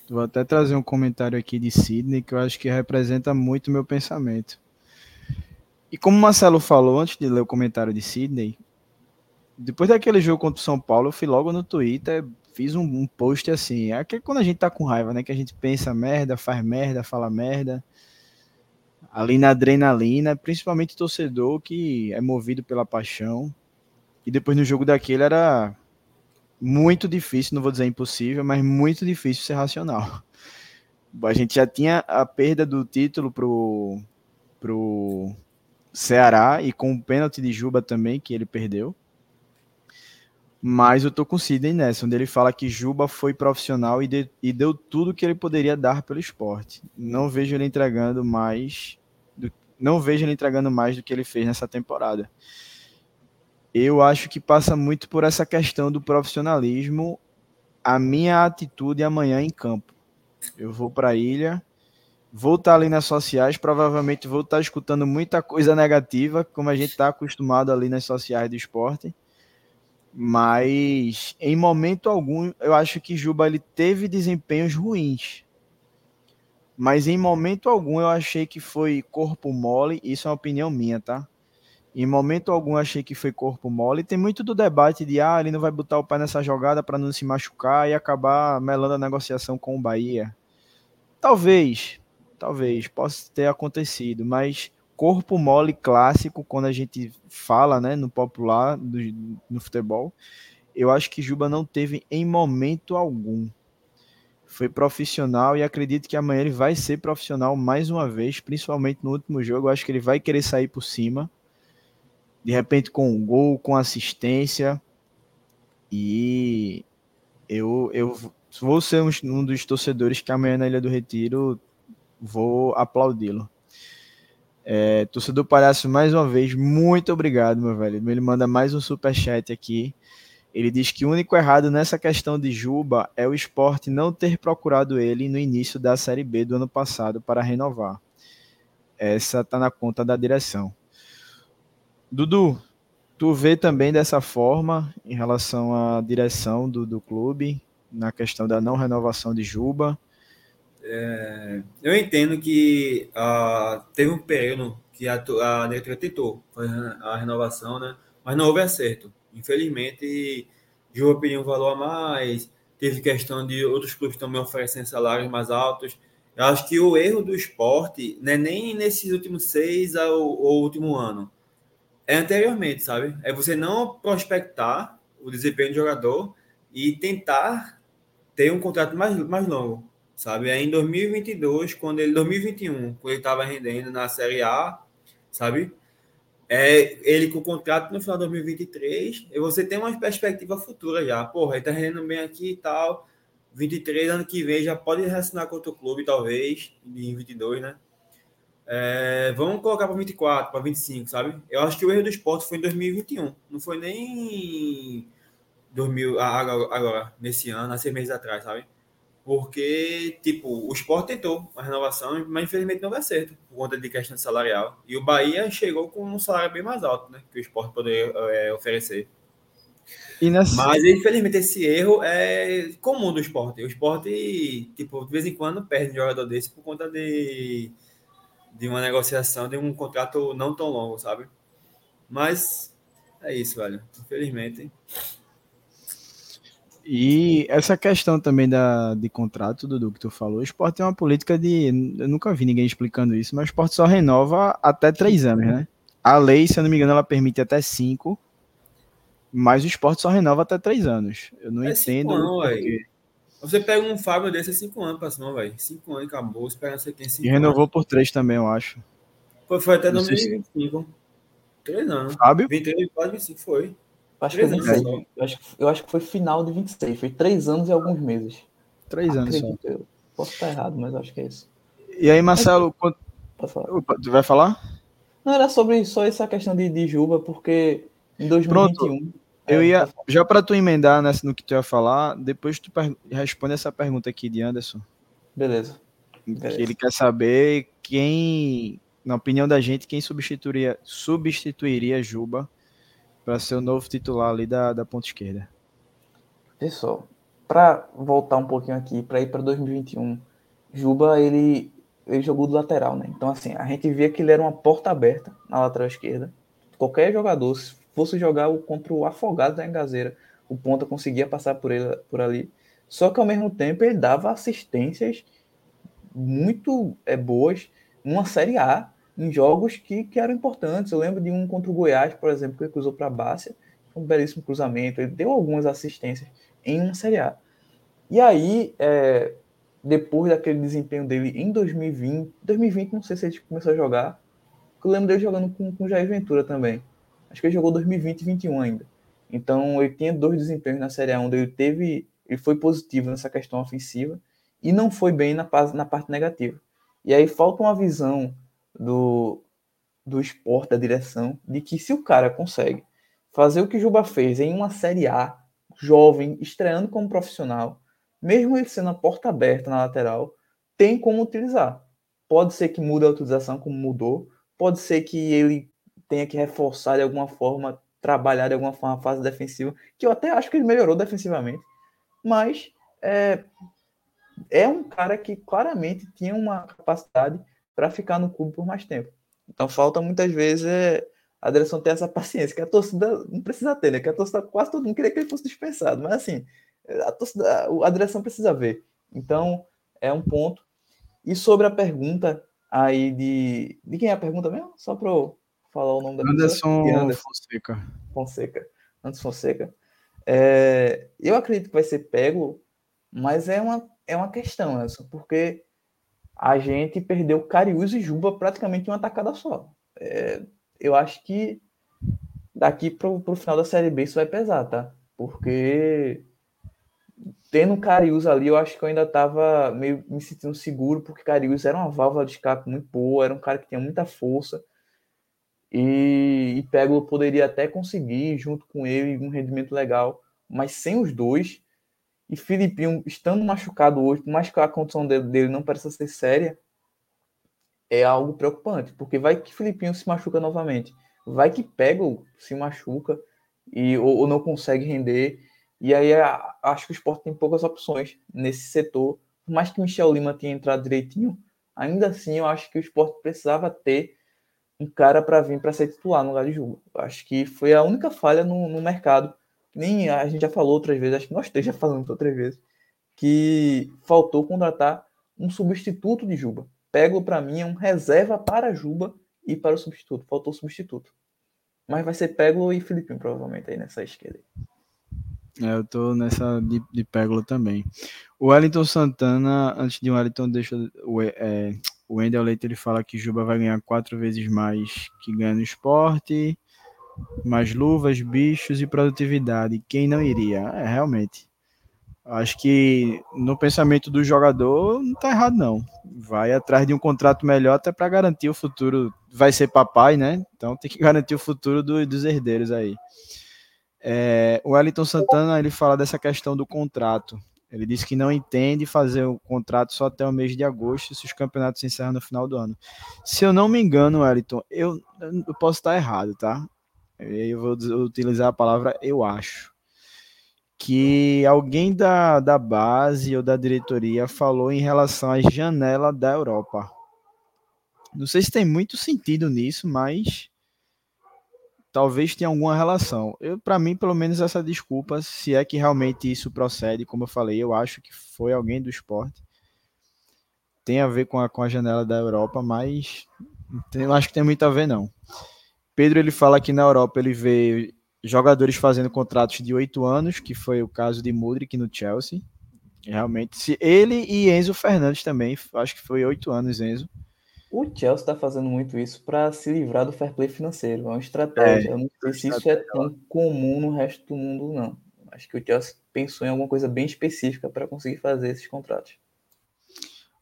Vou até trazer um comentário aqui de Sidney que eu acho que representa muito meu pensamento. E como o Marcelo falou antes de ler o comentário de Sidney, depois daquele jogo contra o São Paulo, eu fui logo no Twitter, fiz um, um post assim. É que quando a gente tá com raiva, né? Que a gente pensa merda, faz merda, fala merda ali na adrenalina, principalmente torcedor que é movido pela paixão. E depois no jogo daquele era muito difícil, não vou dizer impossível, mas muito difícil ser racional. A gente já tinha a perda do título pro, pro Ceará e com o pênalti de Juba também, que ele perdeu. Mas eu tô com o Sidney nessa, onde ele fala que Juba foi profissional e, de, e deu tudo que ele poderia dar pelo esporte. Não vejo ele entregando mais não vejo ele entregando mais do que ele fez nessa temporada. Eu acho que passa muito por essa questão do profissionalismo, a minha atitude amanhã em campo. Eu vou para a ilha, vou estar ali nas sociais, provavelmente vou estar escutando muita coisa negativa, como a gente está acostumado ali nas sociais do esporte. Mas em momento algum, eu acho que Juba ele teve desempenhos ruins mas em momento algum eu achei que foi corpo mole, isso é uma opinião minha, tá? Em momento algum eu achei que foi corpo mole. Tem muito do debate de ah, ele não vai botar o pé nessa jogada para não se machucar e acabar melando a negociação com o Bahia. Talvez, talvez possa ter acontecido, mas corpo mole clássico quando a gente fala, né, no popular do, no futebol, eu acho que Juba não teve em momento algum foi profissional e acredito que amanhã ele vai ser profissional mais uma vez, principalmente no último jogo. Eu acho que ele vai querer sair por cima, de repente com um gol, com assistência. E eu, eu vou ser um, um dos torcedores que amanhã na Ilha do Retiro vou aplaudi-lo. É, torcedor Palhaço, mais uma vez, muito obrigado, meu velho. Ele manda mais um super chat aqui. Ele diz que o único errado nessa questão de Juba é o esporte não ter procurado ele no início da Série B do ano passado para renovar. Essa está na conta da direção. Dudu, tu vê também dessa forma em relação à direção do, do clube, na questão da não renovação de Juba? É, eu entendo que uh, teve um período que a, a diretoria tentou a renovação, né? Mas não houve acerto. Infelizmente, Juba pediu um valor a mais, teve questão de outros clubes também oferecendo salários mais altos. Eu acho que o erro do esporte não é nem nesses últimos seis ou, ou último ano. É anteriormente, sabe? É você não prospectar o desempenho do jogador e tentar ter um contrato mais, mais longo, sabe? É em 2022, quando ele 2021, quando ele estava rendendo na Série A, sabe? É ele com o contrato no final de 2023, e você tem uma perspectiva futura já. Porra, ele tá rendendo bem aqui e tal. 23 ano que vem já pode reassinar com outro clube, talvez, em 22, né? É, vamos colocar para 24, para 25, sabe? Eu acho que o erro do esporte foi em 2021, não foi nem 2000, agora, agora, nesse ano, há seis meses atrás, sabe? Porque, tipo, o esporte tentou a renovação, mas infelizmente não vai certo, por conta de questão salarial. E o Bahia chegou com um salário bem mais alto, né? Que o esporte poderia é, oferecer. Nessa... Mas, infelizmente, esse erro é comum do esporte. O esporte, tipo, de vez em quando perde um jogador desse por conta de de uma negociação de um contrato não tão longo, sabe? Mas é isso, velho. Infelizmente. E essa questão também da, de contrato, Dudu, que tu falou, o esporte tem uma política de. Eu nunca vi ninguém explicando isso, mas o esporte só renova até três anos, né? A lei, se eu não me engano, ela permite até cinco, mas o esporte só renova até três anos. Eu não é entendo. Não, porque... Você pega um Fábio desse é cinco anos cima, velho. Cinco anos acabou, espera você tem cinco E renovou anos. por três também, eu acho. Foi, foi até 2025. Se... Três anos. Fábio? 23, quase 25 foi. Acho que anos, eu, acho, eu acho que foi final de 26. Foi três anos e alguns meses. Três anos só. Eu posso estar errado, mas acho que é isso. E aí, Marcelo, Mas, quando... falar. Opa, tu vai falar? Não, era sobre só essa questão de, de Juba, porque em 2021. Pronto. Eu é, ia, já para tu emendar nessa, no que tu ia falar, depois tu responde essa pergunta aqui de Anderson. Beleza. Beleza. Que ele quer saber quem, na opinião da gente, quem substituiria, substituiria Juba para ser o novo titular ali da, da ponta esquerda. Pessoal, para voltar um pouquinho aqui, para ir para 2021, Juba ele, ele jogou do lateral, né? Então, assim, a gente via que ele era uma porta aberta na lateral esquerda. Qualquer jogador, fosse jogar contra o Afogado da Engazeira, o ponta conseguia passar por ele por ali. Só que ao mesmo tempo ele dava assistências muito é, boas numa Série A, em jogos que, que eram importantes. Eu lembro de um contra o Goiás, por exemplo, que ele cruzou para a Bácia, um belíssimo cruzamento. Ele deu algumas assistências em uma Série A. E aí, é, depois daquele desempenho dele em 2020, 2020 não sei se ele começou a jogar, eu lembro dele jogando com, com Jair Ventura também. Acho que ele jogou 2020 e 2021 ainda. Então ele tinha dois desempenhos na Série A onde ele teve, ele foi positivo nessa questão ofensiva e não foi bem na, na parte negativa. E aí falta uma visão do, do esporte, da direção, de que se o cara consegue fazer o que Juba fez em uma Série A, jovem, estreando como profissional, mesmo ele sendo a porta aberta na lateral, tem como utilizar. Pode ser que mude a utilização como mudou, pode ser que ele tenha que reforçar de alguma forma, trabalhar de alguma forma a fase defensiva, que eu até acho que ele melhorou defensivamente, mas é, é um cara que claramente tinha uma capacidade para ficar no clube por mais tempo. Então falta muitas vezes é, a direção ter essa paciência, que a torcida não precisa ter, né? Que a torcida quase todo mundo queria que ele fosse dispensado, mas assim, a, torcida, a direção precisa ver. Então é um ponto. E sobre a pergunta aí de. De quem é a pergunta mesmo? Só para falar o nome da Anderson, pessoa. Anderson Fonseca. Fonseca. Anderson Fonseca. É, eu acredito que vai ser pego, mas é uma, é uma questão, Anderson, porque a gente perdeu Cariús e Juba praticamente em uma tacada só. É, eu acho que daqui para o final da Série B isso vai pesar, tá? Porque tendo Cariús ali, eu acho que eu ainda estava meio me sentindo seguro, porque Cariús era uma válvula de escape muito boa, era um cara que tinha muita força. E, e Pego poderia até conseguir, junto com ele, um rendimento legal, mas sem os dois. E Filipinho, estando machucado hoje, por mais que a condição dele, não pareça ser séria, é algo preocupante, porque vai que Filipinho se machuca novamente, vai que Pego se machuca e ou, ou não consegue render, e aí acho que o esporte tem poucas opções nesse setor. Por mais que Michel Lima tenha entrado direitinho, ainda assim eu acho que o esporte precisava ter um cara para vir para ser titular no lugar de Juba. Acho que foi a única falha no, no mercado. Nem a gente já falou outras vezes, acho que nós três já falamos outras vezes, que faltou contratar um substituto de Juba. Pego para mim é um reserva para Juba e para o substituto. Faltou o substituto. Mas vai ser Pego e Filipinho, provavelmente, aí nessa esquerda. É, eu tô nessa de, de também. O Wellington Santana, antes de Wellington, deixa o, é, o Wendel Leite ele fala que Juba vai ganhar quatro vezes mais que ganha no esporte, mais luvas, bichos e produtividade. Quem não iria? É, realmente. Acho que no pensamento do jogador não tá errado, não. Vai atrás de um contrato melhor até para garantir o futuro. Vai ser papai, né? Então tem que garantir o futuro do, dos herdeiros aí. É, o Wellington Santana ele fala dessa questão do contrato. Ele disse que não entende fazer o contrato só até o mês de agosto, se os campeonatos se encerram no final do ano. Se eu não me engano, Wellington, eu, eu posso estar errado, tá? Eu vou utilizar a palavra eu acho que alguém da, da base ou da diretoria falou em relação à janela da Europa. Não sei se tem muito sentido nisso, mas talvez tenha alguma relação. Eu, para mim, pelo menos essa desculpa, se é que realmente isso procede, como eu falei, eu acho que foi alguém do esporte. Tem a ver com a, com a janela da Europa, mas eu acho que tem muito a ver não. Pedro ele fala que na Europa ele vê jogadores fazendo contratos de oito anos, que foi o caso de Mudrik no Chelsea. Realmente, se ele e Enzo Fernandes também, acho que foi oito anos, Enzo. O Chelsea está fazendo muito isso para se livrar do fair play financeiro. É uma estratégia. É, Eu não sei se isso é tão comum no resto do mundo, não. Acho que o Chelsea pensou em alguma coisa bem específica para conseguir fazer esses contratos.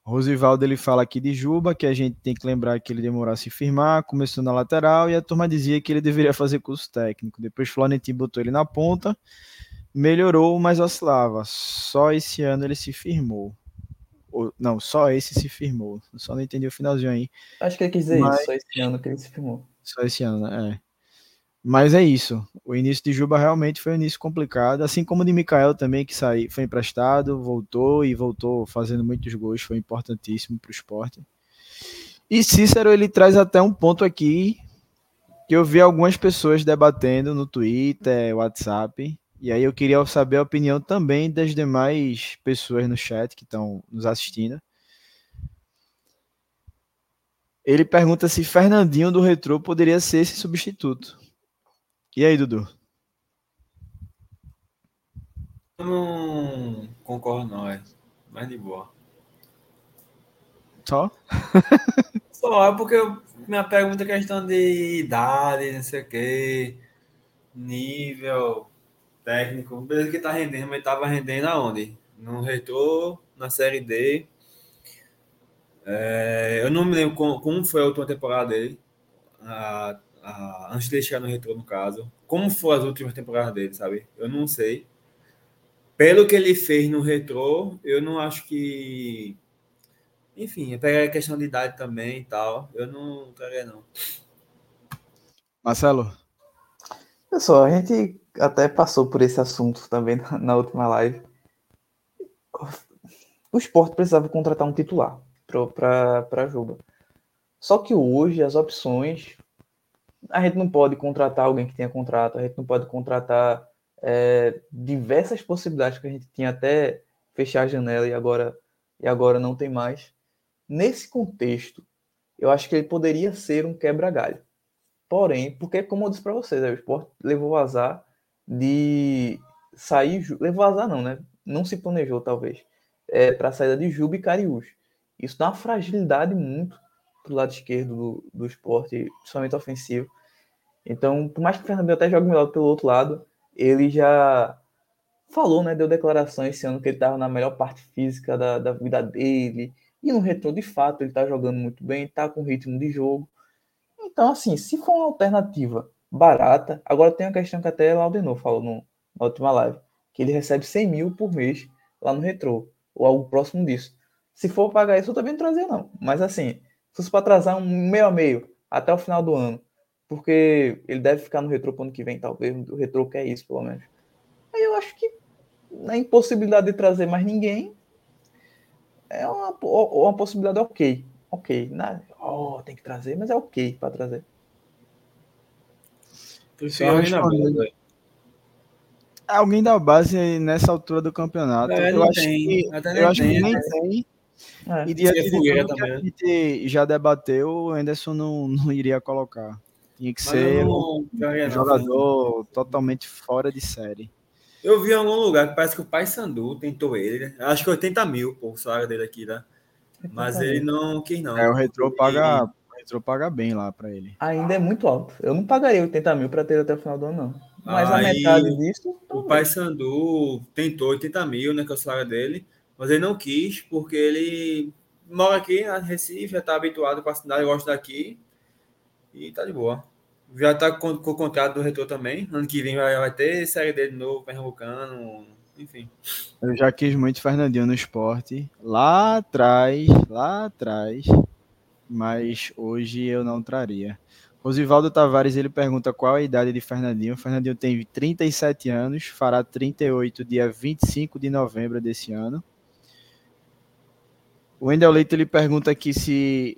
Rosivaldo ele fala aqui de Juba, que a gente tem que lembrar que ele demorou a se firmar, começou na lateral e a turma dizia que ele deveria fazer curso técnico. Depois Florentino botou ele na ponta, melhorou, mas oscilava. Só esse ano ele se firmou. Ou, não, só esse se firmou. só não entendi o finalzinho aí. Acho que ele quis dizer mas... isso, só esse ano que ele se firmou. Só esse ano, né? Mas é isso. O início de Juba realmente foi um início complicado, assim como o de Mikael também, que saiu, foi emprestado, voltou e voltou fazendo muitos gols, foi importantíssimo para o esporte. E Cícero, ele traz até um ponto aqui que eu vi algumas pessoas debatendo no Twitter, WhatsApp, e aí eu queria saber a opinião também das demais pessoas no chat que estão nos assistindo. Ele pergunta se Fernandinho do Retro poderia ser esse substituto. E aí, Dudu? Eu não concordo, não, é. Mais de boa. Só? Só, é porque minha pergunta é questão de idade, não sei o quê, nível técnico. Beleza que tá rendendo, mas tava rendendo aonde? No retrô, na Série D. É, eu não me lembro como, como foi a última temporada dele. A antes de chegar no retrô, no caso. Como foram as últimas temporadas dele, sabe? Eu não sei. Pelo que ele fez no retrô, eu não acho que. Enfim, pegar a questão de idade também e tal. Eu não traria, não. Marcelo? Pessoal, a gente até passou por esse assunto também na, na última live. O esporte precisava contratar um titular para Juba. Só que hoje as opções a gente não pode contratar alguém que tenha contrato, a gente não pode contratar é, diversas possibilidades que a gente tinha até fechar a janela e agora, e agora não tem mais. Nesse contexto, eu acho que ele poderia ser um quebra-galho. Porém, porque, como eu disse para vocês, o esporte levou o azar de sair. Levou azar, não, né? Não se planejou, talvez, é, para a saída de Juba e Cariús. Isso dá uma fragilidade muito pro lado esquerdo do, do esporte, principalmente ofensivo. Então, por mais que o Fernandinho até jogue melhor pelo outro lado, ele já falou, né, deu declaração esse ano que ele estava na melhor parte física da, da vida dele, e no retorno de fato ele está jogando muito bem, está com ritmo de jogo. Então, assim, se for uma alternativa barata, agora tem uma questão que até Laudenor falou no, na última live, que ele recebe 100 mil por mês lá no retrô, ou algo próximo disso. Se for pagar isso, eu também não trazia, não. Mas assim, se fosse para atrasar um meio a meio até o final do ano, porque ele deve ficar no retrô pro ano que vem, talvez. O retrô quer isso, pelo menos. Aí eu acho que na impossibilidade de trazer mais ninguém é uma, uma possibilidade ok. ok. Na, oh, tem que trazer, mas é ok para trazer. Alguém da base nessa altura do campeonato. É, eu acho tem. que, Até eu acho tem, que nem né? tem. É. E diante Seria de tudo que também, a né? gente já debateu, o Anderson não, não iria colocar. Tinha que Mas ser eu um não jogaria, não. jogador totalmente fora de série. Eu vi em algum lugar que parece que o Pai Sandu tentou ele. né? Acho que 80 mil, pô, o salário dele aqui, né? Mas ele não quis, não. É, o Retro Ele- paga, o Retro paga bem lá pra ele. Ainda é muito alto. Eu não pagaria 80 mil para ter até o final do ano, não. Mas a Aí, metade disso. O talvez. Pai Sandu tentou 80 mil, né, que é o salário dele, mas ele não quis, porque ele mora aqui na Recife, já tá habituado com a cidade, gosta daqui, e tá de boa. Já tá com, com o contrato do retorno também, ano que vem vai, vai ter série dele de novo, Pernambucano, enfim. Eu já quis muito Fernandinho no esporte, lá atrás, lá atrás, mas hoje eu não traria. Rosivaldo Tavares, ele pergunta qual a idade de Fernandinho. Fernandinho tem 37 anos, fará 38 dia 25 de novembro desse ano. O Wendel Leite, ele pergunta aqui se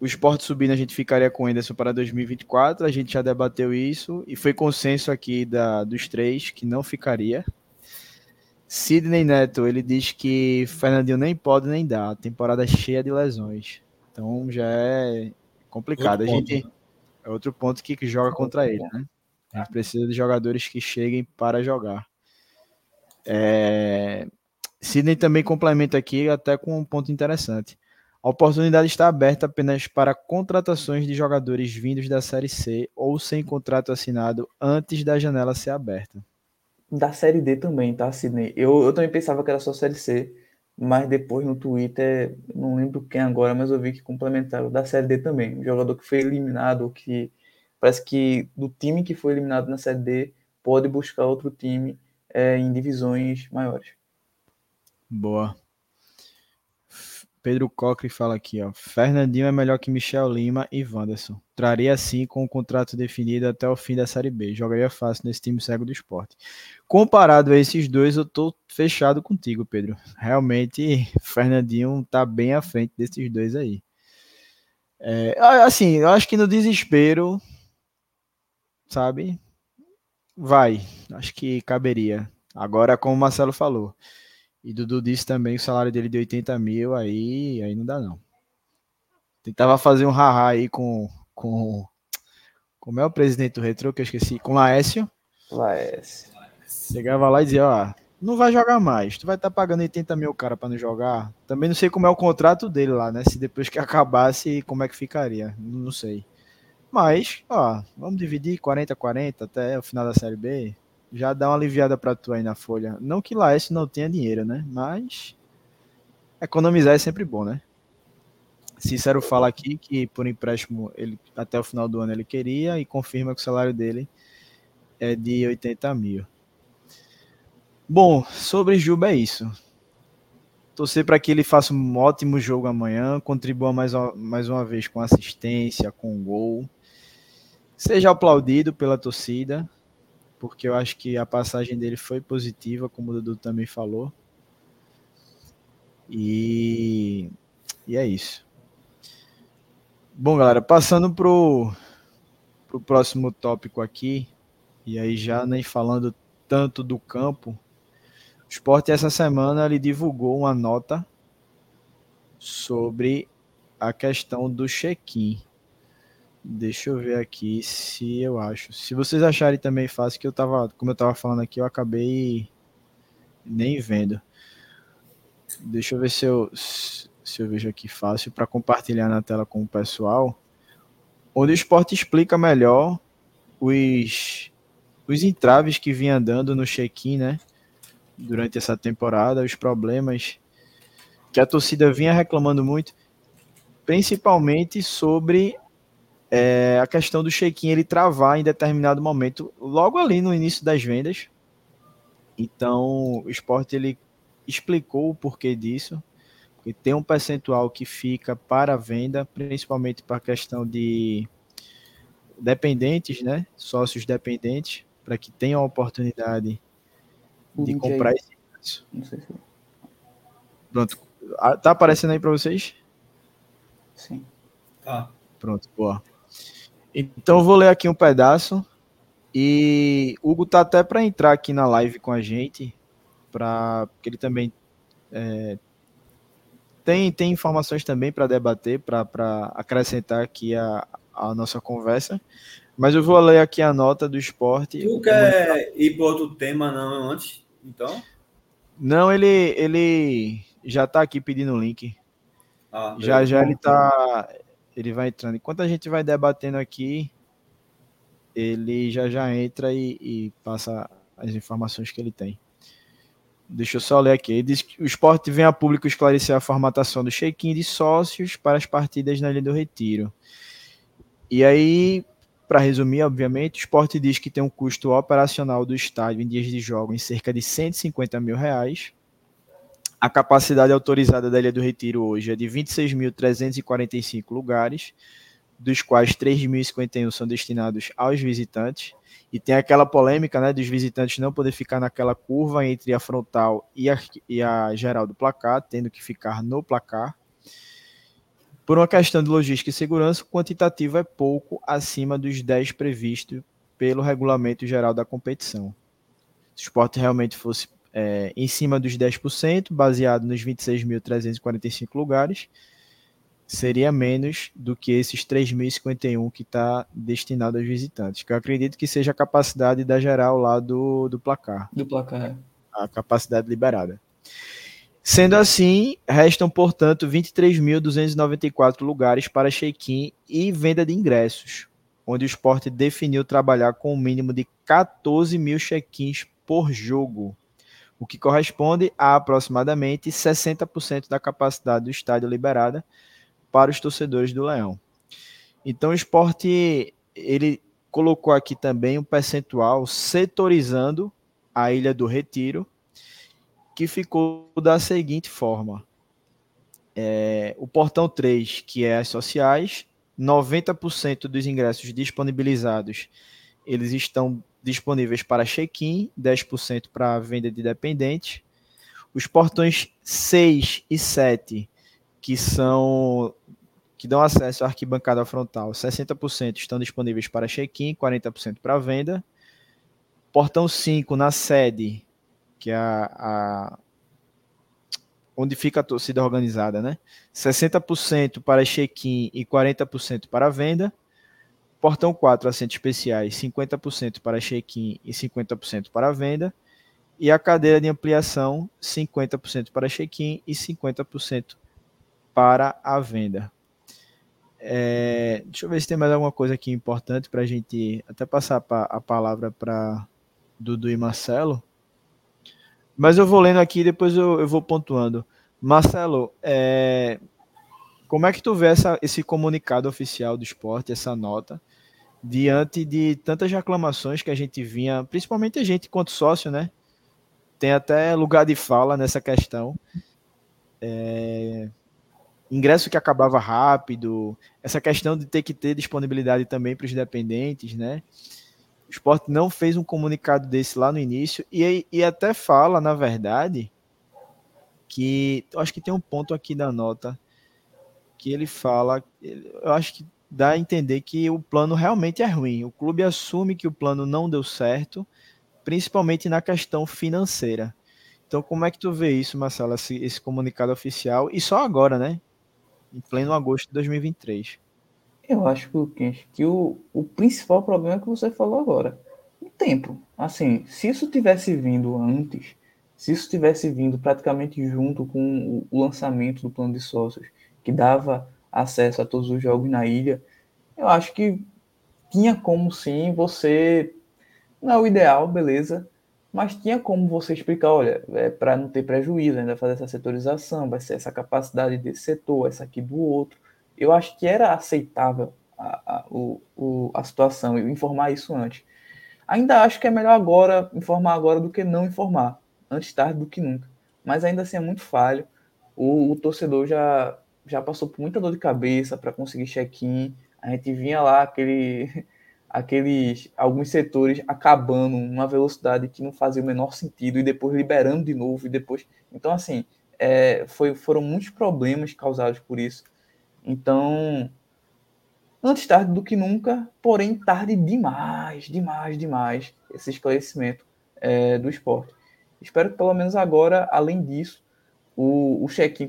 o esporte subindo a gente ficaria com o Enderson para 2024. A gente já debateu isso e foi consenso aqui da, dos três que não ficaria. Sidney Neto, ele diz que Fernandinho nem pode nem dá, temporada cheia de lesões. Então já é complicado. Outro a ponto, gente é outro ponto que, que joga contra ele, né? A gente precisa de jogadores que cheguem para jogar. É... Sidney também complementa aqui até com um ponto interessante. A oportunidade está aberta apenas para contratações de jogadores vindos da Série C ou sem contrato assinado antes da janela ser aberta. Da série D também, tá, Sidney? Eu, eu também pensava que era só série C, mas depois no Twitter, não lembro quem agora, mas eu vi que complementaram da série D também. Um jogador que foi eliminado, que parece que do time que foi eliminado na série D pode buscar outro time é, em divisões maiores. Boa. Pedro Cocre fala aqui, ó. Fernandinho é melhor que Michel Lima e Wanderson. Traria sim com o contrato definido até o fim da Série B. Jogaria fácil nesse time cego do esporte. Comparado a esses dois, eu tô fechado contigo, Pedro. Realmente, Fernandinho tá bem à frente desses dois aí. É, assim, eu acho que no desespero, sabe? Vai. Acho que caberia. Agora, como o Marcelo falou, e Dudu disse também que o salário dele de 80 mil, aí, aí não dá não. Tentava fazer um haha aí com, com. Como é o presidente do Retro, que eu esqueci? Com Laércio. Laércio. Chegava lá e dizia, ó, não vai jogar mais. Tu vai estar tá pagando 80 mil cara para não jogar. Também não sei como é o contrato dele lá, né? Se depois que acabasse, como é que ficaria. Não sei. Mas, ó, vamos dividir 40-40 até o final da Série B. Já dá uma aliviada para tu aí na folha. Não que Laércio não tenha dinheiro, né? Mas economizar é sempre bom, né? Cícero fala aqui que por empréstimo ele até o final do ano ele queria e confirma que o salário dele é de 80 mil. Bom, sobre Juba é isso. Torcer para que ele faça um ótimo jogo amanhã, contribua mais, mais uma vez com assistência, com gol. Seja aplaudido pela torcida, porque eu acho que a passagem dele foi positiva, como o Dudu também falou. E, e é isso. Bom, galera, passando pro, pro próximo tópico aqui, e aí já nem falando tanto do campo, o Sport essa semana ele divulgou uma nota sobre a questão do check-in. Deixa eu ver aqui se eu acho. Se vocês acharem também fácil, que eu tava, como eu tava falando aqui, eu acabei nem vendo. Deixa eu ver se eu, se eu vejo aqui fácil para compartilhar na tela com o pessoal. Onde o esporte explica melhor os, os entraves que vinha dando no check-in, né? Durante essa temporada, os problemas que a torcida vinha reclamando muito, principalmente sobre é, a questão do check-in ele travar em determinado momento, logo ali no início das vendas. Então, o esporte ele explicou o porquê disso, porque tem um percentual que fica para a venda, principalmente para a questão de dependentes, né? Sócios dependentes, para que tenham a oportunidade de comprar esse ingresso. Não sei se. Pronto. Ah, Tá aparecendo aí para vocês? Sim. Tá. Pronto, boa. Então eu vou ler aqui um pedaço e Hugo tá até para entrar aqui na live com a gente, para porque ele também é, tem, tem informações também para debater, para acrescentar aqui a, a nossa conversa. Mas eu vou ler aqui a nota do esporte. Tu quer ir para outro tema não antes? Então? Não, ele, ele já está aqui pedindo o link. Ah, já já ele tá. Ele vai entrando. Enquanto a gente vai debatendo aqui, ele já já entra e, e passa as informações que ele tem. Deixa eu só ler aqui. Ele diz que o esporte vem a público esclarecer a formatação do check-in de sócios para as partidas na Ilha do Retiro. E aí, para resumir, obviamente, o esporte diz que tem um custo operacional do estádio em dias de jogo em cerca de 150 mil reais. A capacidade autorizada da Ilha do Retiro hoje é de 26.345 lugares, dos quais 3.051 são destinados aos visitantes. E tem aquela polêmica né, dos visitantes não poder ficar naquela curva entre a frontal e a, e a geral do placar, tendo que ficar no placar. Por uma questão de logística e segurança, o quantitativo é pouco acima dos 10 previstos pelo regulamento geral da competição. Se o esporte realmente fosse é, em cima dos 10%, baseado nos 26.345 lugares, seria menos do que esses 3.051 que está destinado aos visitantes, que eu acredito que seja a capacidade da geral lá do, do placar. Do placar. É. A capacidade liberada. Sendo assim, restam, portanto, 23.294 lugares para check-in e venda de ingressos, onde o esporte definiu trabalhar com um mínimo de 14 mil check-ins por jogo, o que corresponde a aproximadamente 60% da capacidade do estádio liberada para os torcedores do Leão. Então, o esporte ele colocou aqui também um percentual setorizando a Ilha do Retiro que ficou da seguinte forma: é, o portão 3, que é as sociais, 90% dos ingressos disponibilizados eles estão disponíveis para check-in, 10% para venda de dependentes. Os portões 6 e 7, que são que dão acesso à arquibancada frontal, 60% estão disponíveis para check-in, 40% para venda. Portão 5 na sede, que é a, a onde fica a torcida organizada, né? 60% para check-in e 40% para venda. Portão 4, assentos especiais, 50% para check-in e 50% para venda. E a cadeira de ampliação, 50% para check-in e 50% para a venda. É, deixa eu ver se tem mais alguma coisa aqui importante para a gente até passar a palavra para Dudu e Marcelo. Mas eu vou lendo aqui e depois eu, eu vou pontuando. Marcelo, é, como é que tu vê essa, esse comunicado oficial do esporte, essa nota, diante de tantas reclamações que a gente vinha, principalmente a gente quanto sócio, né? Tem até lugar de fala nessa questão. É, ingresso que acabava rápido, essa questão de ter que ter disponibilidade também para os dependentes, né? O esporte não fez um comunicado desse lá no início e, e até fala, na verdade, que eu acho que tem um ponto aqui da nota que ele fala, eu acho que dá a entender que o plano realmente é ruim. O clube assume que o plano não deu certo, principalmente na questão financeira. Então, como é que tu vê isso, Marcelo, esse, esse comunicado oficial? E só agora, né? Em pleno agosto de 2023. Eu acho, Luquinhas, que o, o principal problema é que você falou agora. O tempo. Assim, se isso tivesse vindo antes, se isso tivesse vindo praticamente junto com o lançamento do plano de sócios, que dava acesso a todos os jogos na ilha, eu acho que tinha como sim você. Não é o ideal, beleza, mas tinha como você explicar: olha, é para não ter prejuízo, ainda fazer essa setorização, vai ser essa capacidade desse setor, essa aqui do outro eu acho que era aceitável a, a, o, o, a situação e informar isso antes. Ainda acho que é melhor agora informar agora do que não informar, antes tarde do que nunca. Mas ainda assim é muito falho. O, o torcedor já, já passou por muita dor de cabeça para conseguir check-in. A gente vinha lá aquele, aqueles alguns setores acabando numa velocidade que não fazia o menor sentido e depois liberando de novo e depois. Então assim, é, foi, foram muitos problemas causados por isso. Então, antes tarde do que nunca, porém tarde demais, demais, demais, esse esclarecimento é, do esporte. Espero que pelo menos agora, além disso, o, o check-in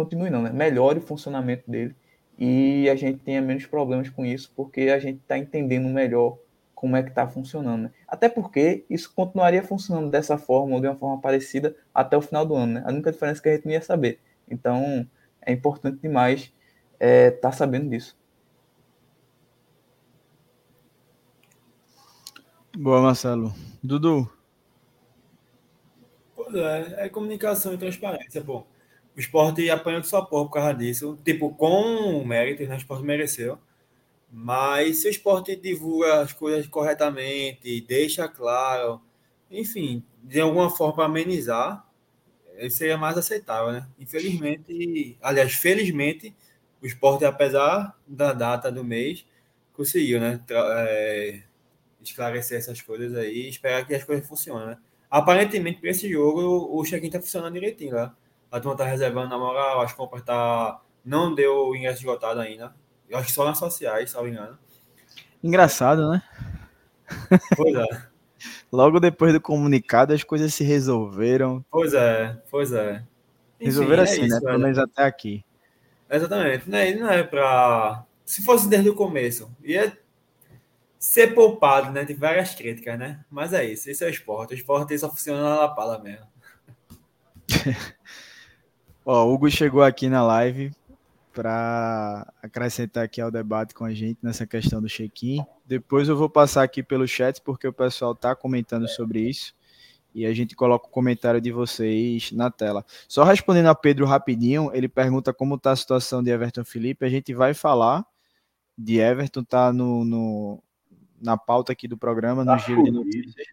continue não, né? Melhore o funcionamento dele e a gente tenha menos problemas com isso, porque a gente está entendendo melhor como é que está funcionando. Né? Até porque isso continuaria funcionando dessa forma ou de uma forma parecida até o final do ano. Né? A única diferença é que a gente não ia saber. Então é importante demais estar é, tá sabendo disso. Boa, Marcelo. Dudu. Pois é, é comunicação e transparência, pô. O esporte apanhou de sua porra por causa disso. Tipo, com mérito, né? O esporte mereceu. Mas se o esporte divulga as coisas corretamente, deixa claro, enfim, de alguma forma amenizar, seria mais aceitável, né? Infelizmente, aliás, felizmente, o esporte, apesar da data do mês, conseguiu, né? É, esclarecer essas coisas aí esperar que as coisas funcionem, né? Aparentemente, para esse jogo, o check-in tá funcionando direitinho, né? A turma tá reservando na moral, as compras tá... não deu ingresso esgotado ainda. Eu acho que só nas sociais, salvo engano. Engraçado, né? Pois é. Logo depois do comunicado, as coisas se resolveram. Pois é, pois é. Enfim, resolveram é assim, né? isso, né? Pelo menos até aqui. Exatamente. Né? Não é pra. Se fosse desde o começo, ia ser poupado, né? De várias críticas, né? Mas é isso. Isso é o esporte. O esporte só funciona na lapala mesmo. Ó, o Hugo chegou aqui na live para acrescentar aqui ao debate com a gente nessa questão do check-in. Depois eu vou passar aqui pelo chat porque o pessoal está comentando sobre isso e a gente coloca o comentário de vocês na tela. Só respondendo a Pedro rapidinho, ele pergunta como está a situação de Everton Felipe. A gente vai falar de Everton, tá no, no na pauta aqui do programa, no tá giro de notícias.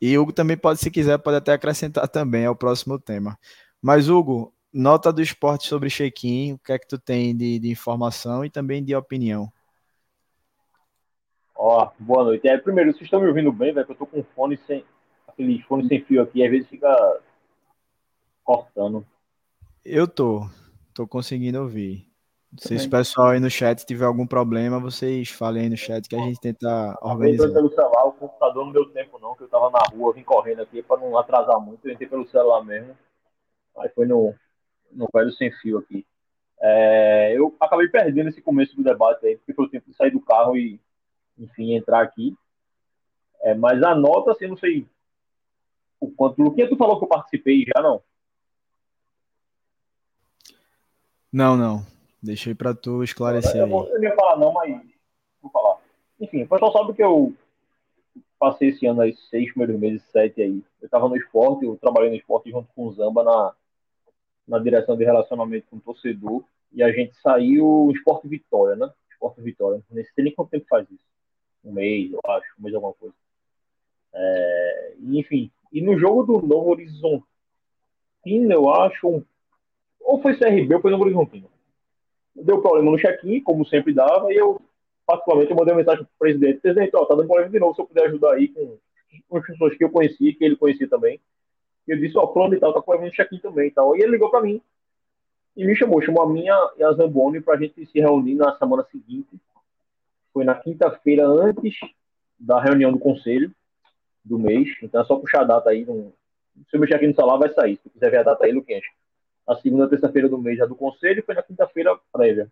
E Hugo também pode, se quiser, pode até acrescentar também ao próximo tema. Mas, Hugo, nota do esporte sobre check-in, o que é que tu tem de, de informação e também de opinião? Ó, boa noite. É, primeiro, vocês estão me ouvindo bem, velho? Eu tô com fone sem. Aquele fone sem fio aqui, às vezes fica cortando. Eu tô. Tô conseguindo ouvir. Se o pessoal aí no chat tiver algum problema, vocês falem aí no chat que a gente tenta organizar. Eu pelo celular, o computador não deu tempo não, que eu tava na rua, vim correndo aqui para não atrasar muito, eu entrei pelo celular mesmo. Aí foi no, no velho sem fio aqui. É, eu acabei perdendo esse começo do debate aí, porque foi o tempo de sair do carro e, enfim, entrar aqui. É, mas a nota, assim, não sei o quanto. Luquinha, tu falou que eu participei já, não? Não, não. Deixei para tu esclarecer eu, eu, não ia falar não, mas vou falar. Enfim, o pessoal sabe que eu passei esse ano aí, seis primeiros meses, sete aí. Eu estava no esporte, eu trabalhei no esporte junto com o Zamba na, na direção de relacionamento com o torcedor. E a gente saiu Esporte Vitória, né? Esporte Vitória. Não sei nem quanto tempo faz isso. Um mês, eu acho, um mês alguma coisa. É, enfim, e no jogo do Novo Horizontino, eu acho, ou foi CRB ou foi Novo Horizontino deu problema no check-in, como sempre dava, e eu, particularmente, eu mandei uma mensagem para o presidente: presidente, ó, tá dando problema de novo, se eu puder ajudar aí com, com as pessoas que eu conheci, que ele conhecia também. E eu disse: ó, plano e tal, tá com no check-in também e tal. E ele ligou para mim e me chamou, chamou a minha e a Zamboni para a gente se reunir na semana seguinte. Foi na quinta-feira antes da reunião do conselho do mês, então é só puxar a data aí. No, se eu mexer aqui no celular, vai sair. Se quiser ver a data aí, Luquinhas a segunda terça-feira do mês já do conselho, foi na quinta-feira prévia.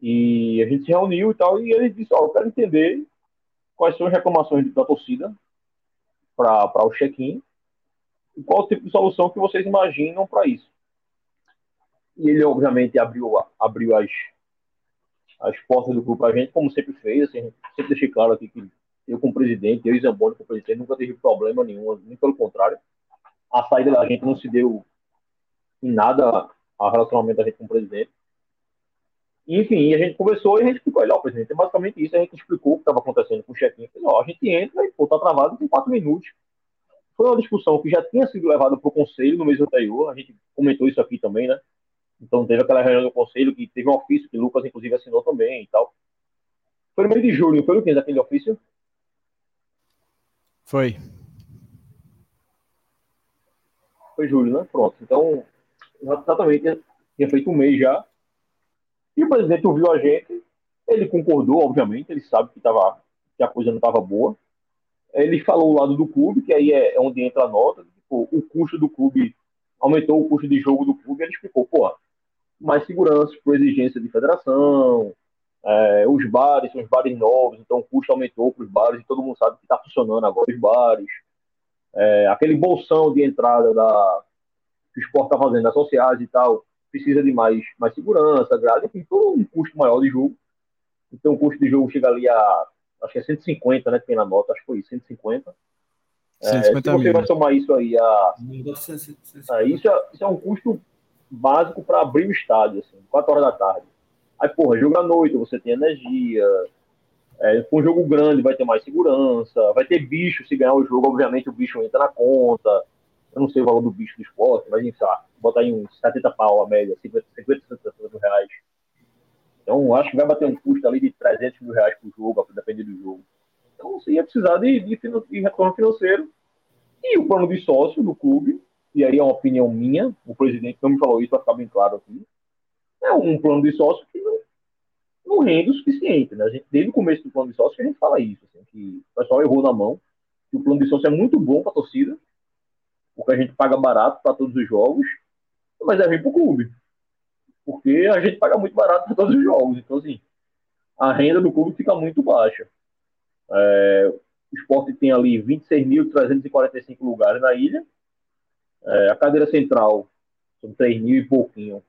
E a gente se reuniu e tal, e ele disse, ó, oh, eu quero entender quais são as reclamações da torcida para o check-in qual o tipo de solução que vocês imaginam para isso. E ele, obviamente, abriu, abriu as, as portas do grupo para a gente, como sempre fez. Assim, sempre deixei claro aqui que eu, como presidente, eu e Zamboni, como presidente, nunca tive problema nenhum, nem pelo contrário. A saída da gente não se deu em nada a relacionamento da gente com o presidente. Enfim, a gente conversou e a gente explicou, olha, presidente, é basicamente isso, a gente explicou o que estava acontecendo com o check-in, a gente entra e, pô, tá travado em quatro minutos. Foi uma discussão que já tinha sido levada para o conselho no mês anterior, a gente comentou isso aqui também, né? Então teve aquela reunião do conselho que teve um ofício que Lucas, inclusive, assinou também e tal. Foi no mês de julho, foi o que aquele ofício? Foi. Foi julho, né? Pronto. Então, exatamente, tinha feito um mês já. E o presidente ouviu a gente, ele concordou, obviamente, ele sabe que, tava, que a coisa não estava boa. Ele falou o lado do clube, que aí é, é onde entra a nota, tipo, o custo do clube aumentou o custo de jogo do clube, ele explicou, pô, mais segurança por exigência de federação, é, os bares são os bares novos, então o custo aumentou para os bares e todo mundo sabe que está funcionando agora os bares. É, aquele bolsão de entrada da, que o esporte está fazendo, das sociais e tal, precisa de mais, mais segurança, grade, enfim, todo um custo maior de jogo. Então o custo de jogo chega ali a, acho que é 150, né, que tem na nota, acho que foi isso, 150. É, se você mil. vai somar isso aí a. É, isso, é, isso é um custo básico para abrir o estádio, assim, 4 horas da tarde. Aí, porra, jogo à noite, você tem energia. É, com um jogo grande vai ter mais segurança, vai ter bicho, se ganhar o jogo, obviamente o bicho entra na conta. Eu não sei o valor do bicho do esporte, mas sei lá, botar em uns 70 pau a média, 50, 50, 60 mil reais. Então, acho que vai bater um custo ali de 300 mil reais por jogo, dependendo do jogo. Então, você ia precisar de, de, de retorno financeiro. E o plano de sócio do clube, e aí é uma opinião minha, o presidente não me falou isso para ficar bem claro aqui, é um plano de sócio que não, não rende o suficiente. Né? A gente, desde o começo do plano de sócio, a gente fala isso, assim, que o pessoal errou na mão, que o plano de sócio é muito bom para a torcida, porque a gente paga barato para todos os jogos, mas é ruim para o clube. Porque a gente paga muito barato para todos os jogos. Então, assim, a renda do clube fica muito baixa. É, o esporte tem ali 26.345 lugares na ilha. É, a cadeira central são 3 mil e pouquinho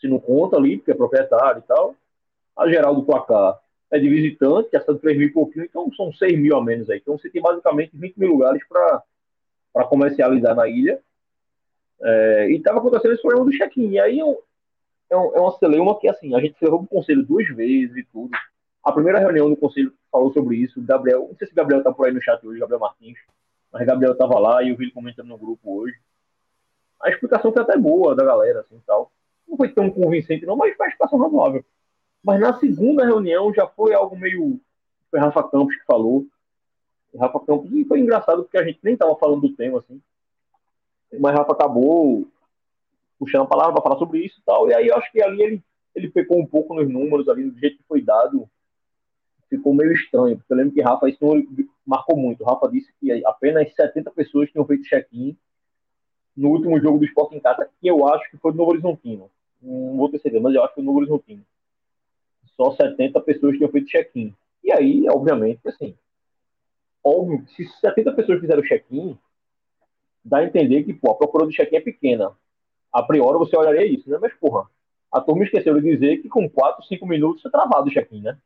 se não conta ali, porque é proprietário e tal. A geral do placar é de visitante, que é 3 mil e pouquinho, então são 6 mil a menos aí. Então você tem basicamente 20 mil lugares para comercializar na ilha. É, e estava acontecendo esse problema do check-in. E aí é, um, é uma celeuma que, assim, a gente levou para o conselho duas vezes e tudo. A primeira reunião do conselho falou sobre isso. Gabriel, não sei se o Gabriel está por aí no chat hoje, Gabriel Martins, mas Gabriel estava lá e eu vi ele comentando no grupo hoje. A explicação foi até boa da galera, assim, tal não foi tão convincente, não, mas faz passar razoável. Mas na segunda reunião já foi algo meio. Foi Rafa Campos que falou. Rafa Campos, e foi engraçado porque a gente nem estava falando do tema, assim. Mas Rafa acabou puxando a palavra para falar sobre isso e tal. E aí eu acho que ali ele, ele pecou um pouco nos números ali, do jeito que foi dado. Ficou meio estranho, porque eu lembro que Rafa isso marcou muito. Rafa disse que apenas 70 pessoas tinham feito check-in no último jogo do Sport em casa, que eu acho que foi do Novo Horizontino não vou ter certeza, mas eu acho que o número não tinha. Só 70 pessoas tinham feito check-in. E aí, obviamente, assim, óbvio, se 70 pessoas fizeram check-in, dá a entender que pô, a procura do check-in é pequena. A priori você olharia isso, né? Mas, porra, a turma esqueceu de dizer que com 4, 5 minutos é travado o check-in, né?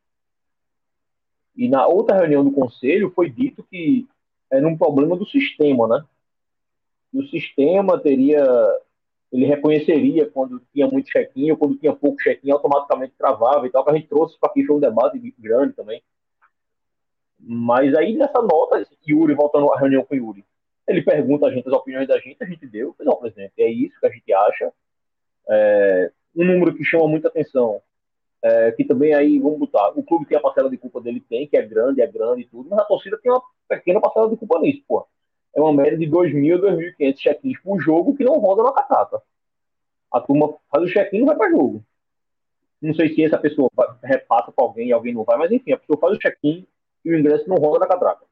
E na outra reunião do conselho foi dito que era um problema do sistema, né? E o sistema teria ele reconheceria quando tinha muito check-in ou quando tinha pouco check-in, automaticamente travava e tal, que a gente trouxe para aqui, foi um debate grande também. Mas aí nessa nota, Yuri, voltando à reunião com Yuri, ele pergunta a gente as opiniões da gente, a gente deu, não, presidente, é isso que a gente acha. É, um número que chama muita atenção, é, que também aí, vamos botar, o clube tem a parcela de culpa dele, tem, que é grande, é grande e tudo, mas a torcida tem uma pequena parcela de culpa nisso, pô é uma média de 2.000 a 2.500 check-ins por jogo que não roda na catata. A turma faz o check-in e vai para jogo. Não sei se essa pessoa repassa para alguém e alguém não vai, mas enfim, a pessoa faz o check-in e o ingresso não roda na catraca.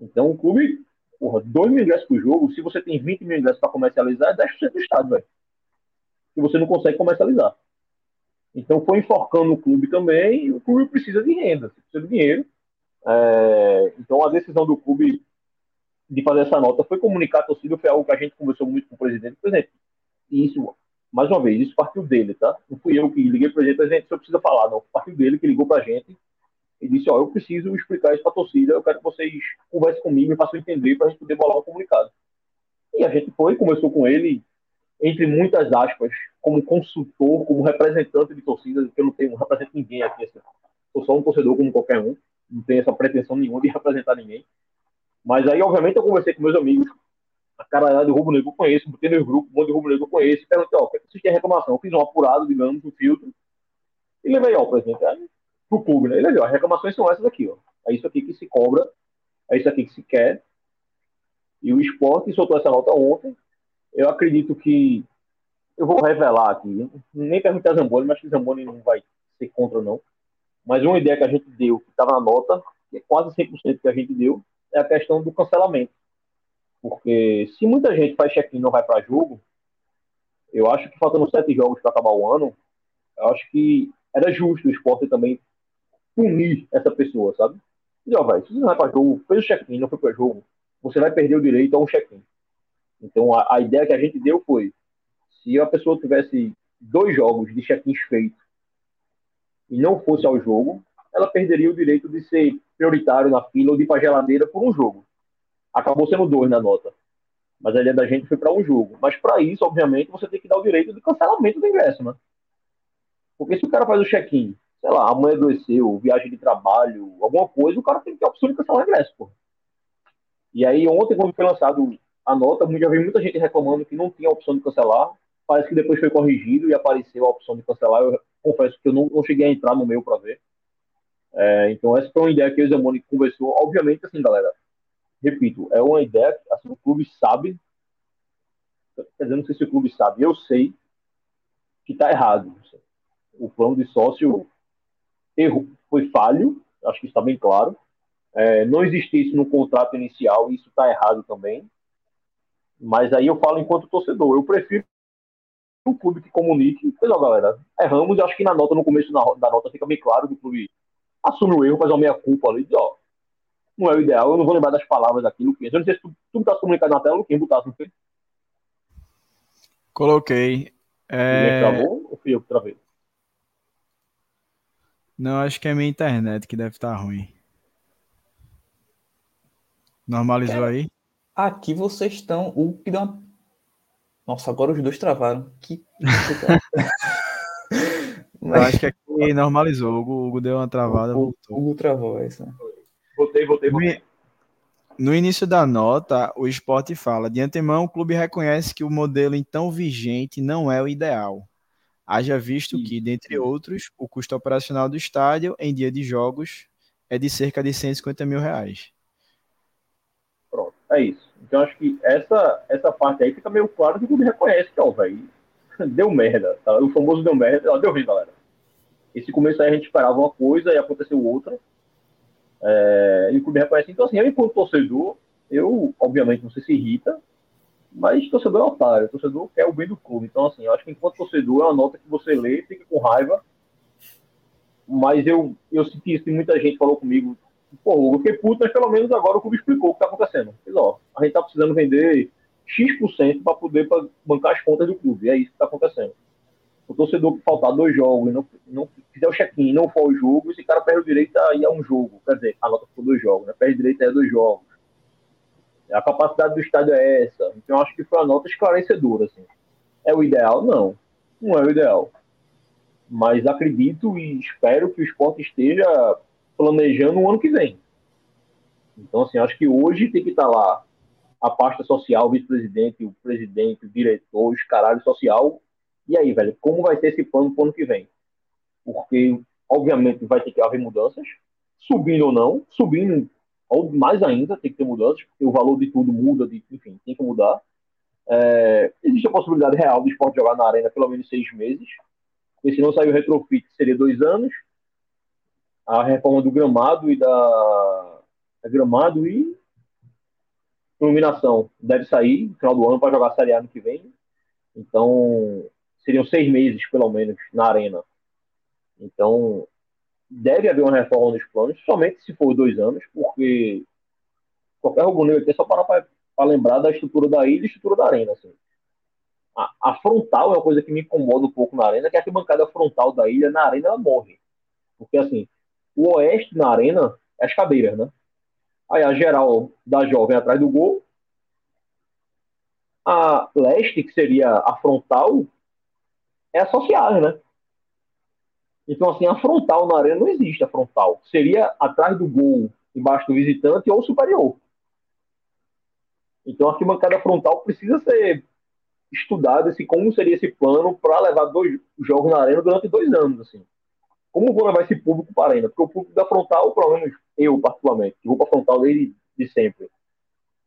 Então o clube, porra, 2 mil ingressos por jogo, se você tem 20 mil ingressos para comercializar, é 10% do estádio, velho. E você não consegue comercializar. Então foi enforcando o clube também, e o clube precisa de renda, precisa de dinheiro. É, então a decisão do clube de fazer essa nota foi comunicar a torcida, foi algo que a gente conversou muito com o presidente. Presidente, e isso, mais uma vez, isso partiu dele, tá? Não fui eu que liguei para o presidente, presidente, você precisa falar, não. Partiu dele que ligou para a gente e disse, ó, eu preciso explicar isso para a torcida, eu quero que vocês conversem comigo e façam entender para a gente poder bolar um comunicado. E a gente foi, conversou com ele, entre muitas aspas, como consultor, como representante de torcida, porque eu não tenho, não represento ninguém aqui, assim. sou só um torcedor como qualquer um, não tenho essa pretensão nenhuma de representar ninguém. Mas aí, obviamente, eu conversei com meus amigos, a cara do Rubro Negro eu conheço, botei no grupo, um monte de Rubro Negro eu conheço, perguntei, ó, o que é vocês têm reclamação? Eu fiz um apurado, digamos, um filtro, e levei, ó, presidente, aí, pro clube, né? E levei, ó, as reclamações são essas aqui, ó. É isso aqui que se cobra, é isso aqui que se quer. E o esporte soltou essa nota ontem. Eu acredito que eu vou revelar aqui, nem perguntei a Zamboni, mas que Zamboni não vai ser contra, não. Mas uma ideia que a gente deu, que estava na nota, que é quase 100% que a gente deu, é a questão do cancelamento. Porque se muita gente faz check-in e não vai para jogo, eu acho que faltando sete jogos para acabar o ano, eu acho que era justo o esporte também punir essa pessoa, sabe? E, véio, se você não vai para jogo, fez o check-in, não foi para jogo, você vai perder o direito a um check-in. Então a, a, ideia que a gente deu foi: se a pessoa tivesse dois jogos de check-ins feitos e não fosse ao jogo, ela perderia o direito de ser prioritário na fila ou de ir para geladeira por um jogo. Acabou sendo dois na nota. Mas a ideia da gente foi para um jogo. Mas para isso, obviamente, você tem que dar o direito de cancelamento do ingresso, né? Porque se o cara faz o check-in, sei lá, amanhã adoeceu, viagem de trabalho, alguma coisa, o cara tem que ter a opção de cancelar o ingresso, pô. E aí, ontem, quando foi lançado a nota, já vi muita gente reclamando que não tinha a opção de cancelar. Parece que depois foi corrigido e apareceu a opção de cancelar. Eu confesso que eu não, não cheguei a entrar no meu para ver. É, então, essa foi uma ideia que o Zamoni conversou. Obviamente, assim, galera, repito, é uma ideia que assim, o clube sabe. Quer dizer, não sei se o clube sabe, eu sei que está errado. O plano de sócio erro, foi falho, acho que está bem claro. É, não existisse no contrato inicial, isso está errado também. Mas aí eu falo enquanto torcedor. Eu prefiro um clube que comunique. Pois ó, galera, erramos. Eu acho que na nota, no começo da nota, fica bem claro que o clube assume o erro, faz uma meia-culpa ali. Diz, ó, não é o ideal. Eu não vou lembrar das palavras aqui, Luquinhas. Eu não sei se tu, tu tá comunicado na tela, Luquinhas, botasse, não foi? Coloquei. É... Travou ou fui eu que travei? Não, acho que é minha internet que deve estar tá ruim. Normalizou é. aí? Aqui vocês estão. O que deu uma... Nossa, agora os dois travaram. Que. Mas... acho que aqui normalizou. O Hugo, Hugo deu uma travada. O Hugo travou essa. Voltei, voltei, voltei. No início da nota, o esporte fala: de antemão, o clube reconhece que o modelo então vigente não é o ideal. Haja visto que, dentre outros, o custo operacional do estádio em dia de jogos é de cerca de 150 mil reais. Pronto, é isso. Então acho que essa, essa parte aí fica meio claro que o clube reconhece que, ó, velho, deu merda. Tá? O famoso deu merda. Ó, deu ruim, galera. Esse começo aí a gente esperava uma coisa e aconteceu outra. É, e o clube reconhece. Então, assim, eu, enquanto torcedor, eu, obviamente, não sei se irrita, mas torcedor é otário. Torcedor quer o bem do clube. Então, assim, eu acho que enquanto torcedor é uma nota que você lê, fica com raiva. Mas eu, eu senti isso e muita gente falou comigo Pô, eu fiquei puto, mas pelo menos agora o clube explicou o que está acontecendo. Diz, ó, a gente está precisando vender X% para poder pra bancar as contas do clube. E é isso que está acontecendo. O torcedor que faltar dois jogos não, não fizer o check-in não for o jogo, esse cara perde o direito a ir a um jogo. Quer dizer, a nota for dois jogos, né? Perde o direito a ir a dois jogos. A capacidade do estádio é essa. Então, acho que foi uma nota esclarecedora. Assim. É o ideal? Não. Não é o ideal. Mas acredito e espero que o esporte esteja planejando o ano que vem. Então, assim, acho que hoje tem que estar lá a pasta social, o vice-presidente, o presidente, o diretor, os caralhos social. E aí, velho, como vai ser esse plano para o ano que vem? Porque, obviamente, vai ter que haver mudanças, subindo ou não, subindo, ou mais ainda, tem que ter mudanças, porque o valor de tudo muda, de, enfim, tem que mudar. É, existe a possibilidade real do esporte jogar na arena pelo menos seis meses, porque se não sair o retrofit seria dois anos, a reforma do gramado e da é gramado e iluminação deve sair no final do ano para jogar a Série A no que vem. Então, seriam seis meses, pelo menos, na arena. Então, deve haver uma reforma nos planos, somente se for dois anos, porque qualquer rubro aqui é só parar para lembrar da estrutura da ilha e estrutura da arena. Assim. A, a, frontal é uma coisa que me incomoda um pouco na arena, que é a bancada frontal da ilha, na arena, ela morre. Porque, assim, o oeste na arena é as cadeiras, né? Aí a geral da jovem atrás do gol. A leste, que seria a frontal, é a social, né? Então, assim, a frontal na arena não existe, a frontal. Seria atrás do gol, embaixo do visitante ou superior. Então, a arquibancada frontal precisa ser estudada, assim, como seria esse plano para levar dois jogos na arena durante dois anos, assim como vou levar esse público para a arena? Porque o público da frontal, pelo menos eu, particularmente, que vou para a frontal desde de sempre,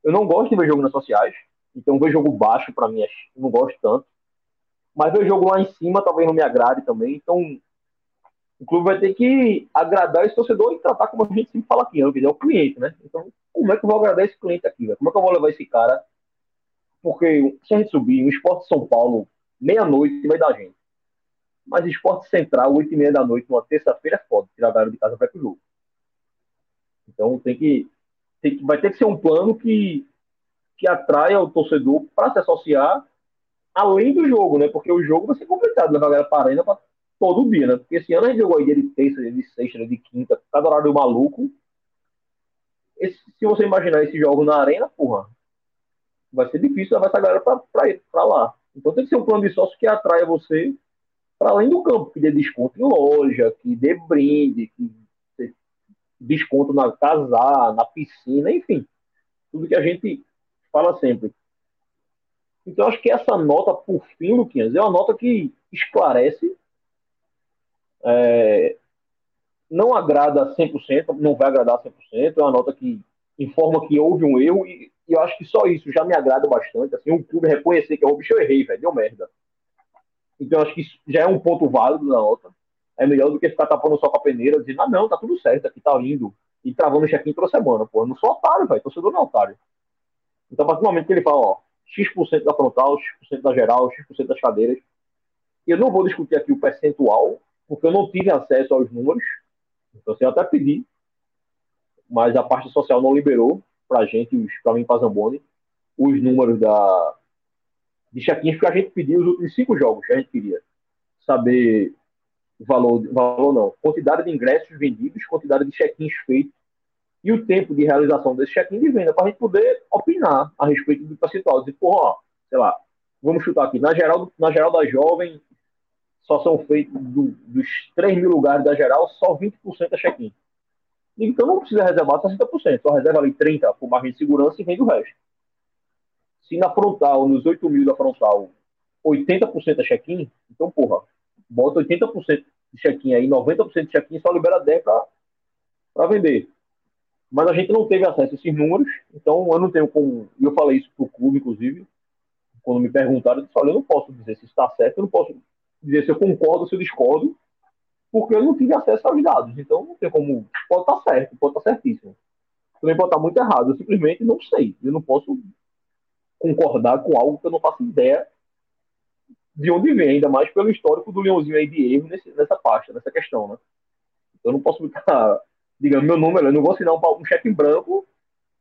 eu não gosto de ver jogo nas sociais, então ver jogo baixo, para mim, eu não gosto tanto. Mas ver jogo lá em cima talvez não me agrade também. Então, o clube vai ter que agradar esse torcedor e tratar como a gente sempre fala aqui, é o cliente, né? Então, como é que eu vou agradar esse cliente aqui? Como é que eu vou levar esse cara? Porque se a gente subir, o Esporte São Paulo, meia-noite, vai dar gente. Mas Esporte Central, oito e meia da noite, numa terça-feira, é foda tirar a de casa para o jogo. Então tem que, tem que, vai ter que ser um plano que, que atraia o torcedor para se associar além do jogo, né? Porque o jogo vai ser complicado levar a galera para a arena pra todo dia, né? Porque esse ano a gente jogou aí dia de terça, dia de sexta, de quinta, cada horário maluco. Esse, se você imaginar esse jogo na arena, porra, vai ser difícil levar essa galera para lá. Então tem que ser um plano de sócio que atraia você para além do campo, que dê desconto em loja, que dê brinde, que desconto na casar, na piscina, enfim. Tudo que a gente fala sempre. Então, acho que essa nota, por fim, Luquinhas, é uma nota que esclarece, é, não agrada 100%, não vai agradar 100%, é uma nota que informa que houve um erro, e, e eu acho que só isso já me agrada bastante. Assim, um clube reconhecer que, o bicho, eu errei, velho, deu merda. Então, acho que já é um ponto válido na nota. É melhor do que ficar tapando só com a peneira, dizendo, ah, não, tá tudo certo, aqui tá lindo. E travando o check-in toda semana, pô. Não sou otário, velho. Torcedor não é otário. Então, a partir do momento que ele fala, ó, X% da frontal, X% da geral, X% das cadeiras. Eu não vou discutir aqui o percentual, porque eu não tive acesso aos números. Então, assim, eu até pedi, mas a parte social não liberou para gente, para mim, para Zamboni, os números da, de check-ins, porque a gente pediu os últimos cinco jogos que a gente queria saber valor, valor não, quantidade de ingressos vendidos, quantidade de check-ins feitos e o tempo de realização desse check-in de venda, para a gente poder opinar a respeito do percentual. Dizer, porra, ó, sei lá, vamos chutar aqui, na geral, na geral da jovem, só são feitos do, dos 3 mil lugares da geral, só 20% é check-in. Então não precisa reservar 60%, só reserva ali 30% por margem de segurança e vende o resto. Se na frontal, nos 8 mil da frontal, 80% é check-in, então, porra, bota 80% de check-in aí, 90% de check-in, só libera 10% para vender mas a gente não teve acesso a esses números, então eu não tenho como. E eu falei isso para o clube, inclusive, quando me perguntaram, eu disse: olha, eu não posso dizer se está certo, eu não posso dizer se eu concordo ou se eu discordo, porque eu não tive acesso aos dados. Então não tem como. Pode estar tá certo, pode estar tá certíssimo. Também pode estar tá muito errado, eu simplesmente não sei. Eu não posso concordar com algo que eu não faço ideia de onde vem, ainda mais pelo histórico do Leãozinho aí de erro nesse, nessa pasta, nessa questão, né? Eu não posso ficar digamos, meu número, eu não vou assinar um, um cheque em branco.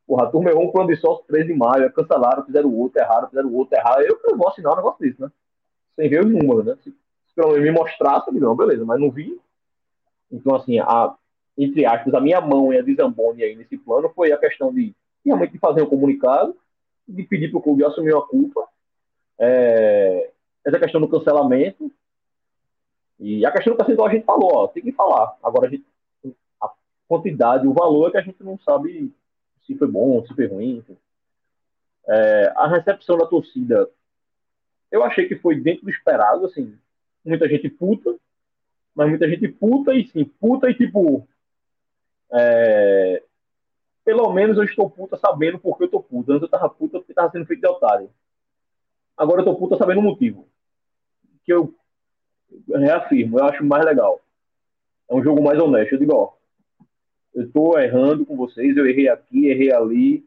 Porra, a turma errou um plano de sócio 13 de maio, cancelaram, fizeram outro, erraram, fizeram outro, erraram. Eu não vou assinar um negócio desse, né? Sem ver os números, né? Pelo menos me mostrasse, eu digo, não, beleza, mas não vi. Então, assim, a, entre aspas, a minha mão e a de Zamboni aí nesse plano foi a questão de realmente fazer um comunicado, de pedir para o clube assumir uma culpa. É, essa questão do cancelamento. E a questão do percentual a gente falou, ó, tem que falar. Agora a gente quantidade, o valor é que a gente não sabe se foi bom, se foi ruim. É, a recepção da torcida, eu achei que foi dentro do esperado, assim, muita gente puta, mas muita gente puta e sim, puta e tipo, é, pelo menos eu estou puta sabendo porque eu tô puta. Antes eu tava puta porque tava sendo feito de otário. Agora eu tô puta sabendo o motivo. Que eu reafirmo, eu acho mais legal. É um jogo mais honesto. Eu digo, ó, eu estou errando com vocês, eu errei aqui, errei ali,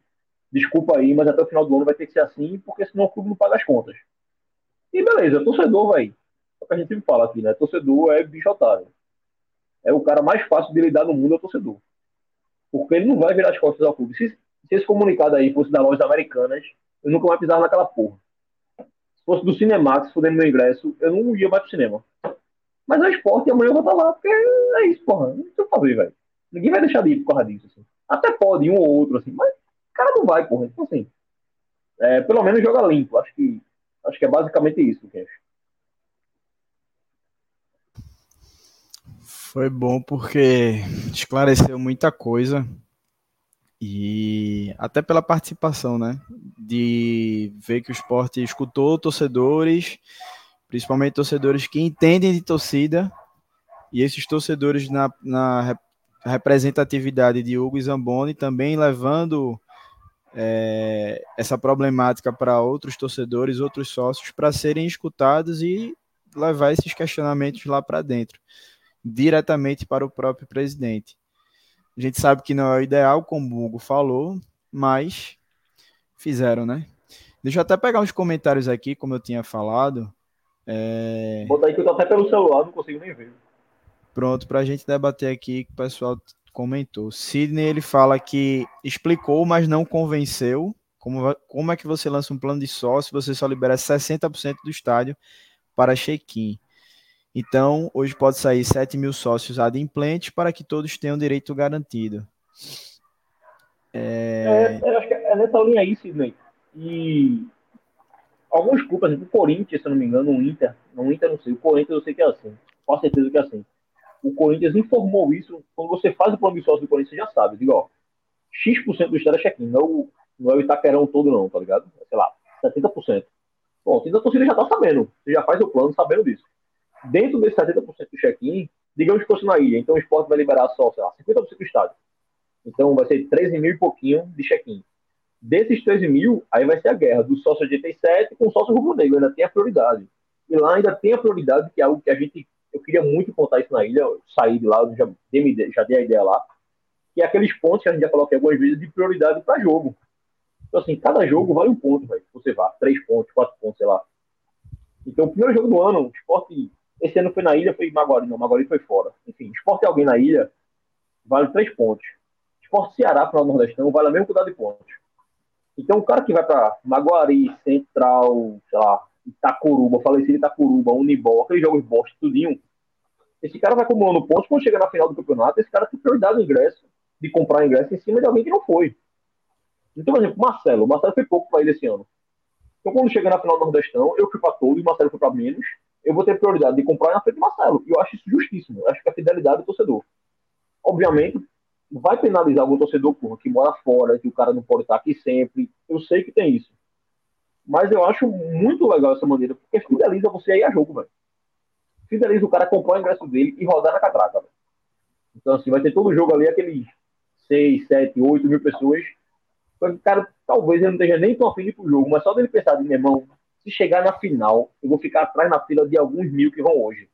desculpa aí, mas até o final do ano vai ter que ser assim, porque senão o clube não paga as contas. E beleza, torcedor vai. Que a gente sempre fala aqui, né? Torcedor é bicho otário. É o cara mais fácil de lidar no mundo, é o torcedor. Porque ele não vai virar as costas ao clube. Se, se esse comunicado aí fosse da lojas americanas, eu nunca mais pisar naquela porra. Se fosse do Cinemax, fudendo meu ingresso, eu não ia mais pro cinema. Mas é esporte e amanhã eu vou estar lá, porque é isso, porra. Não tem o que fazer, velho. Ninguém vai deixar de ir por causa disso. Assim. Até pode, um ou outro, assim, mas o cara não vai, porra. Então, assim, é, pelo menos joga limpo. Acho que, acho que é basicamente isso, Cash. Foi bom porque esclareceu muita coisa e até pela participação, né? De ver que o esporte escutou torcedores, principalmente torcedores que entendem de torcida, e esses torcedores na, na representatividade de Hugo Zamboni, também levando é, essa problemática para outros torcedores, outros sócios, para serem escutados e levar esses questionamentos lá para dentro, diretamente para o próprio presidente. A gente sabe que não é o ideal, como o Hugo falou, mas fizeram, né? Deixa eu até pegar uns comentários aqui, como eu tinha falado. É... Bota aí que eu tô até pelo celular, não consigo nem ver. Pronto, para a gente debater aqui, que o pessoal comentou. Sidney, ele fala que explicou, mas não convenceu. Como, como é que você lança um plano de sócio se você só libera 60% do estádio para check-in? Então, hoje pode sair 7 mil sócios adimplentes para que todos tenham direito garantido. É... É, eu acho que é nessa linha aí, Sidney. E alguns clubes, exemplo, o Corinthians, se não me engano, o Inter, não o Inter não sei, o Corinthians eu sei que é assim, com certeza que é assim. O Corinthians informou isso, quando você faz o plano de sócio do Corinthians, você já sabe, digo, ó, X% do estádio é check-in, não, não é o Itaquerão todo não, tá ligado? É, sei lá, 70%. Bom, então a torcida já tá sabendo, você já faz o plano sabendo disso dentro desse 70% do check-in, digamos que fosse na ilha, então o esporte vai liberar só, sei lá, 50% do estádio. Então vai ser 13 mil e pouquinho de check-in. Desses 13 mil, aí vai ser a guerra do sócio 87 com o sócio rubro-negro, ainda tem a prioridade. E lá ainda tem a prioridade, que é algo que a gente, eu queria muito contar isso na ilha, eu saí de lá, já, dei, já dei a ideia lá, que é aqueles pontos que a gente já falou aqui algumas vezes de prioridade para jogo. Então, assim, cada jogo vale um ponto, velho. Você vá, três pontos, quatro pontos, sei lá. Então, o primeiro jogo do ano, o esporte esse ano foi na ilha, foi Maguari, não, Maguari foi fora. Enfim, esporte alguém na ilha, vale três pontos. Esporte Ceará para o Nordestão vale a mesma quantidade de pontos. Então, o cara que vai para Maguari, Central, sei lá, Itacuruba, falecido Itacuruba, Unibol, aqueles jogos bosta, tudinho, esse cara vai acumulando pontos quando chega na final do campeonato, esse cara tem prioridade no ingresso, de comprar ingresso em cima de alguém que não foi. Então, por exemplo, Marcelo. Marcelo foi pouco para ele esse ano. Então, quando chega na final do Nordestão, eu fui para todos, Marcelo foi para menos eu vou ter prioridade de comprar na frente de Marcelo. E eu acho isso justíssimo. Eu acho que a fidelidade do torcedor. Obviamente, vai penalizar algum torcedor porra, que mora fora, que o cara não pode estar aqui sempre. Eu sei que tem isso. Mas eu acho muito legal essa maneira, porque fideliza você aí a jogo, velho. Fideliza o cara comprar o ingresso dele e rodar na catraca, velho. Então, assim, vai ter todo jogo ali, aqueles 6, 7, 8 mil pessoas. O cara, talvez ele não esteja nem tão afim de ir pro jogo, mas só dele pensar de, meu irmão, se chegar na final, eu vou ficar atrás na fila de alguns mil que vão hoje.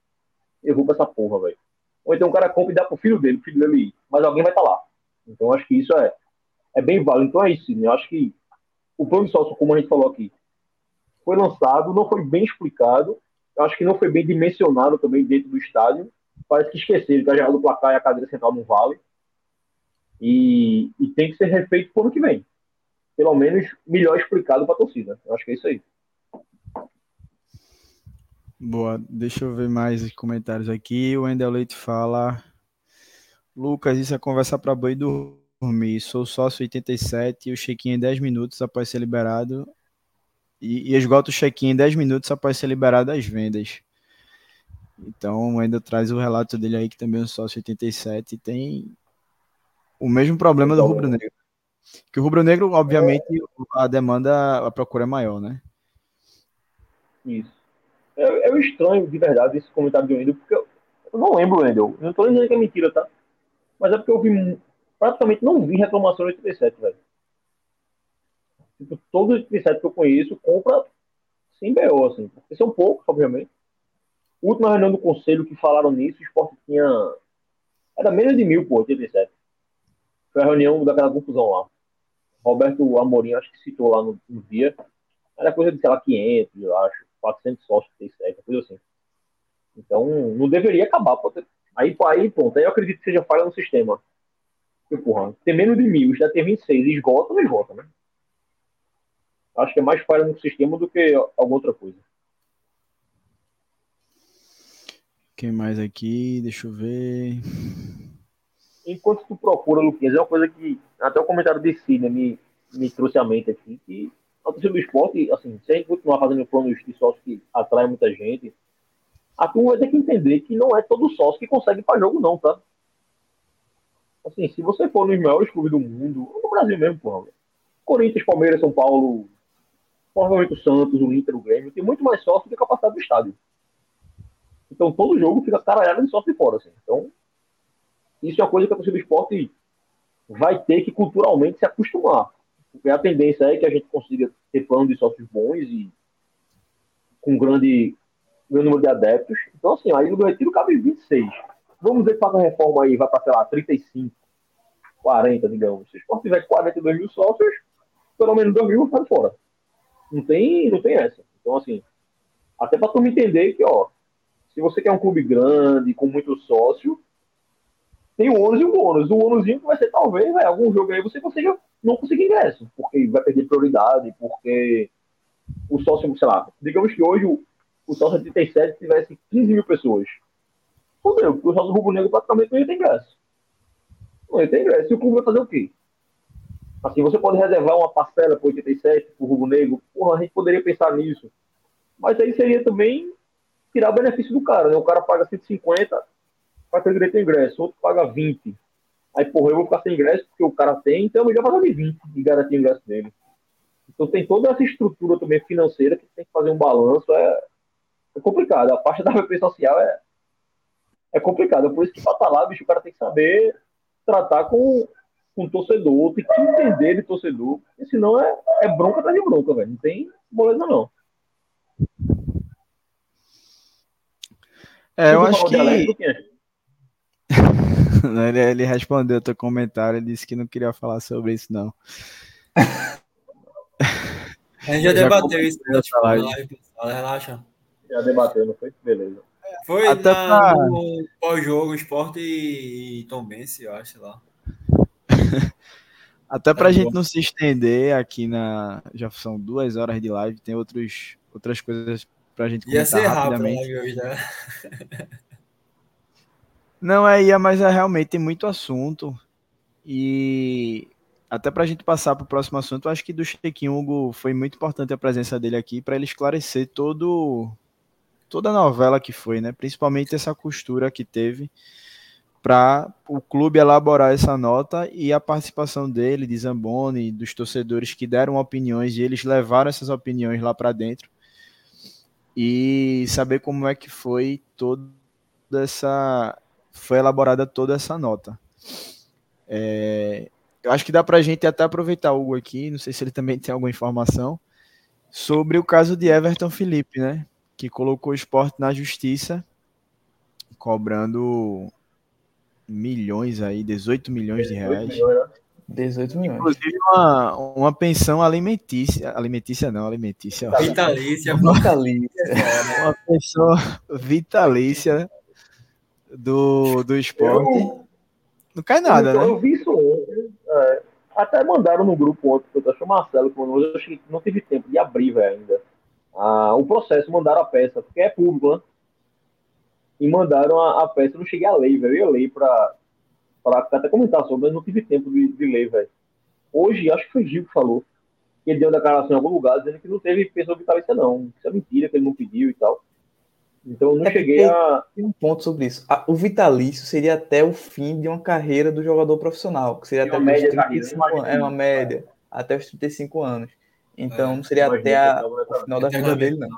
Eu vou pra essa porra, velho. Ou então o cara compra e dá pro filho dele, pro filho dele ir. Mas alguém vai estar tá lá. Então acho que isso é, é bem válido. Então é isso, né? Eu acho que o plano de sócio, como a gente falou aqui, foi lançado, não foi bem explicado. Eu acho que não foi bem dimensionado também dentro do estádio. Parece que esqueceram que a jogada do placar e a cadeira central não vale. E, e tem que ser refeito pro ano que vem. Pelo menos melhor explicado para a torcida. Eu acho que é isso aí. Boa, deixa eu ver mais comentários aqui. O Wendel Leite fala: Lucas, isso é conversa para boi dormir. Sou sócio 87 e o check-in em 10 minutos após ser liberado. E, e esgoto o check-in em 10 minutos após ser liberado as vendas. Então, ainda traz o relato dele aí, que também é um sócio 87 e tem o mesmo problema do rubro-negro. Que o rubro-negro, obviamente, a demanda, a procura é maior, né? Isso. É, é estranho, de verdade, esse comentário do Wendel, porque eu, eu não lembro, Wendel. Eu não tô dizendo que é mentira, tá? Mas é porque eu vi. Praticamente não vi reclamação do 87, velho. Tipo, todos os 87 que eu conheço compra sem BO, assim. Porque são poucos, obviamente. Última reunião do conselho que falaram nisso, o esporte tinha. Era menos de mil, pô, 87. Foi a reunião daquela confusão lá. Roberto Amorim, acho que citou lá no, no dia. Era coisa de, sei lá, 500, eu acho. 400 sócios, 37, coisa assim. Então, não deveria acabar. Pode... Aí, aí, ponto. Aí eu acredito que seja falha no sistema. Porra, tem menos de mil, já tem 26, esgota ou não esgota, né? Acho que é mais falha no sistema do que alguma outra coisa. Quem mais aqui? Deixa eu ver. Enquanto tu procura, Luquinhas, é uma coisa que até o comentário de Cine me, me trouxe à mente aqui, que a torcida do esporte, assim, se a gente continuar fazendo planos de sócio que atrai muita gente, a turma vai ter que entender que não é todo sócio que consegue para jogo, não, tá? Assim, se você for nos maiores clubes do mundo, no Brasil mesmo, porra, Corinthians, Palmeiras, São Paulo, provavelmente o Santos, o Inter, o Grêmio, tem muito mais sócio do que capacidade do estádio. Então todo jogo fica caralhado de sócio de fora, assim. Então, isso é uma coisa que a torcida do esporte vai ter que culturalmente se acostumar Porque a tendência é que a gente consiga ter plano de sócios bons e com grande, grande número de adeptos. Então, assim, aí no retiro cabe 26. Vamos dizer que faz a reforma aí, vai para, sei lá, 35, 40, digamos. Se o esporte tiver 42 mil sócios, pelo menos 2 mil vai fora. Não tem, não tem essa. Então, assim, até para tu me entender que, ó, se você quer um clube grande, com muito sócio, tem o ônus e o bônus. O que vai ser, talvez, né, algum jogo aí você consiga não conseguir ingresso, porque vai perder prioridade, porque o sócio, sei lá, digamos que hoje o, o sócio 87 tivesse 15 mil pessoas. Fudeu, o sócio rubro-negro praticamente não ia ter ingresso. Não ia ter ingresso. E o clube vai fazer o quê? Assim, você pode reservar uma parcela para 87, para o rubro-negro. Porra, a gente poderia pensar nisso. Mas aí seria também tirar o benefício do cara, né? O cara paga 150 para ter direito ao ingresso, outro paga 20. Aí, porra, eu vou ficar sem ingresso porque o cara tem, então eu melhor pagar de 20 e garantir o ingresso dele. Então tem toda essa estrutura também financeira que tem que fazer um balanço. É, é complicado. A parte da VP social é, é complicada. Por isso que para estar lá, bicho, o cara tem que saber tratar com, com o torcedor, tem que entender de torcedor, porque senão é, é bronca atrás de bronca, velho. Não tem moleza, não. É, eu acho que. ele, ele respondeu teu comentário e disse que não queria falar sobre isso, não. A gente já, já debateu isso né? tipo, na live relaxa. Já debateu, não foi? Beleza. Foi Até na, pra... no pós-jogo, esporte e Tom Bense, eu acho, lá. Até para a tá gente não se estender aqui na. Já são duas horas de live, tem outros, outras coisas para a gente comentar Ia ser rapidamente. Rápido, hoje, né? Não, é, ia, mas é, realmente tem muito assunto. E até para a gente passar para o próximo assunto, eu acho que do Chequinho Hugo foi muito importante a presença dele aqui para ele esclarecer todo, toda a novela que foi, né? Principalmente essa costura que teve para o clube elaborar essa nota e a participação dele, de Zamboni, dos torcedores que deram opiniões e eles levaram essas opiniões lá para dentro e saber como é que foi toda essa foi elaborada toda essa nota. É, eu acho que dá para a gente até aproveitar o Hugo aqui, não sei se ele também tem alguma informação, sobre o caso de Everton Felipe, né? Que colocou o esporte na justiça, cobrando milhões aí, 18 milhões de reais. 18 milhões. Inclusive uma, uma pensão alimentícia. Alimentícia não, alimentícia. Vitalícia. Vitalícia. uma pensão vitalícia do, do esporte. Eu, não cai nada, eu, né? Eu vi isso ontem. É, até mandaram no grupo ontem, que eu acho o Marcelo, eu acho que não tive tempo de abrir véio, ainda. Ah, o processo, mandaram a peça, porque é público, né? E mandaram a, a peça, eu não cheguei a ler, velho. Eu ia ler pra, pra até comentar sobre, mas não tive tempo de, de ler, velho. Hoje, acho que foi Gil que falou, que ele deu declaração em algum lugar dizendo que não teve pessoa vitalícia, não. Isso é mentira, que ele não pediu e tal. Então eu não é cheguei a. Tem um ponto sobre isso. O vitalício seria até o fim de uma carreira do jogador profissional, que seria até os 35 anos. É uma média, até os 35 anos. Então é, não seria até a, o final da vida dele, não.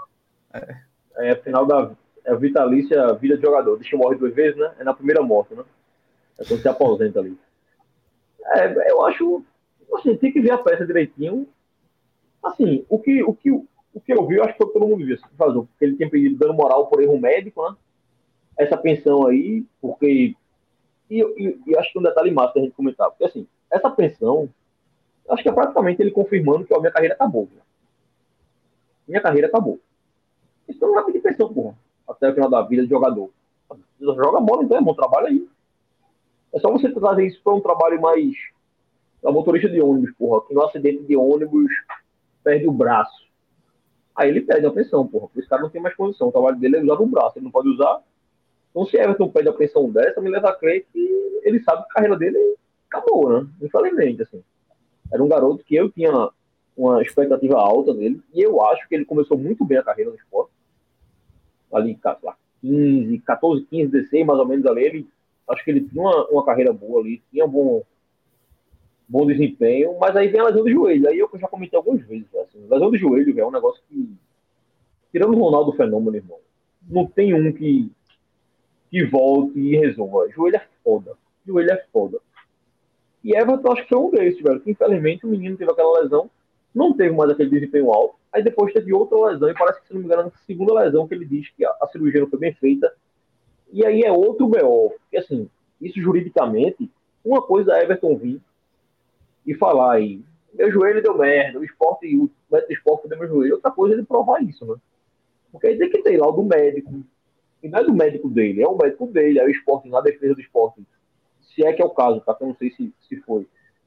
É, é final da é vitalícia vida de jogador. Deixa eu morrer duas vezes, né? É na primeira morte, né? É quando se aposenta ali. É, eu acho. Assim, tem que ver a peça direitinho. Assim, o que, o que o que eu vi, eu acho que foi todo mundo viu, porque ele tinha pedido dando moral por erro médico, né? Essa pensão aí, porque. E, e, e acho que um detalhe massa que a gente comentar, porque assim, essa pensão, acho que é praticamente ele confirmando que a minha carreira acabou. Né? Minha carreira acabou. Isso não vai pedir pensão, porra. Até o final da vida de jogador. Joga bola, então bom trabalho aí. É só você trazer isso para um trabalho mais. A motorista de ônibus, porra, que no acidente de ônibus perde o braço Aí ele pede a pensão, porra. Esse cara não tem mais condição. O trabalho dele é usar o braço, ele não pode usar. Então, se Everton pede a pensão dessa, me leva a crer que ele sabe que a carreira dele acabou, né? Infelizmente, assim. Era um garoto que eu tinha uma expectativa alta dele, e eu acho que ele começou muito bem a carreira no esporte. Ali, lá, 15, 14, 15, 16, mais ou menos ali, ele, acho que ele tinha uma, uma carreira boa ali, tinha bom, bom desempenho, mas aí vem a lesão do joelho. Aí eu já comentei algumas vezes, assim, lesão do joelho é um negócio que, tirando o Ronaldo Fenômeno, irmão, não tem um que, que volte e resolva. Joelho é foda. Joelho é foda. E Everton acho que foi um desses, velho. Infelizmente o menino teve aquela lesão, não teve mais aquele desempenho alto. Aí depois teve outra lesão, e parece que, se não me engano, a segunda lesão que ele diz que a, a cirurgia não foi bem feita. E aí é outro BO. Porque assim, isso juridicamente, uma coisa é Everton vir e falar aí, meu joelho deu merda, o esporte, o método esporte deu meu joelho. Outra coisa é ele provar isso, né? Porque aí tem que ter lá o do médico. E não é do médico dele, é o médico dele, é o esporte, na defesa do esporte. Se é que é o caso, tá? Eu não sei se, se foi.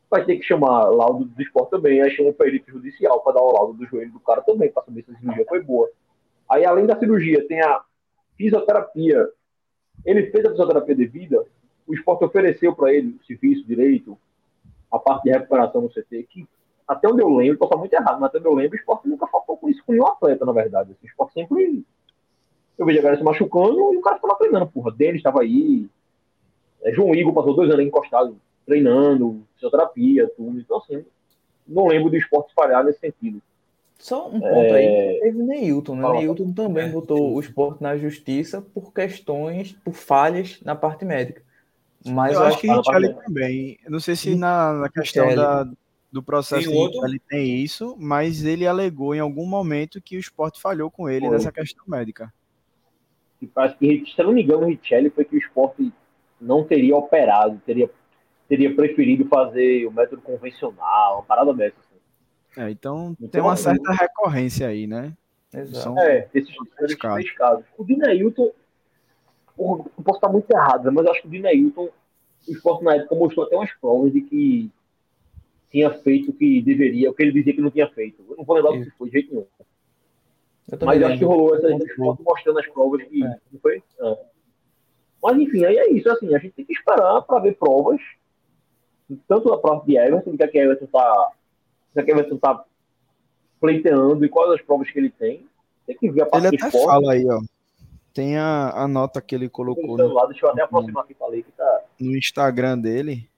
Vai ter que chamar laudo do esporte também, aí chama o perito judicial para dar o laudo do joelho do cara também, para saber se a cirurgia foi boa. Aí, além da cirurgia, tem a fisioterapia. Ele fez a fisioterapia devida, o esporte ofereceu para ele o serviço direito, a parte de recuperação no CT, que até onde eu lembro, posso estar muito errado, mas até onde eu lembro, o esporte nunca faltou com isso com nenhum atleta, na verdade. Assim, o esporte sempre. Eu vejo a galera se machucando e o cara estava treinando, porra. Denis estava aí. É, João Igor passou dois anos encostado, treinando, fisioterapia, tudo. Então, assim, não lembro do esporte falhar nesse sentido. Só um ponto é... aí, teve Neilton, né? Fala. Neilton também botou o esporte na justiça por questões, por falhas na parte médica. Mas eu, eu acho que Richelli também. Eu não sei se na, na questão da, do processo ele tem isso, mas ele alegou em algum momento que o esporte falhou com ele foi. nessa questão médica. E acho que, se eu não me engano, o Richelli foi que o esporte não teria operado, teria, teria preferido fazer o método convencional, uma parada dessa. Assim. É, então, então tem uma certa recorrência aí, né? Exato. São é, esses três casos. casos. O Dinailton, eu posso estar muito errado, mas eu acho que o Dinailton, o esporte na época mostrou até umas provas de que tinha feito o que deveria, o que ele dizia que não tinha feito. Eu não vou lembrar o que foi de jeito nenhum. Mas acho que rolou essa foto mostrando as provas que é. não foi. É. Mas enfim, aí é isso. Assim, a gente tem que esperar para ver provas, tanto da parte de Everton, que a que Everton está que a Everton tá pleiteando e quais as provas que ele tem. Tem que ver a parte Ele até esporte. fala aí, ó. Tem a, a nota que ele colocou no, deixa eu até aproximar aqui, falei que tá... no Instagram dele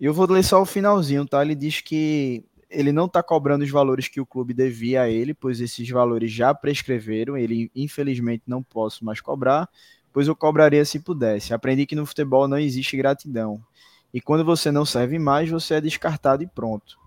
eu vou ler só o finalzinho, tá? Ele diz que ele não está cobrando os valores que o clube devia a ele, pois esses valores já prescreveram. Ele, infelizmente, não posso mais cobrar, pois eu cobraria se pudesse. Aprendi que no futebol não existe gratidão. E quando você não serve mais, você é descartado e pronto.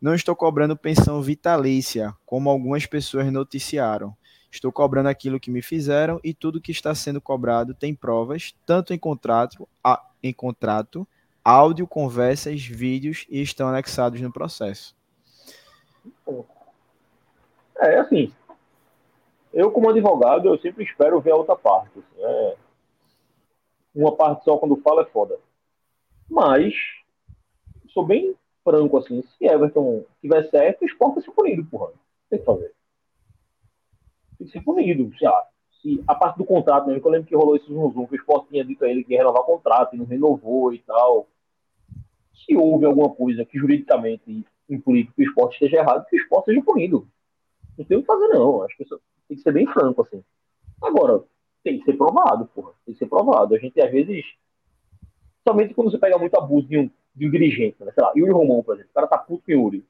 Não estou cobrando pensão vitalícia, como algumas pessoas noticiaram. Estou cobrando aquilo que me fizeram e tudo que está sendo cobrado tem provas, tanto em contrato, a, em contrato áudio, conversas, vídeos e estão anexados no processo. É assim. Eu, como advogado, eu sempre espero ver a outra parte. Assim, é... Uma parte só quando fala é foda. Mas, sou bem franco assim. Se Everton tiver certo, o esporte vai ser punido, porra. Tem que fazer. Tem que ser punido. Sei lá, a parte do contrato, né, eu lembro que rolou esse zoom, zoom que o esporte tinha dito a ele que ia renovar o contrato e não renovou e tal se houve alguma coisa que juridicamente implique que o esporte esteja errado, que o esporte seja punido. Não tem o que fazer, não. Acho que tem que ser bem franco, assim. Agora, tem que ser provado, porra. Tem que ser provado. A gente, às vezes, somente quando você pega muito abuso de um, de um dirigente, né? sei lá, Yuri Romão, por exemplo, o cara tá puto com Yuri.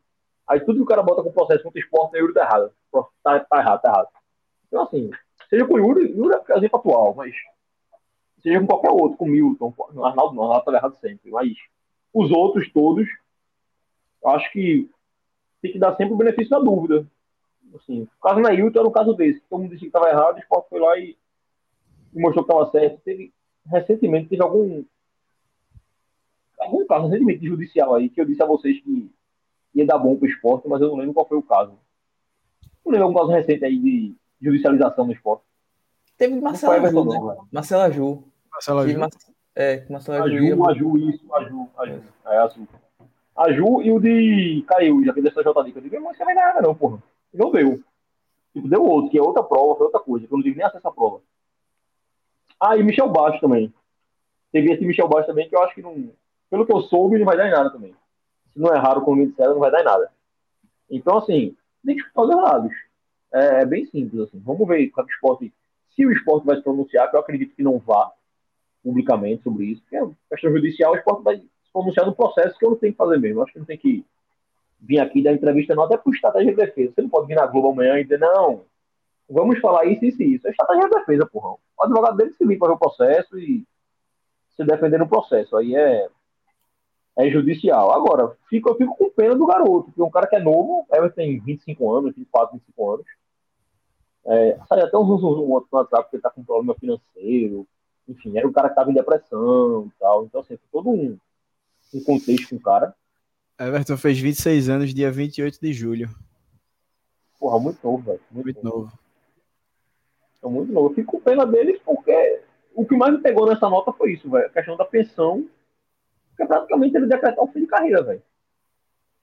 Aí tudo que o cara bota com processo contra o esporte, o Yuri tá errado. Tá, tá errado, tá errado. Então, assim, seja com o Yuri, Yuri é o exemplo atual, mas seja com qualquer outro, com Milton, com Arnaldo não, Arnaldo tá errado sempre, mas os outros todos, acho que tem que dar sempre o benefício da dúvida. Assim, o caso Nailton era um caso desse. Todo mundo disse que estava errado, o esporte foi lá e, e mostrou que estava certo. Teve, recentemente teve algum algum caso recentemente judicial aí que eu disse a vocês que ia dar bom para o esporte, mas eu não lembro qual foi o caso. Não lembro algum caso recente aí de judicialização no esporte. Teve Marcelo Aju, né? Marcelo Aju. Marcelo Aju. É, Marcelo a Ju. A Ju, a Ju, isso, a Ju, a Ju. É, a Ju. A Ju e o de Caiu, já fez essa J dica. Eu digo, mas você não vai nada, não, porra. Não deu. Tipo, deu outro, que é outra prova, foi outra coisa, que eu não tive nem acesso à prova. Ah, e Michel Baixo também. Teve esse Michel Baixo também, que eu acho que não. Pelo que eu soube, não vai dar em nada também. Se não é raro, como me disseram, não vai dar em nada. Então, assim, tem que escutar os errados. É, é, bem simples, assim. Vamos ver o esporte. Se o esporte vai se pronunciar, que eu acredito que não vá, publicamente sobre isso, porque é questão judicial, o esporte vai se pronunciar no processo que eu não tenho que fazer mesmo. Acho que não tem que vir aqui dar entrevista, não, até por estratégia de defesa. Você não pode vir na Globo amanhã e dizer, não, vamos falar isso, isso e isso. É estratégia de defesa, porra. O advogado dele se vir para o processo e se defender no processo. Aí é. é judicial. Agora, fico, eu fico com pena do garoto, porque um cara que é novo, Everton tem 25 anos, 24, 25 anos. É, sai até uns um outro no WhatsApp porque tá com problema financeiro. Enfim, era um cara que tava em depressão e tal. Então, assim, todo um, um contexto com o cara. Everton fez 26 anos, dia 28 de julho. Porra, muito novo, velho. Muito, Muito novo. É muito novo. Eu fico com pena deles porque o que mais me pegou nessa nota foi isso, velho. A questão da pensão, que é praticamente ele decretar o fim de carreira, velho.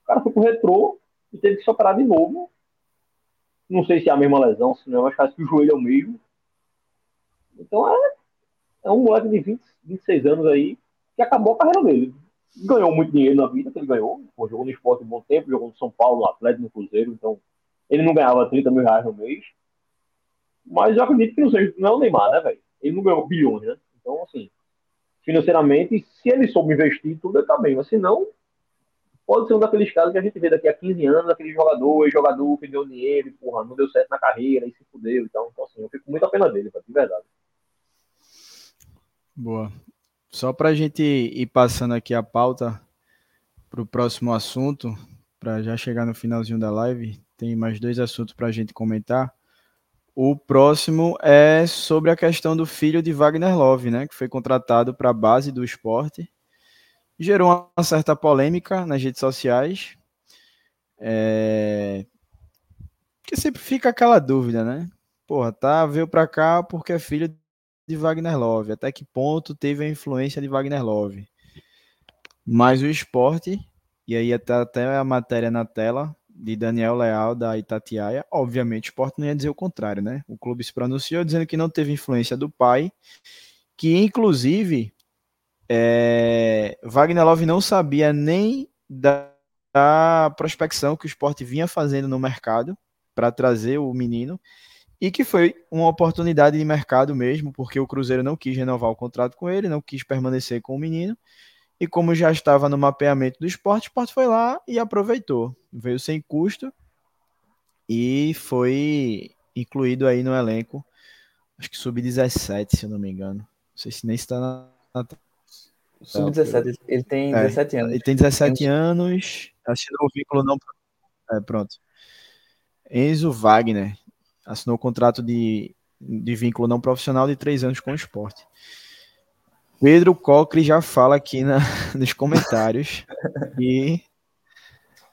O cara foi pro retrô e teve que se operar de novo. Não sei se é a mesma lesão, se não, mas acho que o joelho é o mesmo. Então é, é um moleque de 20, 26 anos aí que acabou a carreira dele. Ganhou muito dinheiro na vida, que ele ganhou. Pô, jogou no esporte um bom tempo, jogou no São Paulo, no Atlético, no Cruzeiro. Então, ele não ganhava 30 mil reais no mês. Mas eu acredito que não, seja, não é o Neymar, né, velho? Ele não ganhou bilhões, né? Então, assim, financeiramente, se ele soube investir, tudo ele tá bem. Mas se não, pode ser um daqueles casos que a gente vê daqui a 15 anos, aquele jogador, jogador que deu dinheiro, porra, não deu certo na carreira e se fudeu. Então, então assim, eu fico com muita pena dele, de verdade. Boa. Só para a gente ir passando aqui a pauta para o próximo assunto, para já chegar no finalzinho da live, tem mais dois assuntos para a gente comentar. O próximo é sobre a questão do filho de Wagner Love, né, que foi contratado para a base do esporte. Gerou uma certa polêmica nas redes sociais. É... Porque sempre fica aquela dúvida, né? Porra, tá, veio para cá porque é filho de Wagner Love. Até que ponto teve a influência de Wagner Love? Mas o esporte, e aí até, até a matéria na tela, de Daniel Leal, da Itatiaia. Obviamente, o esporte não ia dizer o contrário, né? O clube se pronunciou dizendo que não teve influência do pai, que inclusive é, Wagner Love não sabia nem da, da prospecção que o esporte vinha fazendo no mercado para trazer o menino e que foi uma oportunidade de mercado mesmo, porque o Cruzeiro não quis renovar o contrato com ele, não quis permanecer com o menino, e como já estava no mapeamento do esporte, o esporte foi lá e aproveitou. Veio sem custo e foi incluído aí no elenco, acho que sub-17, se eu não me engano. Não sei se nem está na. na... Sub-17, ele tem É, 17 anos. Ele tem 17 anos, assinou o vínculo não. É, pronto. Enzo Wagner assinou o contrato de, de vínculo não profissional de três anos com o esporte. Pedro Cocre já fala aqui na, nos comentários que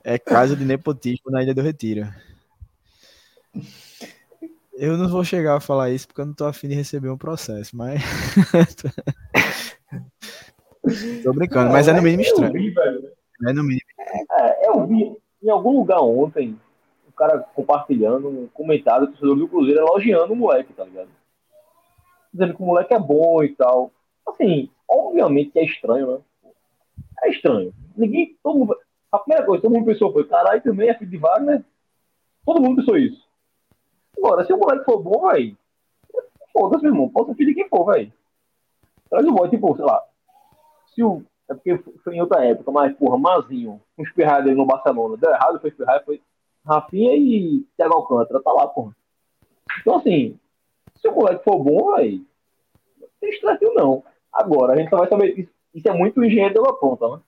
é caso de nepotismo na Ilha do Retiro. Eu não vou chegar a falar isso porque eu não tô afim de receber um processo, mas. tô brincando, mas é no mínimo estranho. vi. É no mínimo. É, eu vi em algum lugar ontem o cara compartilhando um comentário do torcedor do Cruzeiro elogiando o moleque, tá ligado? Dizendo que o moleque é bom e tal. Assim, obviamente que é estranho, né? É estranho. Ninguém, todo mundo, a primeira coisa que todo mundo pensou foi, caralho, também é filho de Wagner. Todo mundo pensou isso. Agora, se o moleque for bom, velho, foda-se, meu irmão, pode ser filho de quem for, velho. Traz o boy, tipo, sei lá, se o. É porque foi em outra época, mas, porra, Mazinho, um espirrado dele no Barcelona, deu errado, foi espirrado, foi Rafinha e Thiago Alcântara, tá lá, porra. Então, assim, se o moleque for bom, velho, não tem estresse não. Agora, a gente só vai saber, isso, isso é muito engenheiro uma ponta, né?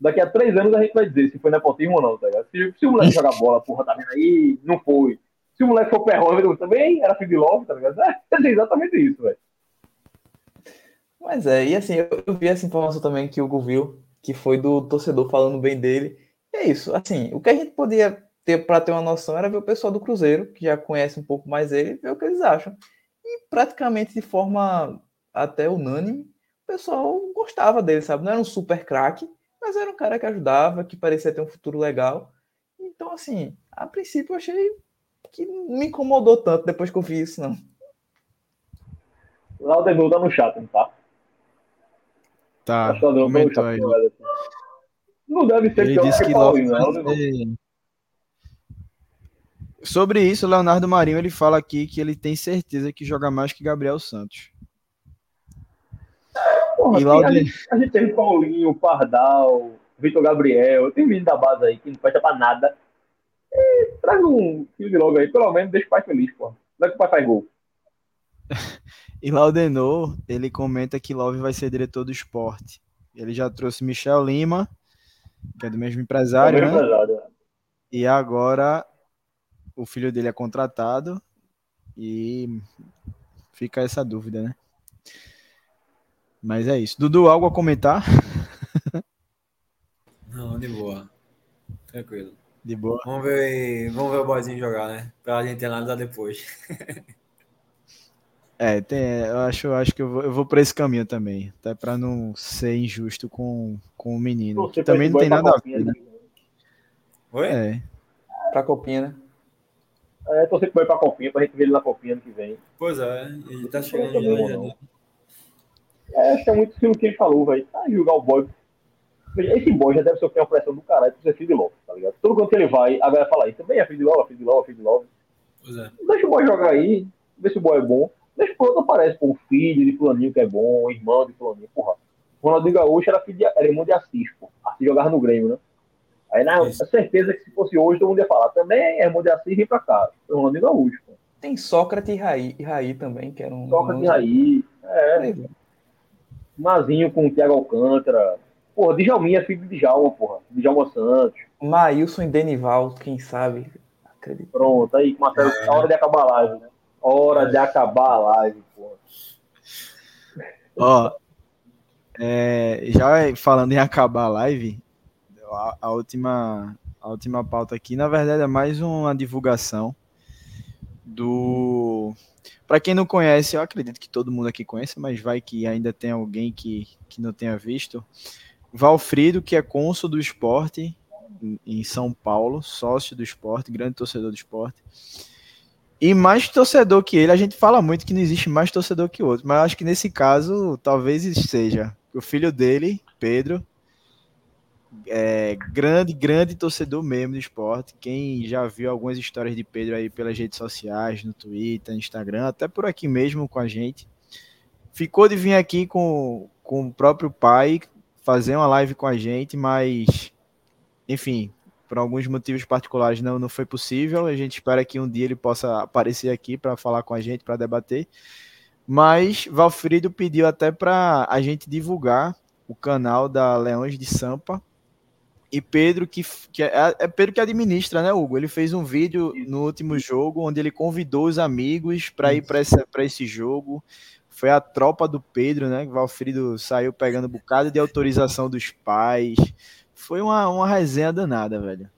Daqui a três anos a gente vai dizer se foi nepotismo ou não, tá ligado? Se, se o moleque jogar bola, porra, tá vendo aí, não foi. Se o moleque for perrônio, também era de love, tá ligado? É, é exatamente isso, velho. Mas é, e assim, eu, vi essa informação também que o Hugo viu, que foi do torcedor falando bem dele. E é isso, assim, o que a gente podia ter para ter uma noção era ver o pessoal do Cruzeiro, que já conhece um pouco mais ele, ver o que eles acham. E praticamente de forma até unânime, o pessoal gostava dele, sabe? Não era um super craque, mas era um cara que ajudava, que parecia ter um futuro legal. Então, assim, a princípio eu achei que não me incomodou tanto depois que eu vi isso, não. Denu tá no chat, não tá? Tá, comentou aí. não assim. Não deve ser Ele disse que que Love né? Sobre isso, o Leonardo Marinho ele fala aqui que ele tem certeza que joga mais que Gabriel Santos. Porra, E lá o a, gente, a gente teve Paulinho, Pardal, Vitor Gabriel, tem menino da base aí que não presta pra nada. E traz um filho de logo aí, pelo menos deixa o pai feliz, pô. Não é que o pai faz gol. E Laudenor, ele comenta que Love vai ser diretor do esporte. Ele já trouxe Michel Lima que é do mesmo empresário, É né? empresário, né? E agora o filho dele é contratado e fica essa dúvida, né? Mas é isso. Dudu, algo a comentar? Não, de boa. Tranquilo. De boa. Vamos ver, vamos ver o boyzinho jogar, né? Pra gente analisar depois. É, tem, eu acho, eu acho que eu vou, eu vou por esse caminho também, até para não ser injusto com, com o menino, pra também não tem pra nada a ver, né? né? Oi? É, Pra copinha, né? É, torcer que vai pra copinha, pra gente ver ele na copinha ano que vem. Pois é, ele tá chegando já, problema, já. não. É, acho que é muito aquilo que ele falou, velho. Ah, julgar o boy. Esse boy já deve sofrer uma pressão do caralho por ser filho de Love, tá ligado? Todo quanto que ele vai, a galera fala isso. Também é filho de Love, é filho de Love, é filho de Love. Pois é. Deixa o boy jogar aí, vê se o boy é bom. Deixa o outro aparece, pô, o filho de fulaninho que é bom, o irmão de fulaninho, porra. O Ronaldinho Gaúcho era, filho de, era irmão de Assis, pô. Assis jogava no Grêmio, né? Aí, na Isso. certeza que se fosse hoje, todo mundo ia falar. Também é irmão de Assis, vem pra cá. Foi o Ronaldinho Gaúcho, pô. Tem Sócrates e Raí, e Raí também, que era um. De um- Raí. É. Mazinho com o Thiago Alcântara. Porra, Djalminha, filho de Djalma, porra. Djalma Santos. Maílson e Denival, quem sabe? Acredito. Pronto, aí, Marcelo, a hora de acabar a live, né? Hora de acabar a live, porra. ó, é, já falando em acabar a live, a, a última, a última pauta aqui, na verdade, é mais uma divulgação do. Para quem não conhece, eu acredito que todo mundo aqui conhece, mas vai que ainda tem alguém que, que não tenha visto. Valfrido, que é cônsul do esporte em São Paulo, sócio do esporte, grande torcedor do esporte. E mais torcedor que ele, a gente fala muito que não existe mais torcedor que outro, mas acho que nesse caso talvez seja o filho dele, Pedro, é grande, grande torcedor mesmo do esporte. Quem já viu algumas histórias de Pedro aí pelas redes sociais, no Twitter, no Instagram, até por aqui mesmo com a gente, ficou de vir aqui com, com o próprio pai fazer uma live com a gente, mas enfim, por alguns motivos particulares não, não foi possível. A gente espera que um dia ele possa aparecer aqui para falar com a gente, para debater. Mas Valfrido pediu até para a gente divulgar o canal da Leões de Sampa. E Pedro, que, que é, é Pedro que administra, né, Hugo? Ele fez um vídeo no último jogo onde ele convidou os amigos para ir para esse jogo. Foi a tropa do Pedro, né? Valfrido saiu pegando um bocado de autorização dos pais. Foi uma, uma resenha danada, velho.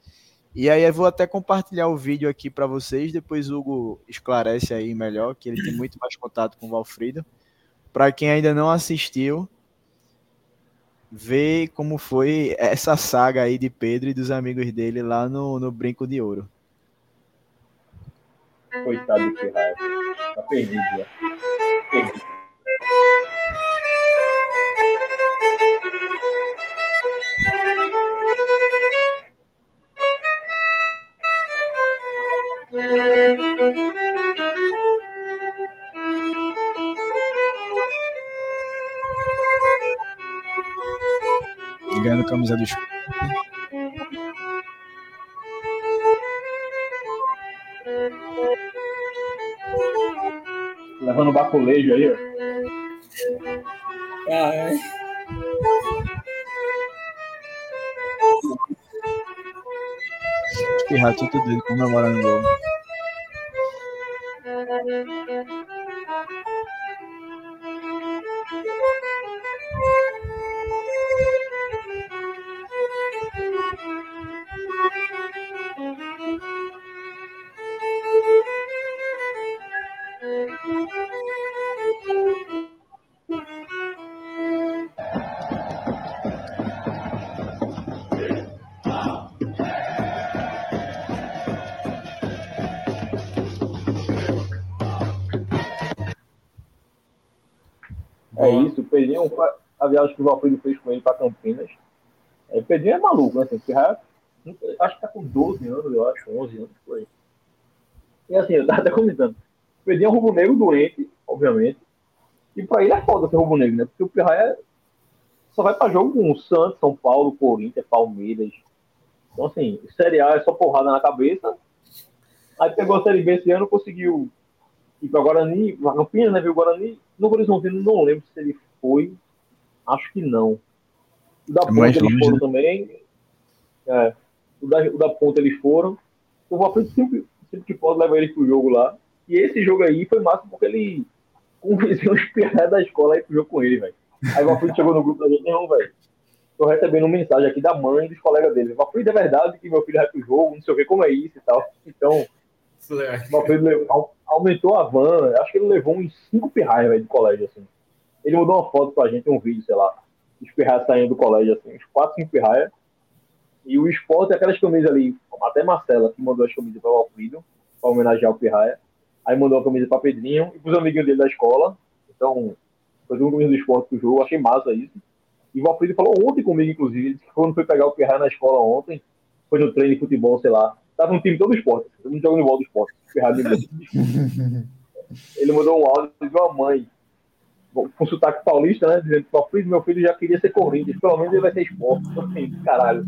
E aí eu vou até compartilhar o vídeo aqui para vocês, depois o Hugo esclarece aí melhor, que ele tem muito mais contato com o Valfrido. Para quem ainda não assistiu, ver como foi essa saga aí de Pedro e dos amigos dele lá no, no Brinco de Ouro. Coitado do Ferrari. Tá perdido já. Perdido. Camisa do esporte. Levando o baculejo aí, ó. Ai, Espirrar tudo dele comemorando o gol. Viagem que o Valfrido fez com ele para Campinas. É, o Pedrinho é maluco, né? Assim, já- acho que tá com 12 anos, eu acho, 11 anos, por aí. E assim, eu tava até comentando. O Pedrinho é um rubro-negro doente, obviamente. E pra ele é foda ser rubro-negro, né? Porque o Pirraia só vai pra jogo com o Santos, São Paulo, Corinthians, Palmeiras. Então, assim, Série A é só porrada na cabeça. Aí pegou a Série B esse ano, conseguiu ir pra Guarani, pra Campinas, né? Viu o Guarani. No Horizontino, não lembro se ele foi. Acho que não. O da É Ponte eles foram né? também. É, o, da, o da ponta eles foram. O Valfrido sempre, sempre que pode levar eles pro jogo lá. E esse jogo aí foi massa porque ele convenceu os pirraias da escola aí pro jogo com ele, velho. Aí o Valfrido chegou no grupo da gente, não, velho. Tô recebendo uma mensagem aqui da mãe e dos colegas dele. Valfrido, é verdade que meu filho vai pro jogo, não sei o que, como é isso e tal. Então, o Valfrido aumentou a van, acho que ele levou uns cinco pirraias, velho, de colégio, assim. Ele mandou uma foto pra gente, um vídeo, sei lá, os pirraias saindo do colégio, assim, uns quatro, cinco pirraias. E o esporte, aquelas camisas ali, até Marcela, que mandou as camisas para o Alfredo, para homenagear o Pirraia. Aí mandou a camisa para Pedrinho e para os amiguinhos dele da escola. Então, foi uma camisa do esporte pro jogo, achei massa isso. E o Alfredo falou ontem comigo, inclusive, que quando foi pegar o Pirraia na escola ontem, foi no treino de futebol, sei lá. Tava no time todo esporte, todo mundo jogando bola do esporte. Ele mandou um áudio de uma mãe com sotaque paulista, né? Dizendo que o Alfredo, meu filho, já queria ser Corinthians, pelo menos ele vai ser esporte. Então, assim, caralho.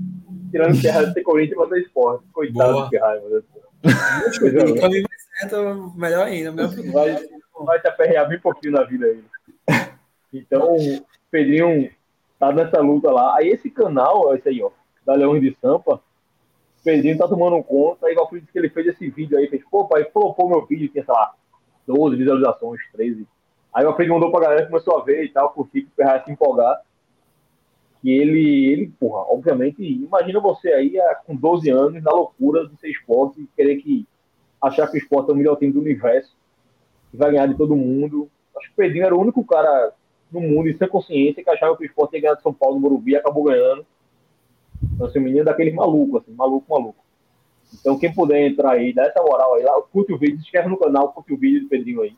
Tirando que erra de ser Corinthians, mas é esporte. Coitado Boa. que raiva. Né? Caminho certo, melhor ainda. Vai, vai te aperrear bem pouquinho na vida aí. Então, o Pedrinho tá nessa luta lá. Aí esse canal, esse aí, ó, da Leões de Sampa, o Pedrinho tá tomando conta. Aí o Alfredo disse que ele fez esse vídeo aí, fez, pô, pai, flopou meu vídeo, tinha, sei lá, 12 visualizações, 13 Aí o Alfredo mandou pra galera, começou a ver e tal, curtir, o Ferrari se empolgar. E ele, ele, porra, obviamente, imagina você aí com 12 anos, na loucura de ser esporte, e querer que achar que o esporte é o melhor time do universo, que vai ganhar de todo mundo. Acho que o Pedrinho era o único cara no mundo, sem consciência, que achava que o esporte ia ganhar de São Paulo no Morumbi e acabou ganhando. Então, assim, o menino é daquele maluco, assim, maluco, maluco. Então, quem puder entrar aí, dá essa moral aí lá, curte o vídeo, se inscreve no canal, curte o vídeo do Pedrinho aí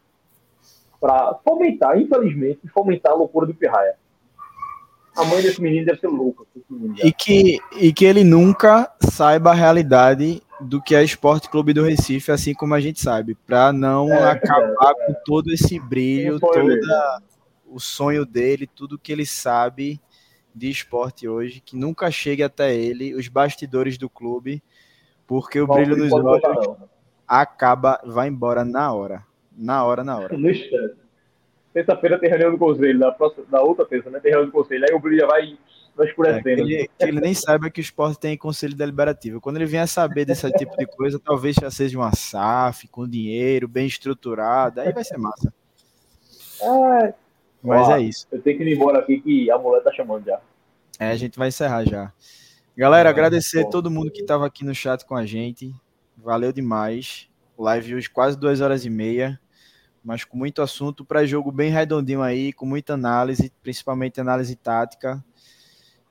para fomentar, infelizmente, fomentar a loucura do Pirraia. A mãe desse menino deve ser louca. E que, e que ele nunca saiba a realidade do que é Esporte Clube do Recife, assim como a gente sabe, para não é, acabar é, é. com todo esse brilho, todo o sonho dele, tudo que ele sabe de esporte hoje, que nunca chegue até ele, os bastidores do clube, porque o brilho nos olhos acaba, vai embora na hora. Na hora, na hora. No instante. Terça-feira tem reunião do conselho, da, próxima, da outra terça, né? Tem reunião do conselho. Aí o brilho já vai, vai escurecendo. É, ele, ele, nem saiba que o esporte tem conselho deliberativo. Quando ele vier saber desse tipo de coisa, talvez já seja uma SAF, com dinheiro, bem estruturada. Aí vai ser massa. É. Mas é isso. Eu tenho que ir embora aqui que a mulher tá chamando já. É, a gente vai encerrar já. Galera, é, agradecer a todo mundo que estava aqui no chat com a gente. Valeu demais. Live hoje quase duas horas e meia mas com muito assunto para jogo bem redondinho aí, com muita análise, principalmente análise tática,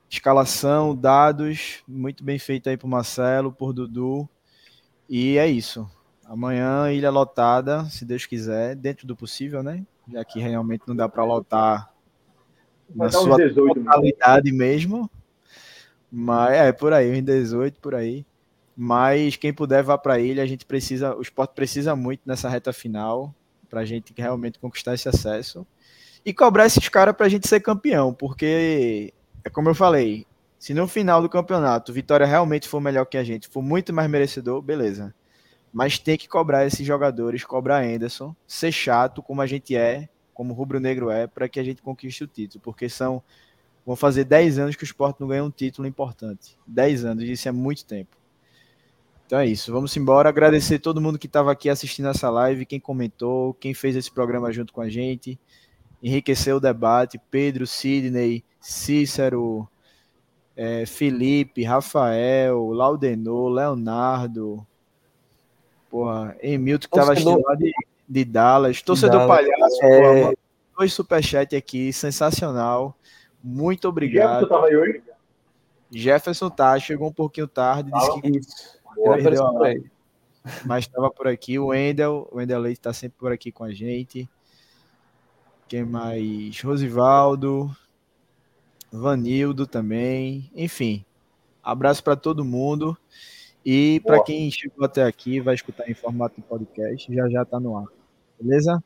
escalação, dados, muito bem feito aí por Marcelo, por Dudu. E é isso. Amanhã ilha lotada, se Deus quiser, dentro do possível, né? Já que realmente não dá para lotar na sua 18, totalidade mesmo. Mas é por aí, uns 18 por aí. Mas quem puder vá para a ilha, a gente precisa, o esporte precisa muito nessa reta final para a gente realmente conquistar esse acesso e cobrar esses caras para a gente ser campeão, porque é como eu falei, se no final do campeonato Vitória realmente for melhor que a gente, for muito mais merecedor, beleza. Mas tem que cobrar esses jogadores, cobrar Anderson, ser chato como a gente é, como o Rubro Negro é, para que a gente conquiste o título, porque são vão fazer 10 anos que o esporte não ganha um título importante. 10 anos, isso é muito tempo. Então é isso, vamos embora. Agradecer todo mundo que estava aqui assistindo essa live, quem comentou, quem fez esse programa junto com a gente, enriqueceu o debate. Pedro, Sidney, Cícero, é, Felipe, Rafael, Laudenor, Leonardo, porra, Emilton que estava assistindo lá de, de Dallas, torcedor Dallas, palhaço, é... porra, dois superchat aqui, sensacional. Muito obrigado. Jefferson tava aí hoje? Jefferson tá, chegou um pouquinho tarde, disse que mas estava por aqui. O Wendel, o Wendel Leite está sempre por aqui com a gente. Quem mais? Rosivaldo, Vanildo também. Enfim, abraço para todo mundo. E para quem chegou até aqui, vai escutar em formato de podcast, já já está no ar. Beleza?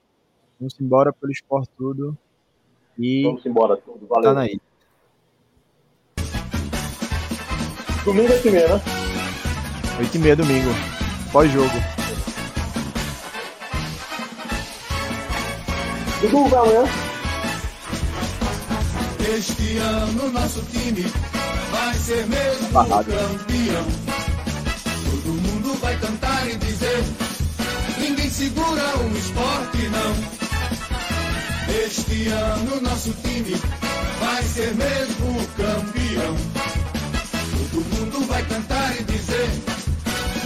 Vamos embora pelo esporte tudo. E Vamos embora tudo. Valeu. Tá na ilha. Domingo é primeiro, né? 8 e meia domingo. Pós-jogo. Dudu, vai amanhã. Este ano nosso time vai ser mesmo Barrado. campeão. Todo mundo vai cantar e dizer: ninguém segura o esporte, não. Este ano nosso time vai ser mesmo campeão. Todo mundo vai cantar e dizer: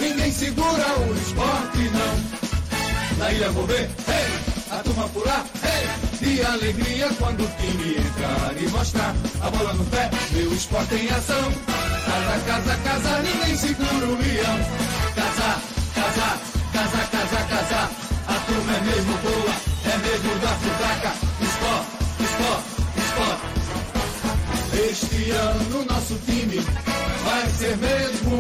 ninguém segura o esporte, não. Na ilha vou ver, hey, a turma pular, hey, de alegria quando o time entrar e mostrar a bola no pé, meu esporte em ação. Casa, casa, casa, ninguém segura o leão. Casa, casa, casa, casa, casa, a turma é mesmo boa, é mesmo da fraca. Esporte, esporte, esporte. Este ano nosso time vai ser mesmo